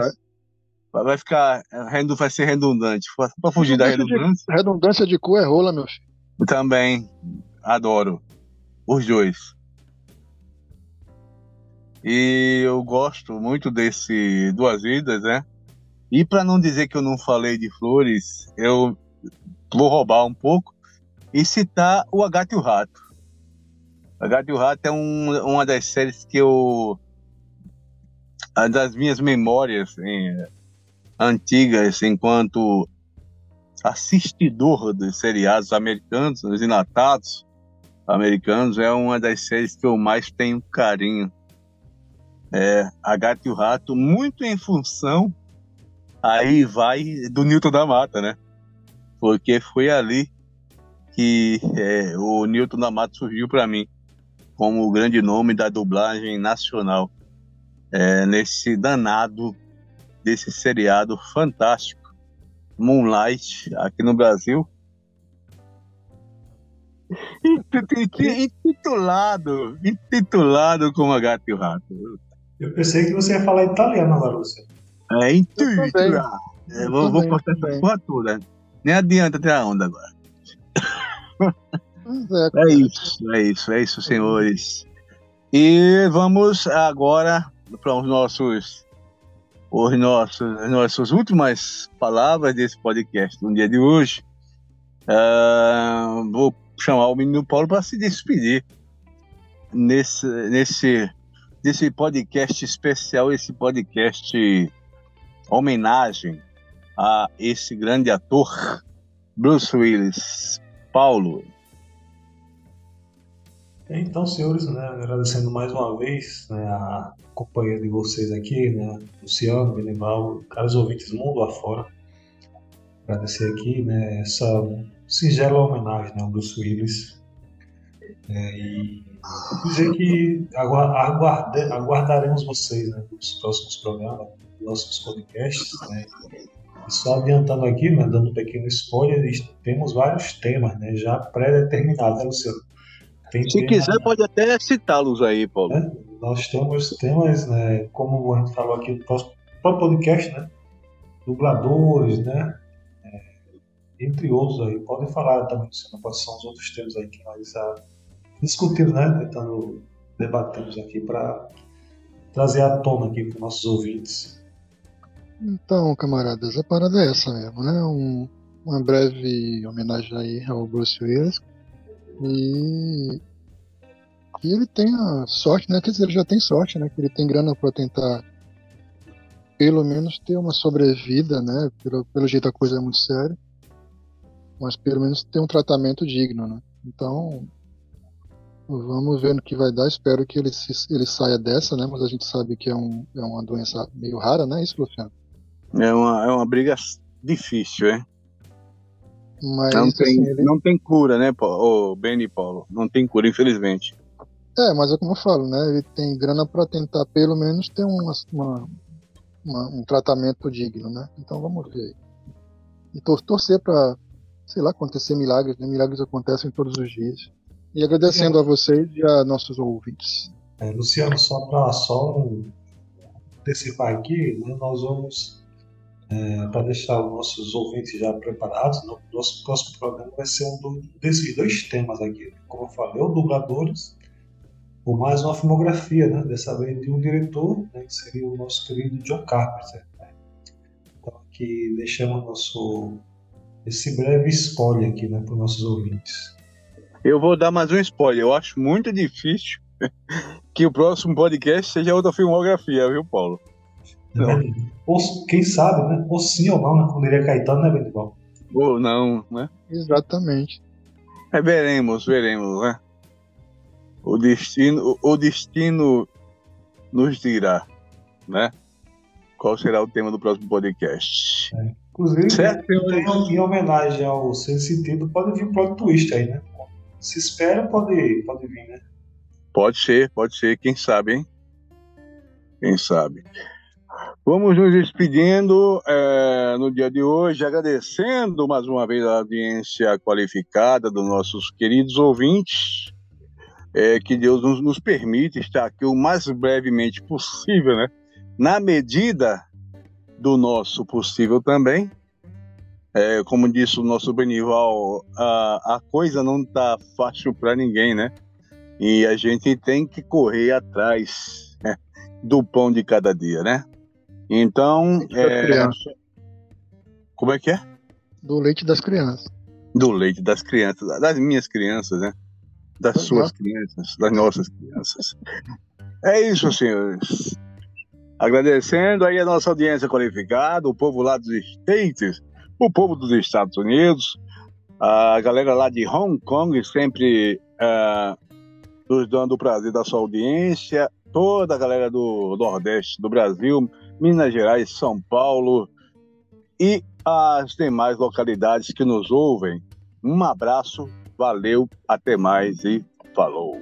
Vai ficar. é, Vai ser redundante. Pra fugir da Redundância de- redundância, Redundância de cu é rola, meu filho. também adoro. Os dois. E eu gosto muito desse Duas Vidas, né? E para não dizer que eu não falei de flores, eu vou roubar um pouco e citar o Gato e o Rato. A Gato e o Rato é um- uma das séries que eu. das minhas memórias em- antigas enquanto assistidor dos seriados americanos, dos enlatados americanos, é uma das séries que eu mais tenho carinho. É A Gato e o Rato, muito em função aí vai do Newton da Mata, né? Porque foi ali que é, o Newton da Mata surgiu para mim como o grande nome da dublagem nacional é, nesse danado desse seriado fantástico Moonlight aqui no Brasil intitulado intitulado como a Gato e o Rato Eu pensei que você ia falar italiano agora. É intitulado é, vou, vou também, cortar essa porra toda. Nem adianta ter a onda agora. É, É isso, é isso, é isso, senhores. E vamos agora para os nossos, os nossos, as nossas últimas palavras desse podcast no dia de hoje. Ah, vou chamar o menino Paulo para se despedir nesse, nesse, desse podcast especial, esse podcast homenagem a esse grande ator, Bruce Willis. Paulo, Então, senhores, né, agradecendo mais uma vez né, a companhia de vocês aqui, né, Luciano, Benival, caros ouvintes mundo afora. Agradecer aqui né, essa singela homenagem né, ao Bruce Willis. É, e dizer que agua- aguarde, aguardaremos vocês né, nos próximos programas, nos próximos podcasts. Né, e só adiantando aqui, né, dando um pequeno spoiler, temos vários temas né, já pré-determinados, né, Luciano? Tem Se tema- quiser, pode até citá-los aí, Paulo. né? Nós temos temas, né, como a gente falou aqui no próximo próprio podcast, né? Dubladores, né? É, entre outros aí. Podem falar também, Luciano, quais são os outros temas aí que nós já discutimos, né? Tentando debatermos aqui para trazer à tona aqui para os nossos ouvintes. Então, camaradas, a parada é essa mesmo, né? Um, uma breve homenagem aí ao Bruce Willis. E, ele tem a sorte, né? Quer dizer, ele já tem sorte, né? Que ele tem grana para tentar pelo menos ter uma sobrevida, né? Pelo, pelo jeito a coisa é muito séria. Mas pelo menos ter um tratamento digno, né? Então, vamos ver no que vai dar. Espero que ele, se- ele saia dessa, né? Mas a gente sabe que é, um, é uma doença meio rara, né? Isso, Luciano? É uma, é uma briga difícil, hein? Mas Não tem, assim, ele- não tem cura, né, Paulo? Ô, Benny e Paulo? Não tem cura, infelizmente. É, mas é como eu falo, né? Ele tem grana para tentar pelo menos ter uma, uma- uma- um tratamento digno, né? Então vamos ver. E tor torcer para, sei lá, acontecer milagres, né? Milagres acontecem todos os dias. E agradecendo a vocês e a nossos ouvintes. É, Luciano, só para só antecipar aqui, né, nós vamos, para deixar os nossos ouvintes já preparados, no nosso próximo programa vai ser um do- desses dois temas aqui. Como eu falei, o dubladores, ou mais uma filmografia, né, dessa vez de um diretor, né, que seria o nosso querido John Carpenter. né. Então aqui deixamos nosso, esse breve spoiler aqui né, para os nossos ouvintes. Eu vou dar mais um spoiler. Eu acho muito difícil que o próximo podcast seja outra filmografia, viu, Paulo? Né? Ou, quem sabe, né? Ou sim ou não, né? Como diria Caetano, né, Benival? Ou não, né? Exatamente. É, veremos, veremos, né? O destino, o destino nos dirá, né? Qual será o tema do próximo podcast. Inclusive, Certo, em, em homenagem ao Sem Sentido, pode vir plot twist aí, né? Se espera, pode, pode vir, né? Pode ser, pode ser, quem sabe, hein? Quem sabe. Vamos nos despedindo eh, no dia de hoje, agradecendo mais uma vez a audiência qualificada dos nossos queridos ouvintes. Eh, que Deus nos, nos permite estar aqui o mais brevemente possível, né? Na medida do nosso possível também. Eh, como disse o nosso Benival, a, a coisa não está fácil para ninguém, né? E a gente tem que correr atrás né, do pão de cada dia, né? Então, é, como é que é? Do leite das crianças. Do leite das crianças, das minhas crianças, né? Das Das suas nossas. crianças, das nossas crianças. É isso, senhores. Agradecendo aí a nossa audiência qualificada, o povo lá dos States, o povo dos Estados Unidos, a galera lá de Hong Kong, sempre ah, nos dando o prazer da sua audiência, toda a galera do Nordeste do Brasil, Minas Gerais, São Paulo e as demais localidades que nos ouvem. Um abraço, valeu, até mais e falou.